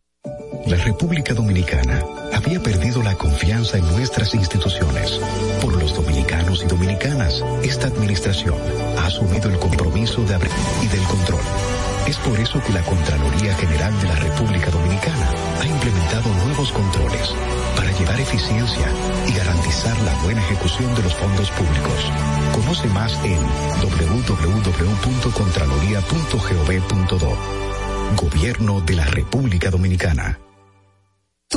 La República Dominicana había perdido la confianza en nuestras instituciones. Por los dominicanos y dominicanas, esta administración ha asumido el compromiso de abrir y del control. Es por eso que la Contraloría General de la República Dominicana ha implementado nuevos controles para llevar eficiencia y garantizar la buena ejecución de los fondos públicos. Conoce más en www.contraloría.gov.do. Gobierno de la República Dominicana.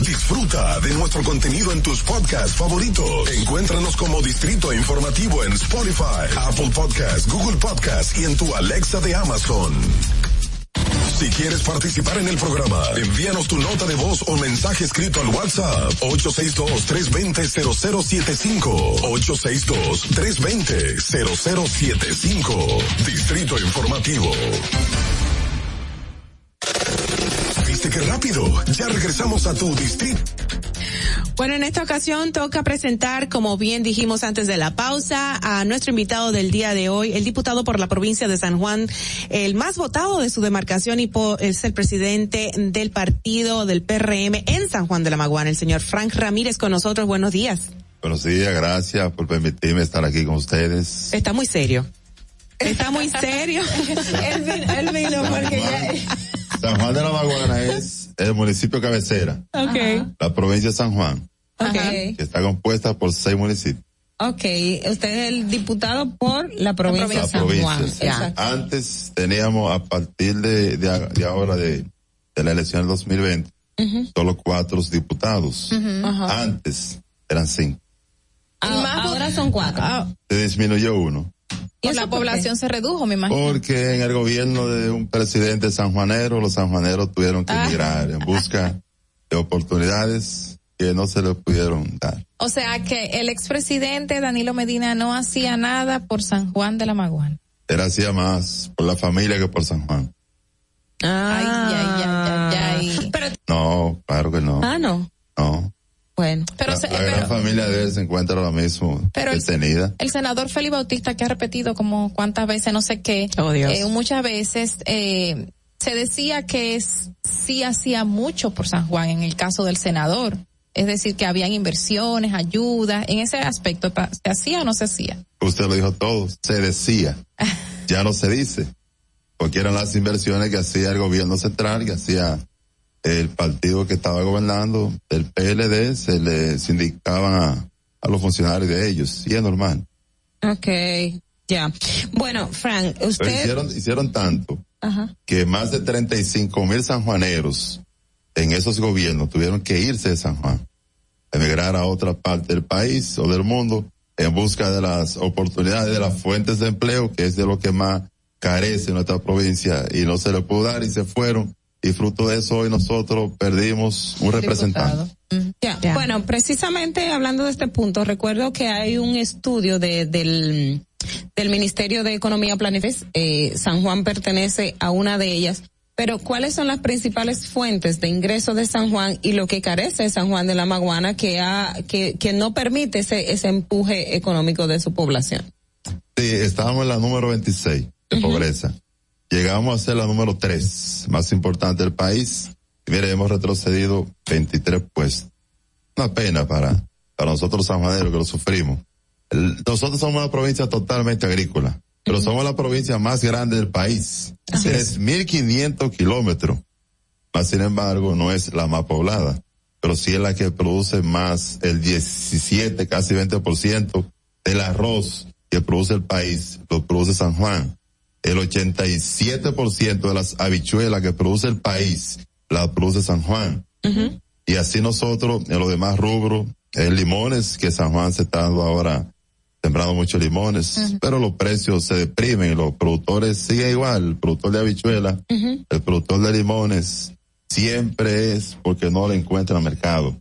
Disfruta de nuestro contenido en tus podcasts favoritos. Encuéntranos como Distrito Informativo en Spotify, Apple Podcasts, Google Podcasts y en tu Alexa de Amazon. Si quieres participar en el programa, envíanos tu nota de voz o mensaje escrito al WhatsApp 862-320-0075. 862-320-0075. Distrito Informativo. ¿Viste qué rápido? Ya regresamos a tu distrito. Bueno, en esta ocasión toca presentar, como bien dijimos antes de la pausa, a nuestro invitado del día de hoy, el diputado por la provincia de San Juan, el más votado de su demarcación y es el presidente del partido del PRM en San Juan de la Maguana, el señor Frank Ramírez con nosotros. Buenos días. Buenos días, gracias por permitirme estar aquí con ustedes. Está muy serio. Está muy serio. él, vino, él vino porque ya... San Juan de la Maguana es el municipio cabecera. Okay. La provincia de San Juan. Okay. Que está compuesta por seis municipios. Ok, usted es el diputado por la provincia de San Juan. Ya. Antes teníamos, a partir de, de, de ahora, de, de, la elección del 2020, uh -huh. solo cuatro diputados. Uh -huh. Antes eran cinco. Ah, ahora son cuatro. Se disminuyó uno. ¿Y la población se redujo, me imagino? Porque en el gobierno de un presidente sanjuanero, los sanjuaneros tuvieron que Ah. emigrar en busca de oportunidades que no se les pudieron dar. O sea que el expresidente Danilo Medina no hacía nada por San Juan de la Maguana. Él hacía más por la familia que por San Juan. Ah. Ay, ay, ay, ay, ay. Pero, No, claro que no. Ah, no. No. Bueno. pero, La, se- la pero- gran familia de él se encuentra ahora mismo Pero el- detenida. el senador Félix Bautista que ha repetido como cuántas veces, no sé qué, Oh, Dios. eh, muchas veces eh, se decía que es, sí hacía mucho por San Juan en el caso del senador. Es decir, que habían inversiones, ayudas, en ese aspecto, ¿se hacía o no se hacía? Usted lo dijo todo. Se decía. ya no se dice. Porque eran las inversiones que hacía el gobierno central, que hacía el partido que estaba gobernando, el PLD, se les indicaban a, a los funcionarios de ellos. Y es normal. Ok, ya. Bueno, Frank, Pero usted. hicieron, hicieron tanto Ajá. que más de 35 mil sanjuaneros en esos gobiernos tuvieron que irse de San Juan, emigrar a otra parte del país o del mundo en busca de las oportunidades, de las fuentes de empleo, que es de lo que más carece nuestra provincia y no se le pudo dar y se fueron. Y fruto de eso hoy nosotros perdimos un representante. Ya. Bueno, precisamente hablando de este punto, recuerdo que hay un estudio de, del, del Ministerio de Economía Planetes, eh, San Juan pertenece a una de ellas, pero ¿cuáles son las principales fuentes de ingreso de San Juan y lo que carece San Juan de la Maguana que, ha, que, que no permite ese, ese empuje económico de su población? Sí, estábamos en la número 26 de pobreza. Llegamos a ser la número 3 más importante del país. Y mire, hemos retrocedido 23 puestos. Una pena para, para nosotros sanjuaneros que lo sufrimos. El- nosotros somos una provincia totalmente agrícola, pero somos la provincia más grande del país. Es 1.500 kilómetros. Mas, sin embargo, no es la más poblada. pero sí es la que produce más, el 17, casi 20% del arroz que produce el país, lo produce San Juan. El 87% de las habichuelas que produce el país, la produce San Juan. Y así nosotros, en los demás rubros, en limones, que San Juan se está dando ahora sembrando muchos limones, pero los precios se deprimen, los productores siguen igual, el productor de habichuela, el productor de limones, siempre es porque no le encuentra mercado.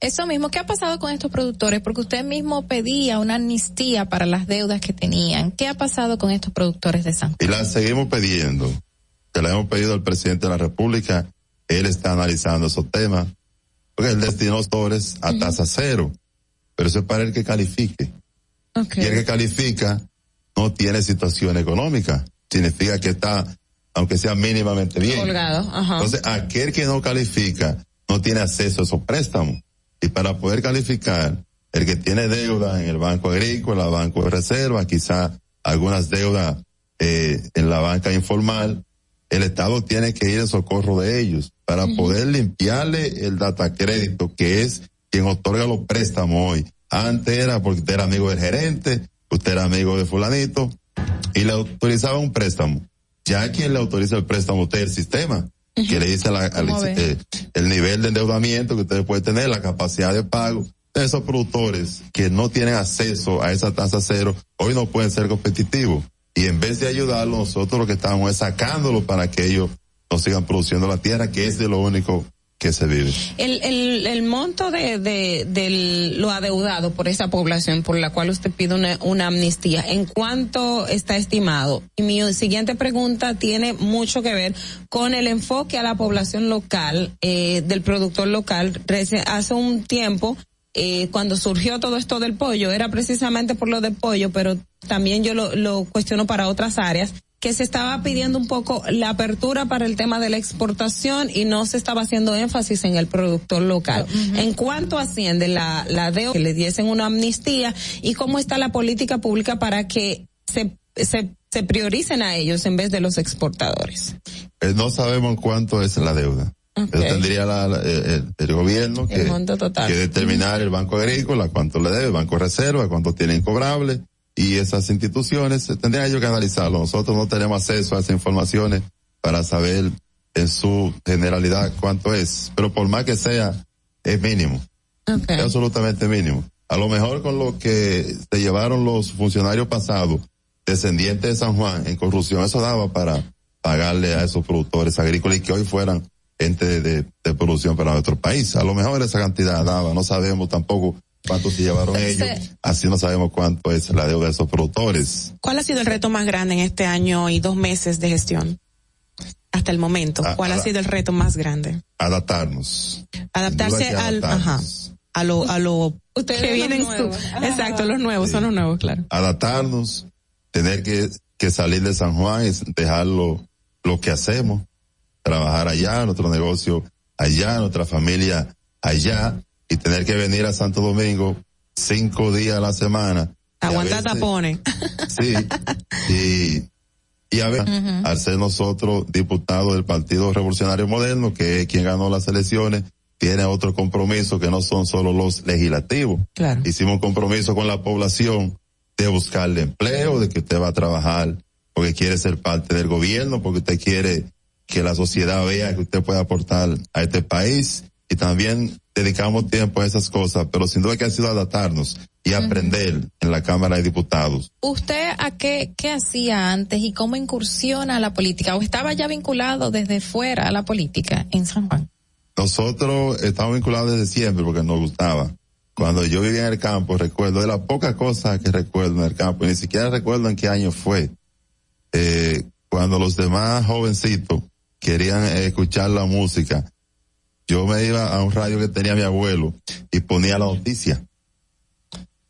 Eso mismo, ¿qué ha pasado con estos productores? Porque usted mismo pedía una amnistía para las deudas que tenían. ¿Qué ha pasado con estos productores de San Juan? Y la seguimos pidiendo. Que la hemos pedido al presidente de la República. Él está analizando esos temas. Porque él destinó los dólares a tasa cero. Pero eso es para el que califique. Y el que califica no tiene situación económica. Significa que está, aunque sea mínimamente bien. Colgado, ajá. Entonces, aquel que no califica no tiene acceso a esos préstamos. Y para poder calificar, el que tiene deuda en el Banco Agrícola, Banco de Reserva, quizá algunas deudas eh, en la banca informal, el Estado tiene que ir en socorro de ellos para poder limpiarle el data crédito, que es quien otorga los préstamos hoy. Antes era porque usted era amigo del gerente, usted era amigo de fulanito, y le autorizaba un préstamo. Ya quien le autoriza el préstamo, usted es el sistema que le dice la, eh, el nivel de endeudamiento que usted puede tener, la capacidad de pago. Esos productores que no tienen acceso a esa tasa cero, hoy no pueden ser competitivos. Y en vez de ayudarlos, nosotros lo que estamos es sacándolos para que ellos no sigan produciendo la tierra, que es de lo único El, el, el monto de, de, de lo adeudado por esa población por la cual usted pide una, una amnistía, ¿en cuánto está estimado? Y mi siguiente pregunta tiene mucho que ver con el enfoque a la población local, eh, del productor local. Hace un tiempo, eh, cuando surgió todo esto del pollo, era precisamente por lo del pollo, pero también yo lo, lo cuestiono para otras áreas que se estaba pidiendo un poco la apertura para el tema de la exportación y no se estaba haciendo énfasis en el productor local. En cuánto asciende la, la deuda, que le diesen una amnistía y cómo está la política pública para que se, se, se prioricen a ellos en vez de los exportadores. Eh, no sabemos cuánto es la deuda. Eso tendría la- la- eh, el, el gobierno que, El que determinar el Banco Agrícola cuánto le debe, el Banco de Reserva, cuánto tiene incobrable y esas instituciones tendrían ellos que analizarlo. Nosotros no tenemos acceso a esas informaciones para saber en su generalidad cuánto es, pero por más que sea, es mínimo. Es absolutamente mínimo. A lo mejor con lo que se llevaron los funcionarios pasados, descendientes de San Juan, en corrupción, eso daba para pagarle a esos productores agrícolas y que hoy fueran ente de, de- de producción para nuestro país. A lo mejor esa cantidad daba, no sabemos tampoco cuánto se llevaron ellos, así no sabemos cuánto es la deuda de esos productores. ¿Cuál ha sido el reto más grande en este año y dos meses de gestión? Hasta el momento, ¿cuál ha sido el reto más grande? Adaptarnos. Adaptarse al, ajá, a lo, a lo Ustedes que vienen, nuevos. su- exacto, los nuevos, son los nuevos, claro. adaptarnos, tener que, que salir de San Juan y dejar lo, lo que hacemos, trabajar allá, nuestro negocio allá, nuestra familia allá, y tener que venir a Santo Domingo cinco días a la semana. Aguantar tapones. Sí, y, y a ver, al ser nosotros diputados del Partido Revolucionario Moderno, que es quien ganó las elecciones, tiene otro compromiso que no son solo los legislativos. Claro. Hicimos un compromiso con la población de buscarle empleo, de que usted va a trabajar porque quiere ser parte del gobierno, porque usted quiere que la sociedad vea que usted puede aportar a este país y también dedicamos tiempo a esas cosas, pero sin duda que ha sido adaptarnos y aprender en la Cámara de Diputados. ¿Usted a qué, qué hacía antes y cómo incursiona a la política? ¿O estaba ya vinculado desde fuera a la política en San Juan? Nosotros estamos vinculados desde siempre porque nos gustaba. Cuando yo vivía en el campo, recuerdo de las pocas cosas que recuerdo en el campo, y ni siquiera recuerdo en qué año fue, eh, cuando los demás jovencitos querían escuchar la música, yo me iba a un radio que tenía mi abuelo y ponía la noticia.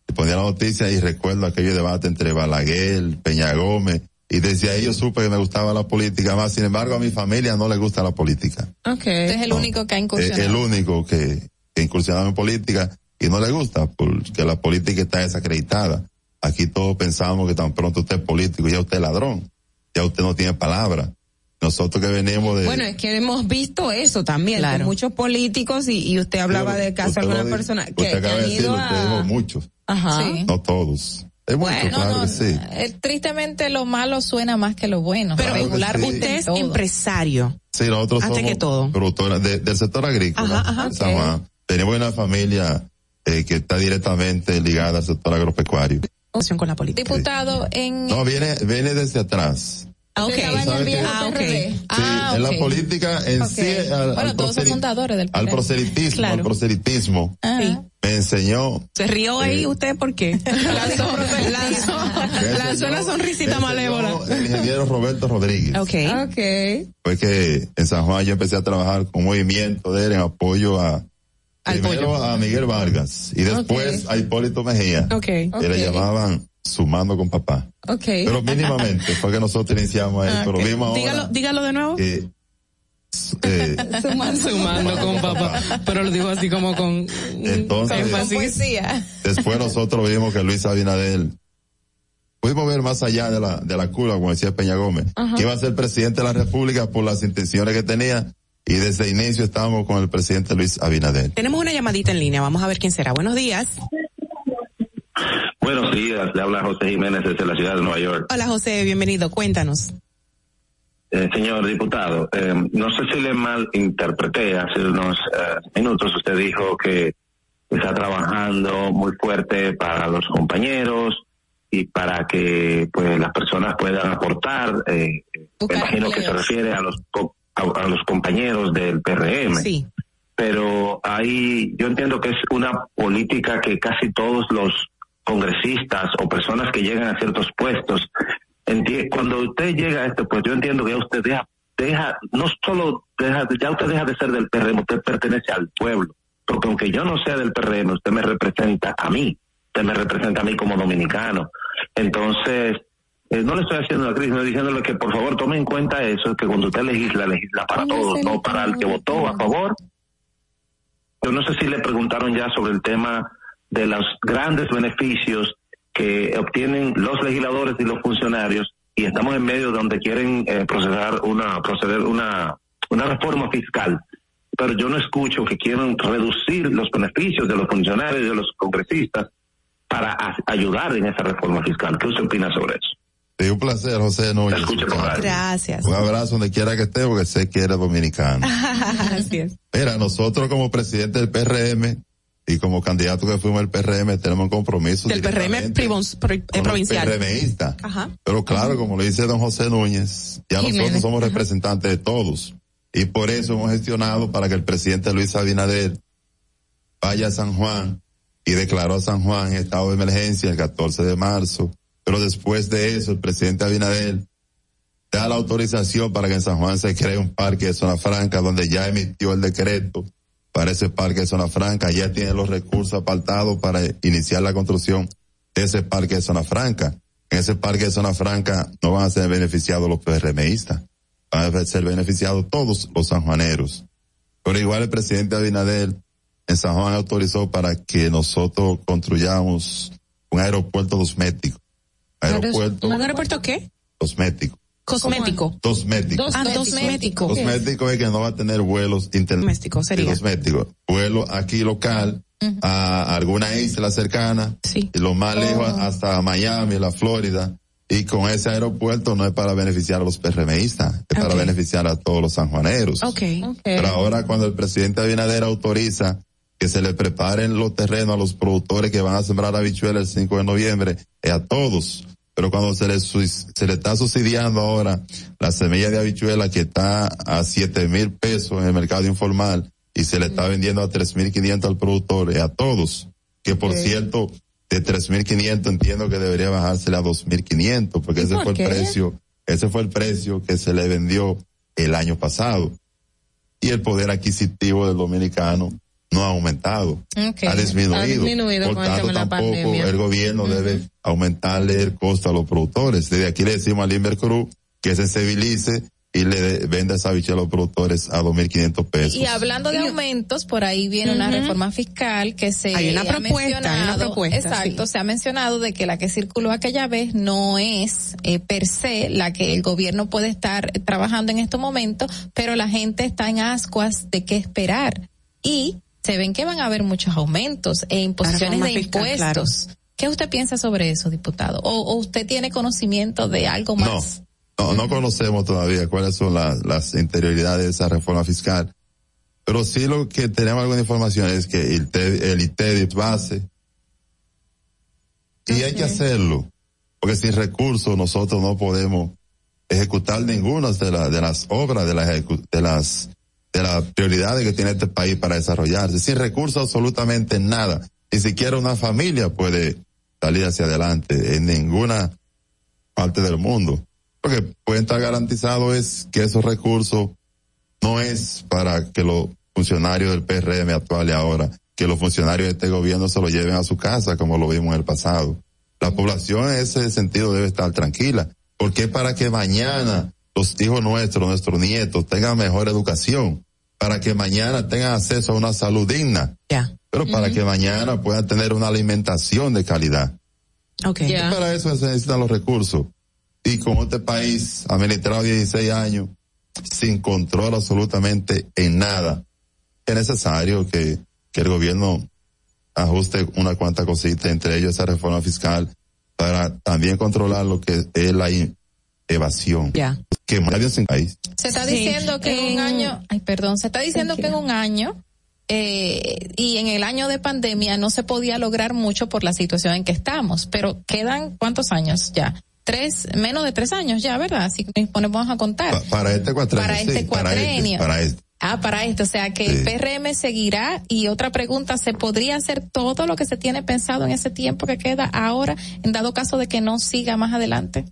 Y ponía la noticia y recuerdo aquello debate entre Balaguer, Peña Gómez, y desde ahí yo supe que me gustaba la política más. Sin embargo, a mi familia no le gusta la política. Okay. Usted es el único que ha Es incursionado. el único que, que incursionaba en política y no le gusta porque la política está desacreditada. Aquí todos pensamos que tan pronto usted es político, ya usted es ladrón, ya usted no tiene palabra. Nosotros que venimos de... Bueno, es que hemos visto eso también, Claro. con muchos políticos y, y usted hablaba de caso Usted de lo alguna persona que, usted que acaba de han decirlo, ido usted dijo a... muchos, Ajá. Sí. no todos. Es mucho, Bueno, claro no, que sí. eh, tristemente lo malo suena más que lo bueno. Pero regularmente Usted es todo. empresario. Sí, nosotros Antes somos que todo. productores de- del sector agrícola. Ajá. Tenemos una familia eh, que está directamente ligada al sector agropecuario. Con la política. Diputado en... No, viene, viene desde atrás. Ah, ok. Estaba en el ¿Sabe viejo qué? Ah, ok. PRD. Sí, Ah, la política en sí, al, Bueno, al todos son fundadores del al proselitismo, Claro. al proselitismo, Ah. me enseñó ¿Se rió ahí Eh. usted por qué? lanzó, lanzó, lanzó una sonrisita malévola. el ingeniero Roberto Rodríguez. Ok. Ok. Fue que en San Juan yo empecé a trabajar con un movimiento de él en apoyo a Al primero pollo. a Miguel Vargas y después a Hipólito Mejía, Ok. que le llamaban sumando con papá. Ok. Pero mínimamente fue que nosotros iniciamos ahí, Ah, pero ok. vimos ahora Dígalo, dígalo de nuevo. que eh, Sumando, con papá. Pero lo dijo así como con Entonces- Con poesía. Después nosotros vimos que Luis Abinader pudimos ver más allá de la, de la curva, como decía Peña Gómez, Ajá. que iba a ser presidente de la República por las intenciones que tenía y desde el inicio estábamos con el presidente Luis Abinader. Tenemos una llamadita en línea. Vamos a ver quién será. Buenos días. Buenos días, le habla José Jiménez desde la ciudad de Nueva York. Hola José, bienvenido. Cuéntanos. Eh, señor diputado, eh, no sé si le malinterpreté hace unos eh, minutos. Usted dijo que está trabajando muy fuerte para los compañeros y para que pues las personas puedan aportar. Eh, me imagino que se refiere a los a, a los compañeros del PRM. Sí. pero ahí yo entiendo que es una política que casi todos los congresistas o personas que llegan a ciertos puestos, cuando usted llega a este puesto, yo entiendo que usted deja, deja, no solo deja, ya usted deja de ser del PRM, usted pertenece al pueblo, porque aunque yo no sea del PRM, usted me representa a mí, usted me representa a mí como dominicano. Entonces, eh, no le estoy haciendo una crisis, no diciéndole que por favor tome en cuenta eso, que cuando usted legisla, legisla para todos, no para el que votó a favor yo no sé si le preguntaron ya sobre el tema de los grandes beneficios que obtienen los legisladores y los funcionarios y estamos en medio donde quieren eh, procesar una proceder una una reforma fiscal pero yo no escucho que quieran reducir los beneficios de los funcionarios y de los congresistas para a- ayudar en esa reforma fiscal. ¿Qué usted opina sobre eso? Sí, un placer, José Núñez. Radio. Gracias. Un abrazo donde quiera que esté, porque sé que eres dominicano. Así es. Mira, nosotros como presidente del PRM y como candidato que fuimos del PRM tenemos un compromiso Del PRM eh, provincial. PRMistas. Ajá. Pero claro, como lo dice don José Núñez, ya Jiménez. nosotros somos representantes de todos. Y por eso hemos gestionado para que el presidente Luis Abinader vaya a San Juan y declaró a San Juan en estado de emergencia el 14 de marzo. Pero después de eso, el presidente Abinader da la autorización para que en San Juan se cree un parque de zona franca donde ya emitió el decreto para ese parque de zona franca, ya tiene los recursos apartados para iniciar la construcción de ese parque de zona franca. En ese parque de zona franca no van a ser beneficiados los PRMistas, van a ser beneficiados todos los sanjuaneros. Pero igual el presidente Abinader en San Juan autorizó para que nosotros construyamos un aeropuerto cosmético. Aeropuerto ¿Un aeropuerto qué? cosmético. Cosmético. Cosmético. Ah, cosmético. Cosmético es que no va a tener vuelos internacionales. Sería. Cosmético. Vuelo aquí local a alguna isla cercana. Y lo más lejos hasta Miami, la Florida. Y con ese aeropuerto no es para beneficiar a los PRMistas, es para beneficiar a todos los sanjuaneros. Ok. Pero ahora cuando el presidente Abinader autoriza que se le preparen los terrenos a los productores que van a sembrar habichuelas el 5 de noviembre, es a todos. Pero cuando se le, se le está subsidiando ahora la semilla de habichuela que está a siete mil pesos en el mercado informal y se le está vendiendo a tres mil quinientos al productor, es a todos. Que por cierto, de tres mil quinientos entiendo que debería bajársele a dos mil quinientos porque ¿Y ese por fue el precio, ese fue el precio que se le vendió el año pasado. Y el poder adquisitivo del dominicano no ha aumentado ha disminuido. Ha disminuido Por con el tanto, tema de la tampoco pandemia. el gobierno debe aumentarle el costo a los productores. Desde aquí le decimos al Invercruz que sensibilice y le vende esa bicha a los productores a 2.500 pesos. Y hablando de aumentos, por ahí viene una reforma fiscal que se Hay una ha propuesta, hay una propuesta, exacto, se ha mencionado de que la que circuló aquella vez no es eh, per se la que el gobierno puede estar trabajando en estos momentos, pero la gente está en ascuas de qué esperar y se ven que van a haber muchos aumentos e imposiciones de fiscal, impuestos. ¿Qué usted piensa sobre eso, diputado? ¿O, o usted tiene conocimiento de algo más? No, no conocemos todavía cuáles son las, las interioridades de esa reforma fiscal, pero sí lo que tenemos alguna información es que el, el base y hay que hacerlo, porque sin recursos nosotros no podemos ejecutar ninguna de, la- de las obras, de las, de las de las prioridades que tiene este país para desarrollarse. Sin recursos absolutamente nada. Ni siquiera una familia puede salir hacia adelante en ninguna parte del mundo. Lo que puede estar garantizado es que esos recursos no es para que los funcionarios del PRM actual y ahora, que los funcionarios de este gobierno se lo lleven a su casa como lo vimos en el pasado. La población en ese sentido debe estar tranquila, porque para que mañana los hijos nuestros, nuestros nietos tengan mejor educación, para que mañana tengan acceso a una salud digna, pero para que mañana puedan tener una alimentación de calidad. Okay. Y para eso se necesitan los recursos. Y como este país administrado 16 años, sin control absolutamente en nada, es necesario que, que el gobierno ajuste una cuanta cosita, entre ellos esa reforma fiscal, para también controlar lo que es la evasión. Ya. Que nadie en país. Se está Sí. diciendo que en un año, ay, perdón, se está diciendo que en un año eh, y en el año de pandemia no se podía lograr mucho por la situación en que estamos, pero quedan cuántos años ya, tres, menos de tres años ya, ¿verdad? Así que nos ponemos a contar. Pa- para este cuatrenio. Para sí, este para este, cuatrenio. para este. Ah, para esto, o sea que el PRM seguirá y otra pregunta, ¿se podría hacer todo lo que se tiene pensado en ese tiempo que queda ahora, en dado caso de que no siga más adelante?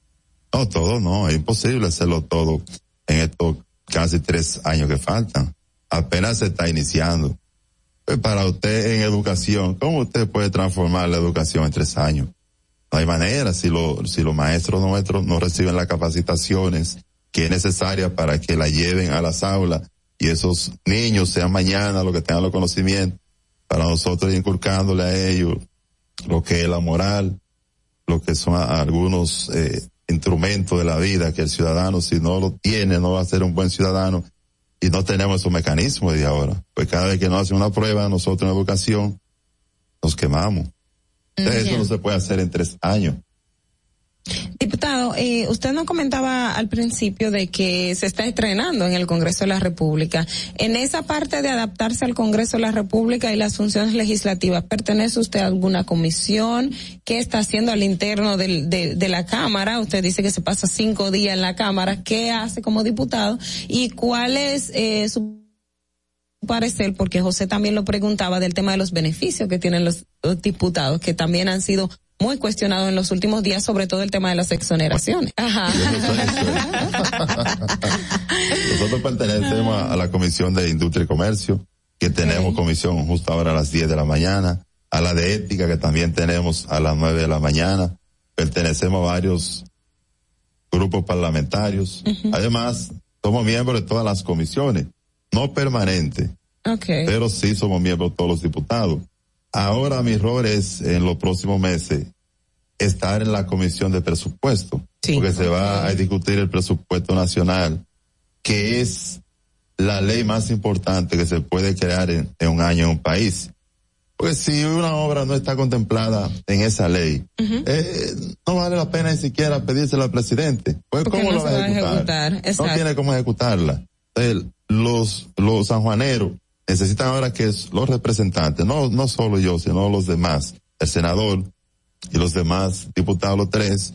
No, todo no, es imposible hacerlo todo en estos casi tres años que faltan. Apenas se está iniciando. Pues para usted en educación, ¿cómo usted puede transformar la educación en tres años? No hay manera si, lo, si los maestros nuestros no reciben las capacitaciones que es necesaria para que la lleven a las aulas y esos niños sean mañana los que tengan los conocimientos para nosotros inculcándole a ellos lo que es la moral, lo que son algunos eh, instrumentos de la vida que el ciudadano si no lo tiene no va a ser un buen ciudadano y no tenemos esos mecanismos de ahora. Pues cada vez que nos hacen una prueba nosotros en educación nos quemamos. Entonces, ya. Eso no se puede hacer en tres años. Diputado, eh, usted nos comentaba al principio de que se está estrenando en el Congreso de la República. En esa parte de adaptarse al Congreso de la República y las funciones legislativas, ¿pertenece usted a alguna comisión? ¿Qué está haciendo al interno de, la Cámara? Usted dice que se pasa cinco días en la Cámara. ¿Qué hace como diputado? ¿Y cuál es eh, su parecer, porque José también lo preguntaba del tema de los beneficios que tienen los diputados, que también han sido muy cuestionados en los últimos días, sobre todo el tema de las exoneraciones. Ajá. Nosotros pertenecemos a, la Comisión de Industria y Comercio, que tenemos comisión justo ahora a las 10 de la mañana, a la de Ética, que también tenemos a las 9 de la mañana. Pertenecemos a varios grupos parlamentarios. Además, somos miembros de todas las comisiones, no permanentes, Okay. pero sí somos miembros de todos los diputados. Ahora mi rol es en los próximos meses estar en la comisión de presupuesto, porque se va a discutir el presupuesto nacional, que es la ley más importante que se puede crear en, en un año en un país. Pues si una obra no está contemplada en esa ley, eh, no vale la pena ni siquiera pedírsela al presidente. Pues Porque ¿cómo no lo va a ejecutar? No tiene cómo ejecutarla. Entonces, los, los sanjuaneros necesitan ahora que los representantes, no, no solo yo, sino los demás, el senador y los demás diputados, los tres,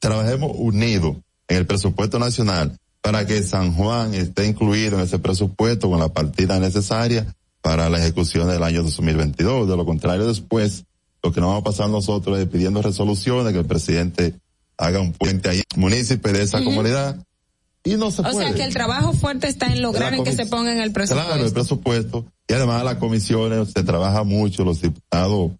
trabajemos unidos en el presupuesto nacional para que San Juan esté incluido en ese presupuesto con la partida necesaria para la ejecución del año 2022. De lo contrario, después, lo que nos va a pasar nosotros es pidiendo resoluciones, que el presidente haga un puente ahí, municipio de esa comunidad, y no se O puede. sea que el trabajo fuerte está en lograr en que se ponga en el presupuesto. Claro, el presupuesto. Y además las comisiones, se trabaja mucho, los diputados.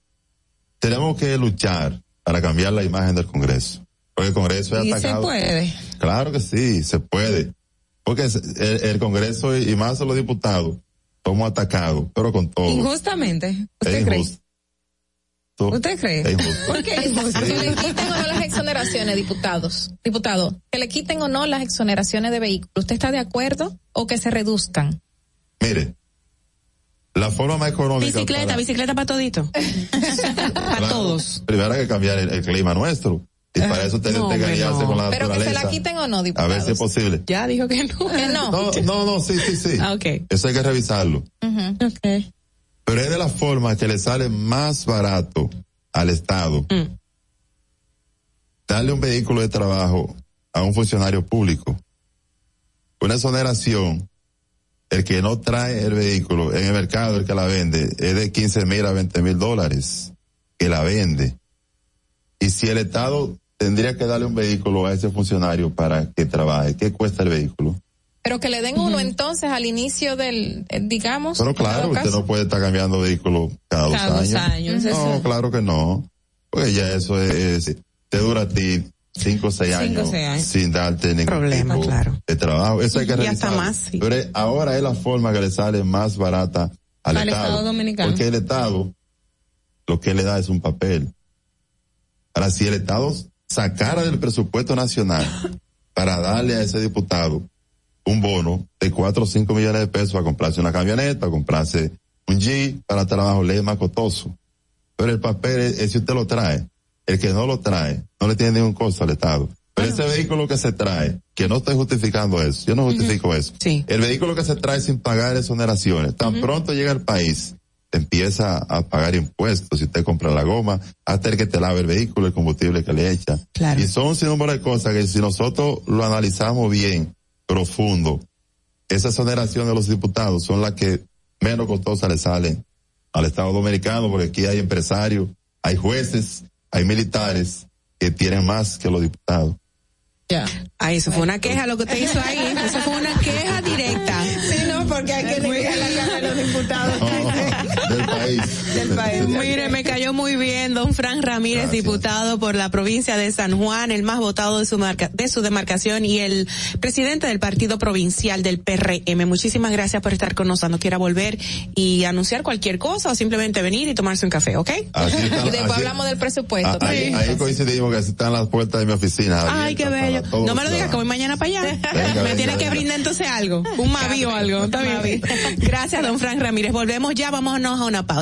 Tenemos que luchar para cambiar la imagen del Congreso. Porque el Congreso es Y se atacado. puede. claro que sí, se puede. Porque el, el Congreso y, más los diputados somos atacados, pero con todo. Injustamente. ¿Usted cree? ¿Usted cree? ¿Por qué? Que le quiten o no las exoneraciones, diputados. Diputado, que le quiten o no las exoneraciones de vehículos. ¿Usted está de acuerdo o que se reduzcan? Mire, la forma más económica. Bicicleta, para, bicicleta para todito. para todos. Primero hay que cambiar el, el clima nuestro. Y para eso usted No, tiene que guiarse no. con la Pero que se naturaleza. la quiten o no, A diputados. ver si es posible. Ya dijo que no. Que no. No, no, no, sí, sí, sí. Ah, ok. Eso hay que revisarlo. Ujú. Ok. Pero es de la forma que le sale más barato al Estado Mm. darle un vehículo de trabajo a un funcionario público. Una exoneración, el que no trae el vehículo en el mercado, el que la vende, es de 15 mil a 20 mil dólares que la vende. Y si el Estado tendría que darle un vehículo a ese funcionario para que trabaje, ¿qué cuesta el vehículo? Pero que le den uno entonces al inicio del, eh, digamos. Pero claro, usted no puede estar cambiando vehículo cada, Cada dos dos años. años, No, eso. claro que no. Porque ya eso es, es- te dura a ti cinco o seis Cinco o años, seis años. sin darte ningún Problema, tipo claro. de trabajo. Eso hay que Y hasta más, sí. Pero ahora es la forma que le sale más barata al, Al Estado dominicano. Porque el Estado lo que le da es un papel. Ahora, si el Estado sacara del presupuesto nacional para darle a ese diputado un bono de cuatro o cinco millones de pesos a comprarse una camioneta, a comprarse un Jeep para trabajo, le es más costoso. Pero el papel es, es si usted lo trae. El que no lo trae, no le tiene ningún costo al Estado. Pero ese vehículo que se trae, que no estoy justificando eso, yo no justifico eso. Sí. El vehículo que se trae sin pagar exoneraciones, tan pronto llega al país, empieza a pagar impuestos si usted compra la goma, hasta el que te lave el vehículo, el combustible que le echa. Claro. Y son un sinnúmero de cosas que si nosotros lo analizamos bien, profundo, esa exoneración de los diputados son las que menos costosas le salen al Estado Dominicano, porque aquí hay empresarios, hay jueces, hay militares que tienen más que los diputados. Ya. Ah, eso fue una queja lo que usted hizo ahí. Eso fue una queja directa. Sí, no, porque hay que negar la cara de los diputados. del país. Del país. Mire, me cayó muy bien don Fran Ramírez, Gracias. diputado por la provincia de San Juan, el más votado de su, marca, de su demarcación y el presidente del partido provincial del PRM. Muchísimas gracias por estar con nosotros. No quiera volver y anunciar cualquier cosa o simplemente venir y tomarse un café, ¿ok? Así Y después así- hablamos del presupuesto. Ah, ahí, coincidimos que están las puertas de mi oficina. Ay, qué bello. todos No me lo digas que voy mañana para allá. Venga, me venga, tiene que brindar entonces algo. Un mavi o algo. Está bien. Gracias, don Fran Ramírez. Volvemos ya. Vámonos a una pausa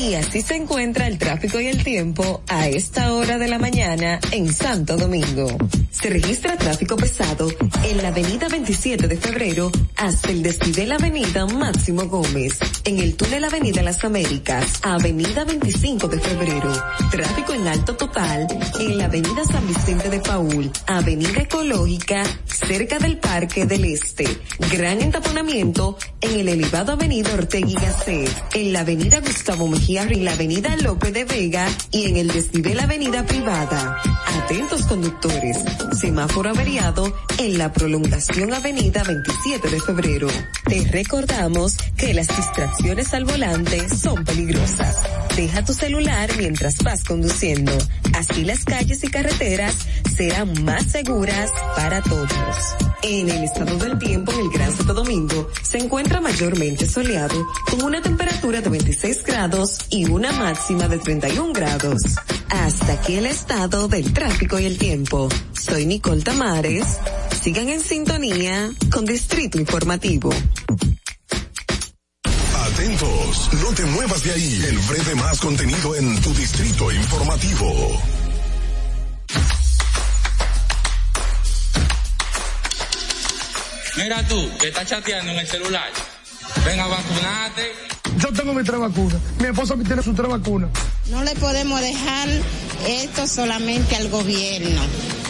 Y así se encuentra el tráfico y el tiempo a esta hora de la mañana en Santo Domingo. Se registra tráfico pesado en la avenida 27 de febrero hasta el desnivel avenida Máximo Gómez. En el túnel avenida Las Américas, avenida 25 de febrero. Tráfico en alto total en la avenida San Vicente de Paul, avenida Ecológica, cerca del Parque del Este. Gran entaponamiento en el elevado avenida Ortega y Gasset, en la avenida Gustavo Mejía en la avenida López de Vega y en el desnivel avenida privada. Atentos conductores, semáforo averiado en la prolongación avenida 27 de febrero. Te recordamos que las distracciones al volante son peligrosas. Deja tu celular mientras vas conduciendo. Así las calles y carreteras serán más seguras para todos. En el estado del tiempo en el Gran Santo Domingo se encuentra mayormente soleado con una temperatura de 26 grados y una máxima de 31 grados. Hasta aquí el estado del tráfico y el tiempo. Soy Nicole Tamares. Sigan en sintonía con Distrito Informativo. Atentos, no te muevas de ahí. El breve más contenido en tu distrito informativo. Mira tú, que estás chateando en el celular. Venga, vacunate. Yo tengo mi tres vacunas. Mi esposa tiene sus tres vacunas. No le podemos dejar esto solamente al gobierno,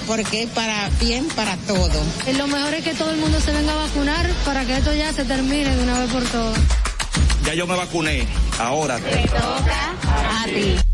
porque es para bien para todo. Y lo mejor es que todo el mundo se venga a vacunar para que esto ya se termine de una vez por todas. Ya yo me vacuné. Ahora. Te toca a ti.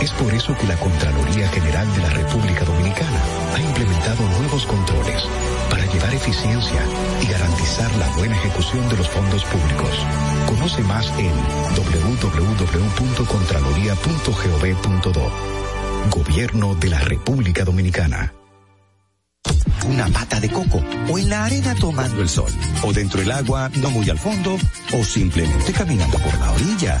Es por eso que la Contraloría General de la República Dominicana ha implementado nuevos controles para llevar eficiencia y garantizar la buena ejecución de los fondos públicos. Conoce más en www.contraloría.gov.do. Gobierno de la República Dominicana. Una pata de coco o en la arena tomando el sol o dentro del agua no muy al fondo o simplemente caminando por la orilla.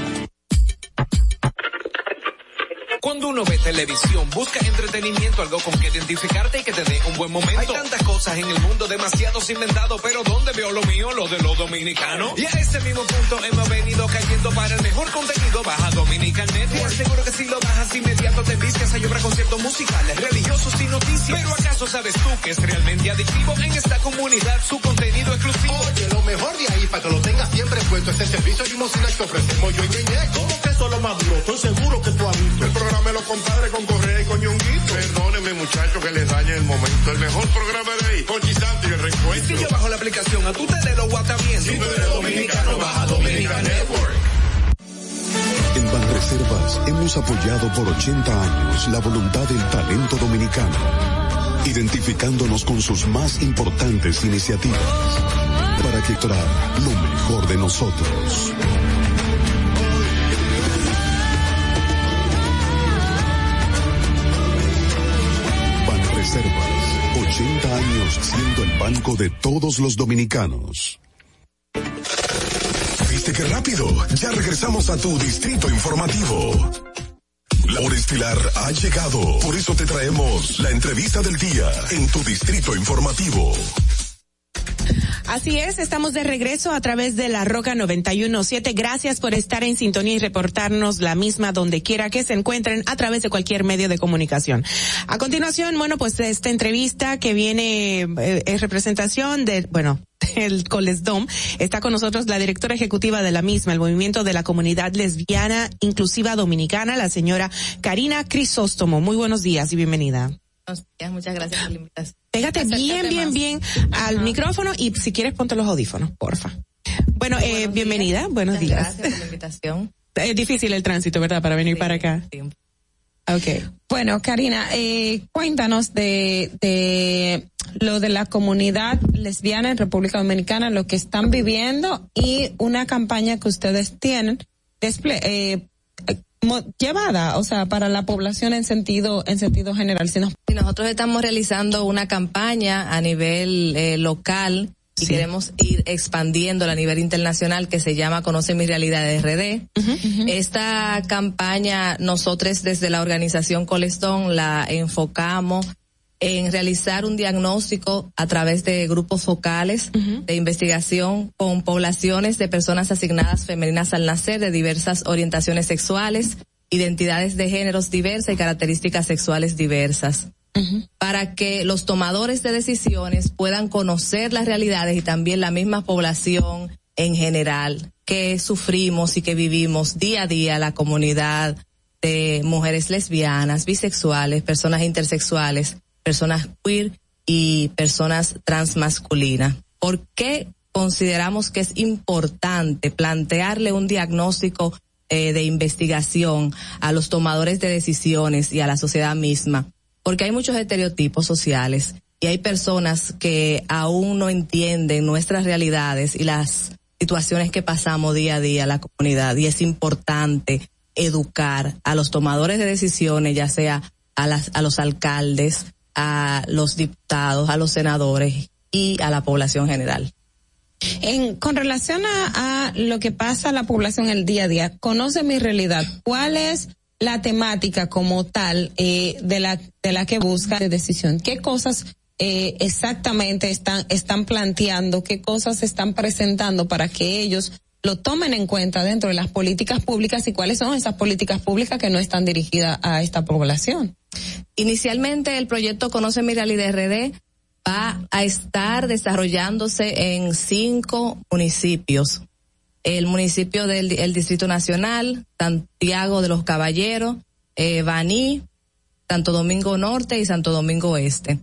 Cuando uno ve televisión, busca entretenimiento, algo con que identificarte y que te dé un buen momento. Hay tantas cosas en el mundo, demasiados inventados, pero ¿dónde veo lo mío? Lo de los dominicanos. Y a ese mismo punto hemos venido cayendo para el mejor contenido. Baja Dominican Network. Seguro que si lo bajas inmediato te vistes a llorar conciertos musicales, religiosos y noticias. Pero ¿acaso sabes tú que es realmente adictivo en esta comunidad su contenido exclusivo? Oye, lo mejor de ahí para que lo tengas siempre puesto es el servicio limosina que ofrecemos yo y Ñeñe. ¿Cómo que eso lo maduro? Estoy seguro que El programa de los compadres con Correa y con Ñonguito. Perdónenme muchachos que les dañe el momento. El mejor programa de ahí, Santo y el reencuentro. Si yo bajo la aplicación, a tú te de lo guataviendo. Si tú eres dominicano, baja Dominican Network. En Banreservas hemos apoyado por 80 años la voluntad del talento dominicano, identificándonos con sus más importantes iniciativas para que traer lo mejor de nosotros. Banreservas, 80 años siendo el banco de todos los dominicanos. ¿Viste qué rápido? Ya regresamos a tu Distrito Informativo. La hora estilar ha llegado. Por eso te traemos la entrevista del día en tu Distrito Informativo. Así es, estamos de regreso a través de la Roca 917. Gracias por estar en sintonía y reportarnos la misma donde quiera que se encuentren a través de cualquier medio de comunicación. A continuación, bueno, pues esta entrevista que viene eh, es representación de, bueno, el Colesdom. Está con nosotros la directora ejecutiva de la misma, el movimiento de la comunidad lesbiana inclusiva dominicana, la señora Karina Crisóstomo. Muy buenos días y bienvenida. Buenos días, muchas gracias por la invitación. Pégate bien, bien, bien al micrófono y si quieres ponte los audífonos, porfa. Bueno, eh, bienvenida, buenos Muchas días. Gracias por la invitación. Es difícil el tránsito, ¿verdad? Para venir para acá. Okay. Bueno, Karina, eh, cuéntanos de, de lo de la comunidad lesbiana en República Dominicana, lo que están viviendo y una campaña que ustedes tienen desple- eh, llevada, o sea, para la población en sentido en sentido general. Si nos nosotros estamos realizando una campaña a nivel eh, local y queremos ir expandiéndola a nivel internacional que se llama Conoce mi realidad RD. Esta campaña nosotros desde la organización Colestón la enfocamos en realizar un diagnóstico a través de grupos focales de investigación con poblaciones de personas asignadas femeninas al nacer de diversas orientaciones sexuales, identidades de géneros diversas y características sexuales diversas. Para que los tomadores de decisiones puedan conocer las realidades y también la misma población en general que sufrimos y que vivimos día a día la comunidad de mujeres lesbianas, bisexuales, personas intersexuales, personas queer y personas transmasculinas. ¿Por qué consideramos que es importante plantearle un diagnóstico eh, de investigación a los tomadores de decisiones y a la sociedad misma, porque hay muchos estereotipos sociales y hay personas que aún no entienden nuestras realidades y las situaciones que pasamos día a día en la comunidad y es importante educar a los tomadores de decisiones, ya sea a, las, a los alcaldes, a los diputados, a los senadores y a la población general. En, con relación a, lo que pasa a la población el día a día, conoce mi realidad. ¿Cuál es la temática como tal eh, de la de la que busca de decisión? ¿Qué cosas eh, exactamente están están planteando? ¿Qué cosas están presentando para que ellos lo tomen en cuenta dentro de las políticas públicas y cuáles son esas políticas públicas que no están dirigidas a esta población? Inicialmente el proyecto Conoce mi realidad RD va a estar desarrollándose en cinco municipios. El municipio del el Distrito Nacional, Santiago de los Caballeros, eh, Baní, Santo Domingo Norte y Santo Domingo Oeste.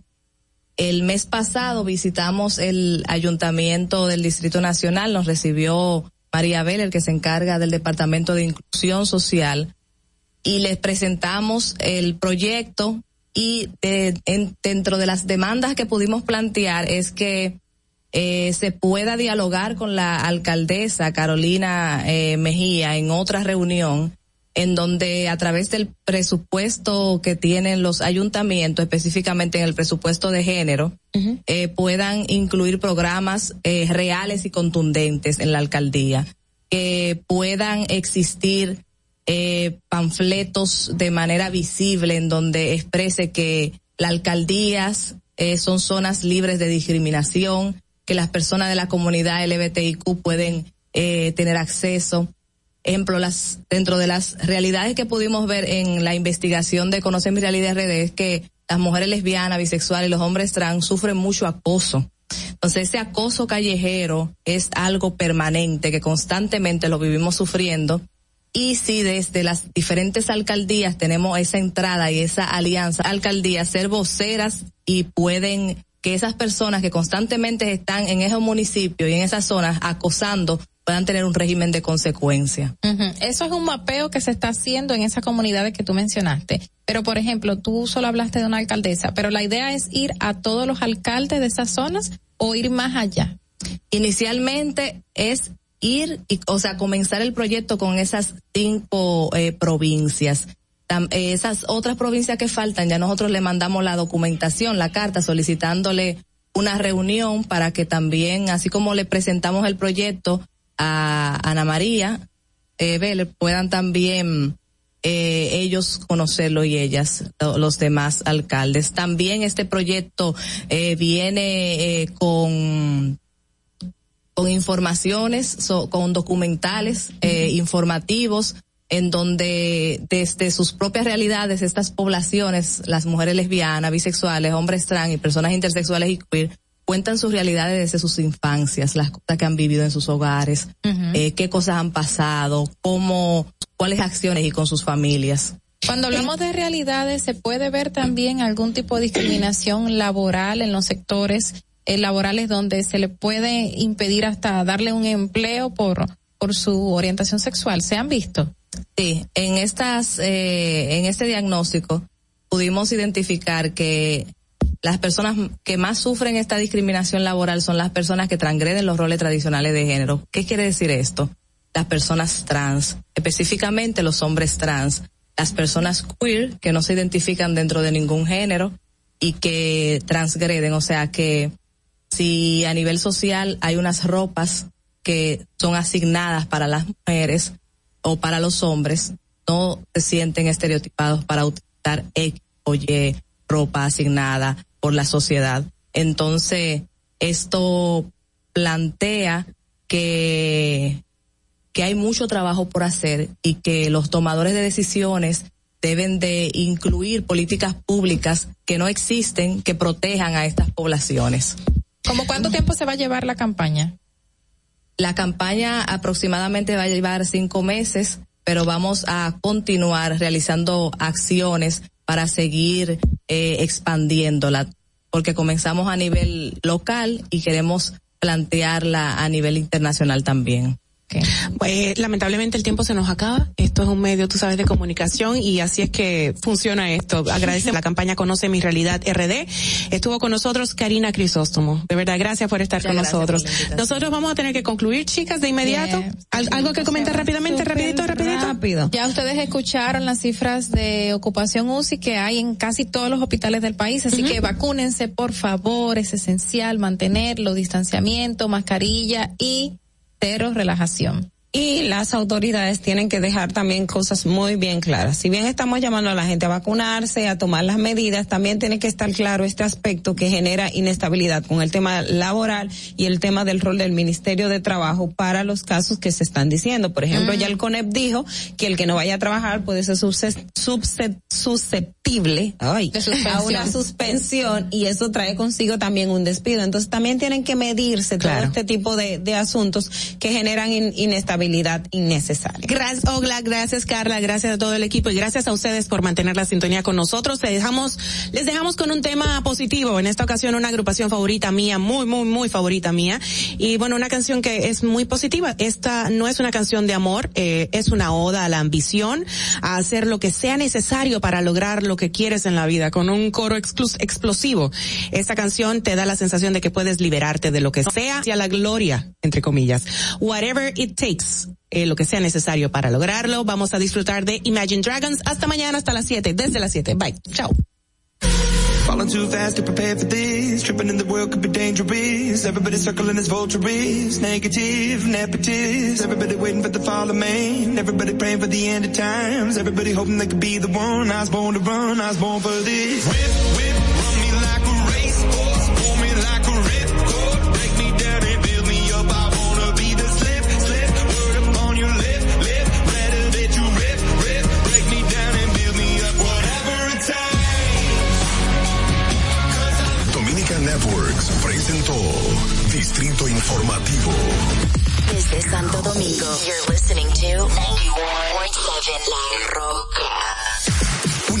El mes pasado visitamos el ayuntamiento del Distrito Nacional, nos recibió María el que se encarga del Departamento de Inclusión Social, y les presentamos el proyecto. Y de, en, dentro de las demandas que pudimos plantear es que eh, se pueda dialogar con la alcaldesa Carolina eh, Mejía en otra reunión en donde a través del presupuesto que tienen los ayuntamientos, específicamente en el presupuesto de género, uh -huh. eh, puedan incluir programas eh, reales y contundentes en la alcaldía, que puedan existir eh, panfletos de manera visible en donde exprese que las alcaldías eh, son zonas libres de discriminación, que las personas de la comunidad LGBTIQ pueden tener acceso. Ejemplo, las, dentro de las realidades que pudimos ver en la investigación de Conocer mi realidad RD es que las mujeres lesbianas, bisexuales y los hombres trans sufren mucho acoso. Entonces ese acoso callejero es algo permanente que constantemente lo vivimos sufriendo y si desde las diferentes alcaldías tenemos esa entrada y esa alianza, alcaldías ser voceras y pueden que esas personas que constantemente están en esos municipios y en esas zonas acosando puedan tener un régimen de consecuencia. Uh -huh. Eso es un mapeo que se está haciendo en esas comunidades que tú mencionaste. Pero, por ejemplo, tú solo hablaste de una alcaldesa, pero la idea es ir a todos los alcaldes de esas zonas o ir más allá. Inicialmente es ir, y, o sea, comenzar el proyecto con esas cinco eh, provincias. Eh, esas otras provincias que faltan, ya nosotros le mandamos la documentación, la carta solicitándole una reunión para que también, así como le presentamos el proyecto a Ana María eh, puedan también eh, ellos conocerlo y ellas, los demás alcaldes. También este proyecto eh, viene eh, con con informaciones, so, con documentales eh, informativos en donde desde sus propias realidades estas poblaciones, las mujeres lesbianas, bisexuales, hombres trans y personas intersexuales y queer, cuentan sus realidades desde sus infancias, las cosas que han vivido en sus hogares, uh -huh. eh, qué cosas han pasado, cómo, cuáles acciones y con sus familias. Cuando hablamos de realidades, ¿se puede ver también algún tipo de discriminación laboral en los sectores eh, laborales donde se le puede impedir hasta darle un empleo por, por su orientación sexual? ¿Se han visto? Sí, en estas, eh, en este diagnóstico pudimos identificar que las personas que más sufren esta discriminación laboral son las personas que transgreden los roles tradicionales de género. ¿Qué quiere decir esto? Las personas trans, específicamente los hombres trans, las personas queer que no se identifican dentro de ningún género y que transgreden, o sea que si a nivel social hay unas ropas que son asignadas para las mujeres para los hombres, no se sienten estereotipados para utilizar X o Y ropa asignada por la sociedad. Entonces, esto plantea que, que hay mucho trabajo por hacer y que los tomadores de decisiones deben de incluir políticas públicas que no existen que protejan a estas poblaciones. ¿Cómo cuánto tiempo se va a llevar la campaña? La campaña aproximadamente va a llevar cinco meses, pero vamos a continuar realizando acciones para seguir eh, expandiéndola, porque comenzamos a nivel local y queremos plantearla a nivel internacional también. Pues, lamentablemente el tiempo se nos acaba. Esto es un medio, tú sabes, de comunicación y así es que funciona esto. Agradece la campaña Conoce mi realidad RD. Estuvo con nosotros Karina Crisóstomo. De verdad, gracias por estar con nosotros. Nosotros vamos a tener que concluir, chicas, de inmediato. ¿Algo que comentar rápidamente, rapidito, rapidito? Rápido. Ya ustedes escucharon las cifras de ocupación UCI que hay en casi todos los hospitales del país, así que vacúnense, por favor, es esencial mantenerlo, distanciamiento, mascarilla y cero relajación. Y las autoridades tienen que dejar también cosas muy bien claras. Si bien estamos llamando a la gente a vacunarse, a tomar las medidas, también tiene que estar claro este aspecto que genera inestabilidad con el tema laboral y el tema del rol del Ministerio de Trabajo para los casos que se están diciendo. Por ejemplo, ya el CONEP dijo que el que no vaya a trabajar puede ser susceptible ay, a una suspensión y eso trae consigo también un despido. Entonces también tienen que medirse todo este tipo de, de asuntos que generan inestabilidad habilidad innecesaria. Gracias, Ogla, gracias Carla, gracias a todo el equipo y gracias a ustedes por mantener la sintonía con nosotros. Les dejamos, les dejamos con un tema positivo. En esta ocasión una agrupación favorita mía, muy, muy, muy favorita mía. Y bueno, una canción que es muy positiva. Esta no es una canción de amor, eh, es una oda a la ambición, a hacer lo que sea necesario para lograr lo que quieres en la vida, con un coro explosivo. Esta canción te da la sensación de que puedes liberarte de lo que sea hacia la gloria, entre comillas. Whatever it takes eh, lo que sea necesario para lograrlo. Vamos a disfrutar de Imagine Dragons. Hasta mañana, hasta las 7, desde las 7. Bye. Chao. Distrito Informativo. Desde Santo Domingo, you're listening to 91.7 La Roca.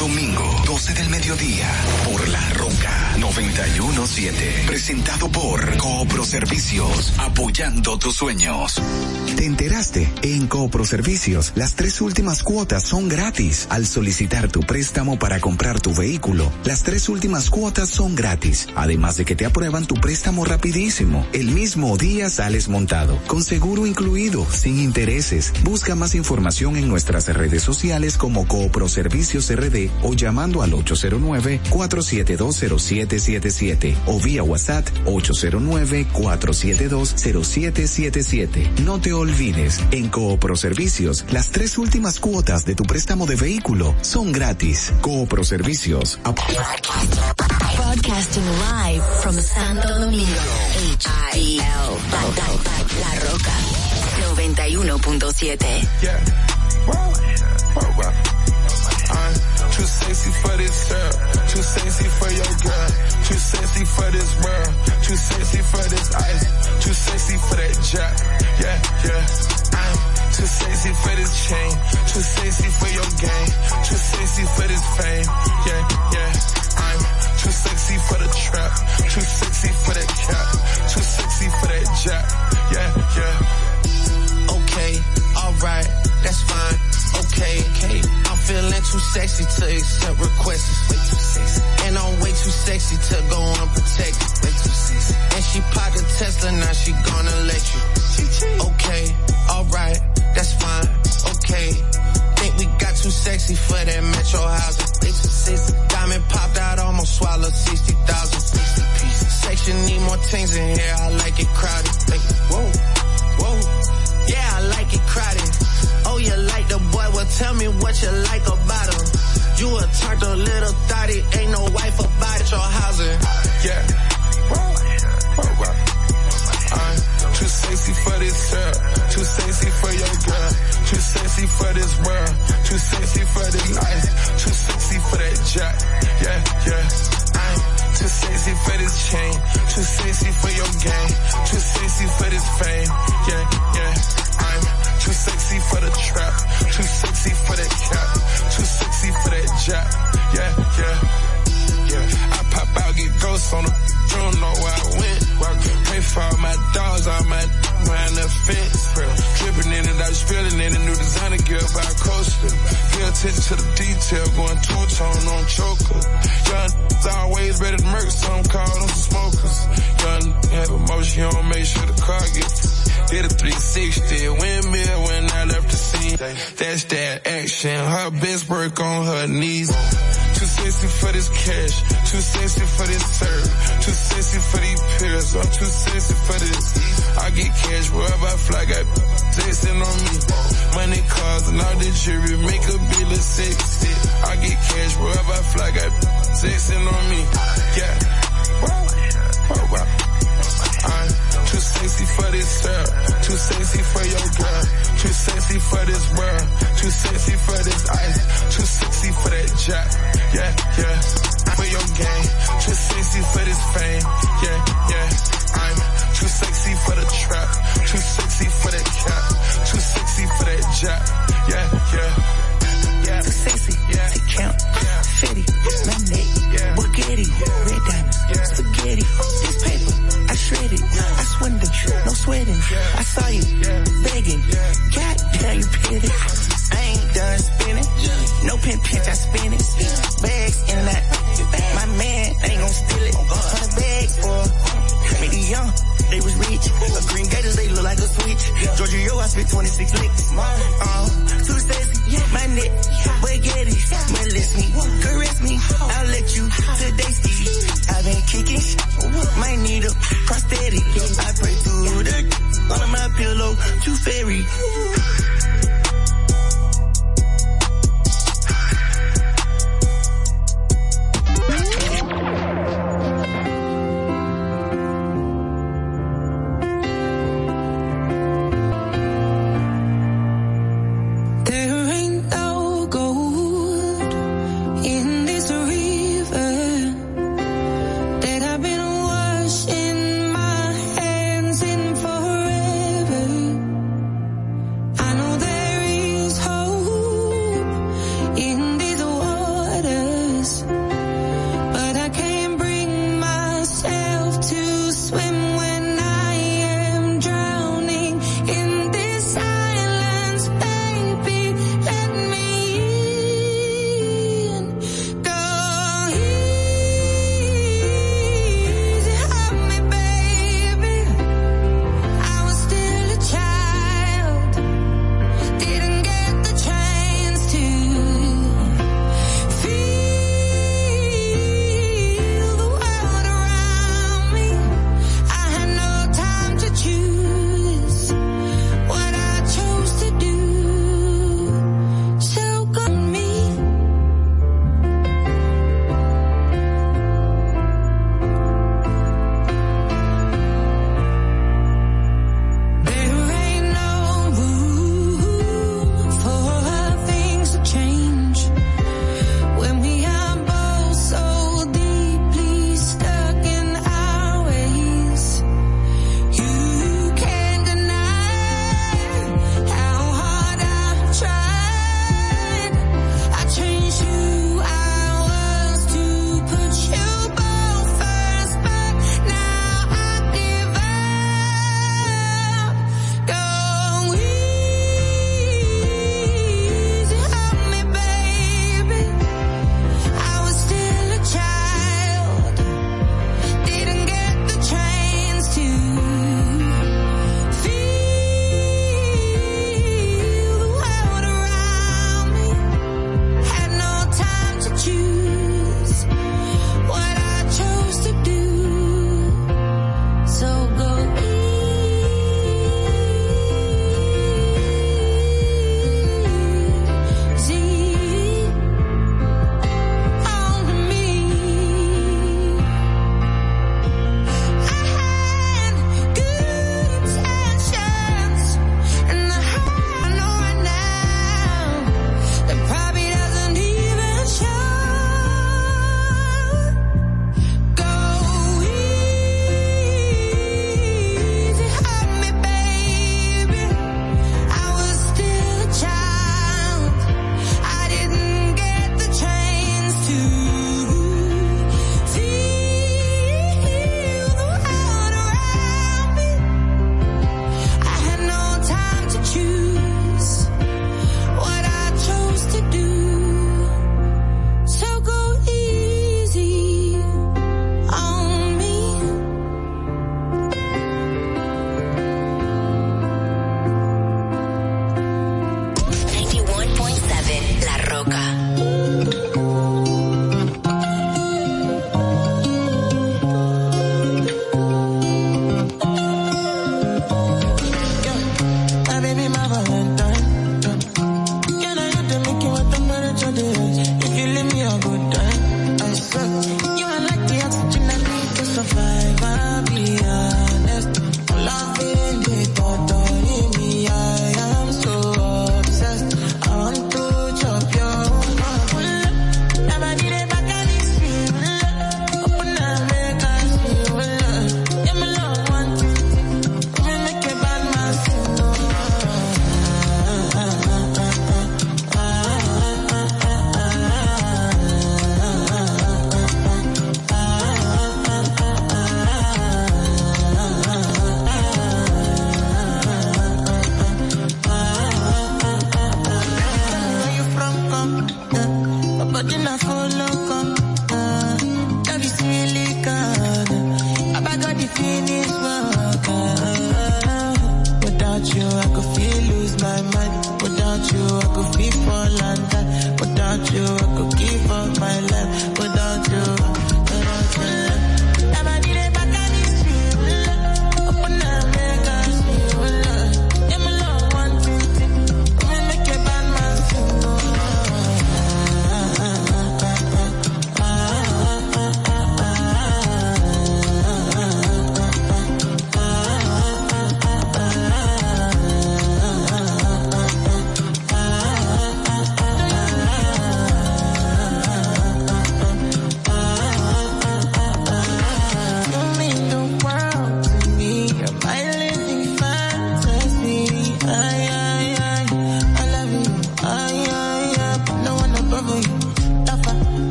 Domingo, 12 del mediodía, por La Roca 917. Presentado por Coopro Servicios, apoyando tus sueños. ¿Te enteraste? En Coopro Servicios, las tres últimas cuotas son gratis. Al solicitar tu préstamo para comprar tu vehículo, las tres últimas cuotas son gratis. Además de que te aprueban tu préstamo rapidísimo. El mismo día sales montado, con seguro incluido, sin intereses. Busca más información en nuestras redes sociales como Coopro Servicios RD o llamando al 809-4720777 o vía WhatsApp 809-4720777. No te olvides, en Coopro Servicios, las tres últimas cuotas de tu préstamo de vehículo son gratis. Coopro Servicios. Broadcasting live from Santo Domingo. HIL. La, La Roca. 91.7. I'm too sexy for this girl, too sexy for your girl, too sexy for this world, too sexy for this ice, too sexy for that jet, yeah, yeah. I'm too sexy for this chain, too sexy for your game, too sexy for this fame, yeah, yeah. I'm too sexy for the trap, too sexy for that cap, too sexy for that jet, feeling too sexy to accept requests. Way too sexy. And I'm way too sexy to go unprotected. Way too sexy. And she popped a Tesla, now she gonna let you. Okay, alright, that's fine. Okay. Think we got too sexy for that metro housing. Way too sexy. Diamond popped out, almost swallowed 60,000. 60 pieces. Section need more things in here, I like it crowded. Like, whoa, tell me what you like about him. You a turned a little thotty, ain't no wife about it, your housing. Yeah. I'm too sexy for this girl, too sexy for your girl, too sexy for this world, too sexy for the life, too sexy for that jack, yeah, yeah. I'm too sexy for this chain, too sexy for your game, too sexy for this fame, yeah, yeah. I'm too sexy for the trap, for that cap, too sexy for that jack. Yeah, yeah. Yeah, I pop out, get ghosts on the Don't know where I went. Pray for all my dogs, all my around the fence. Dripping in and out, spilling in a new designer gear by a coaster. Pay attention to the detail, going two tone on choker. Young always ready to murk, some call them smokers. Young have emotion, you don't make sure the car gets did a 360, windmill when I left the scene. That's that action. Her best work on her knees. Too sexy for this cash, too sexy for this serve, too sexy for these pills, I'm too sexy for this. I get cash wherever I fly, got texting on me. Money, cars, and all the jewelry, make a bill of sexy. I get cash wherever I fly, got texting on me. Yeah. Wow. Wow, wow. Sexy for this girl, too sexy for your girl, too sexy for this world, too sexy for this ice, too sexy for that jack. Yeah, yeah. For your game, too sexy for this fame. Yeah,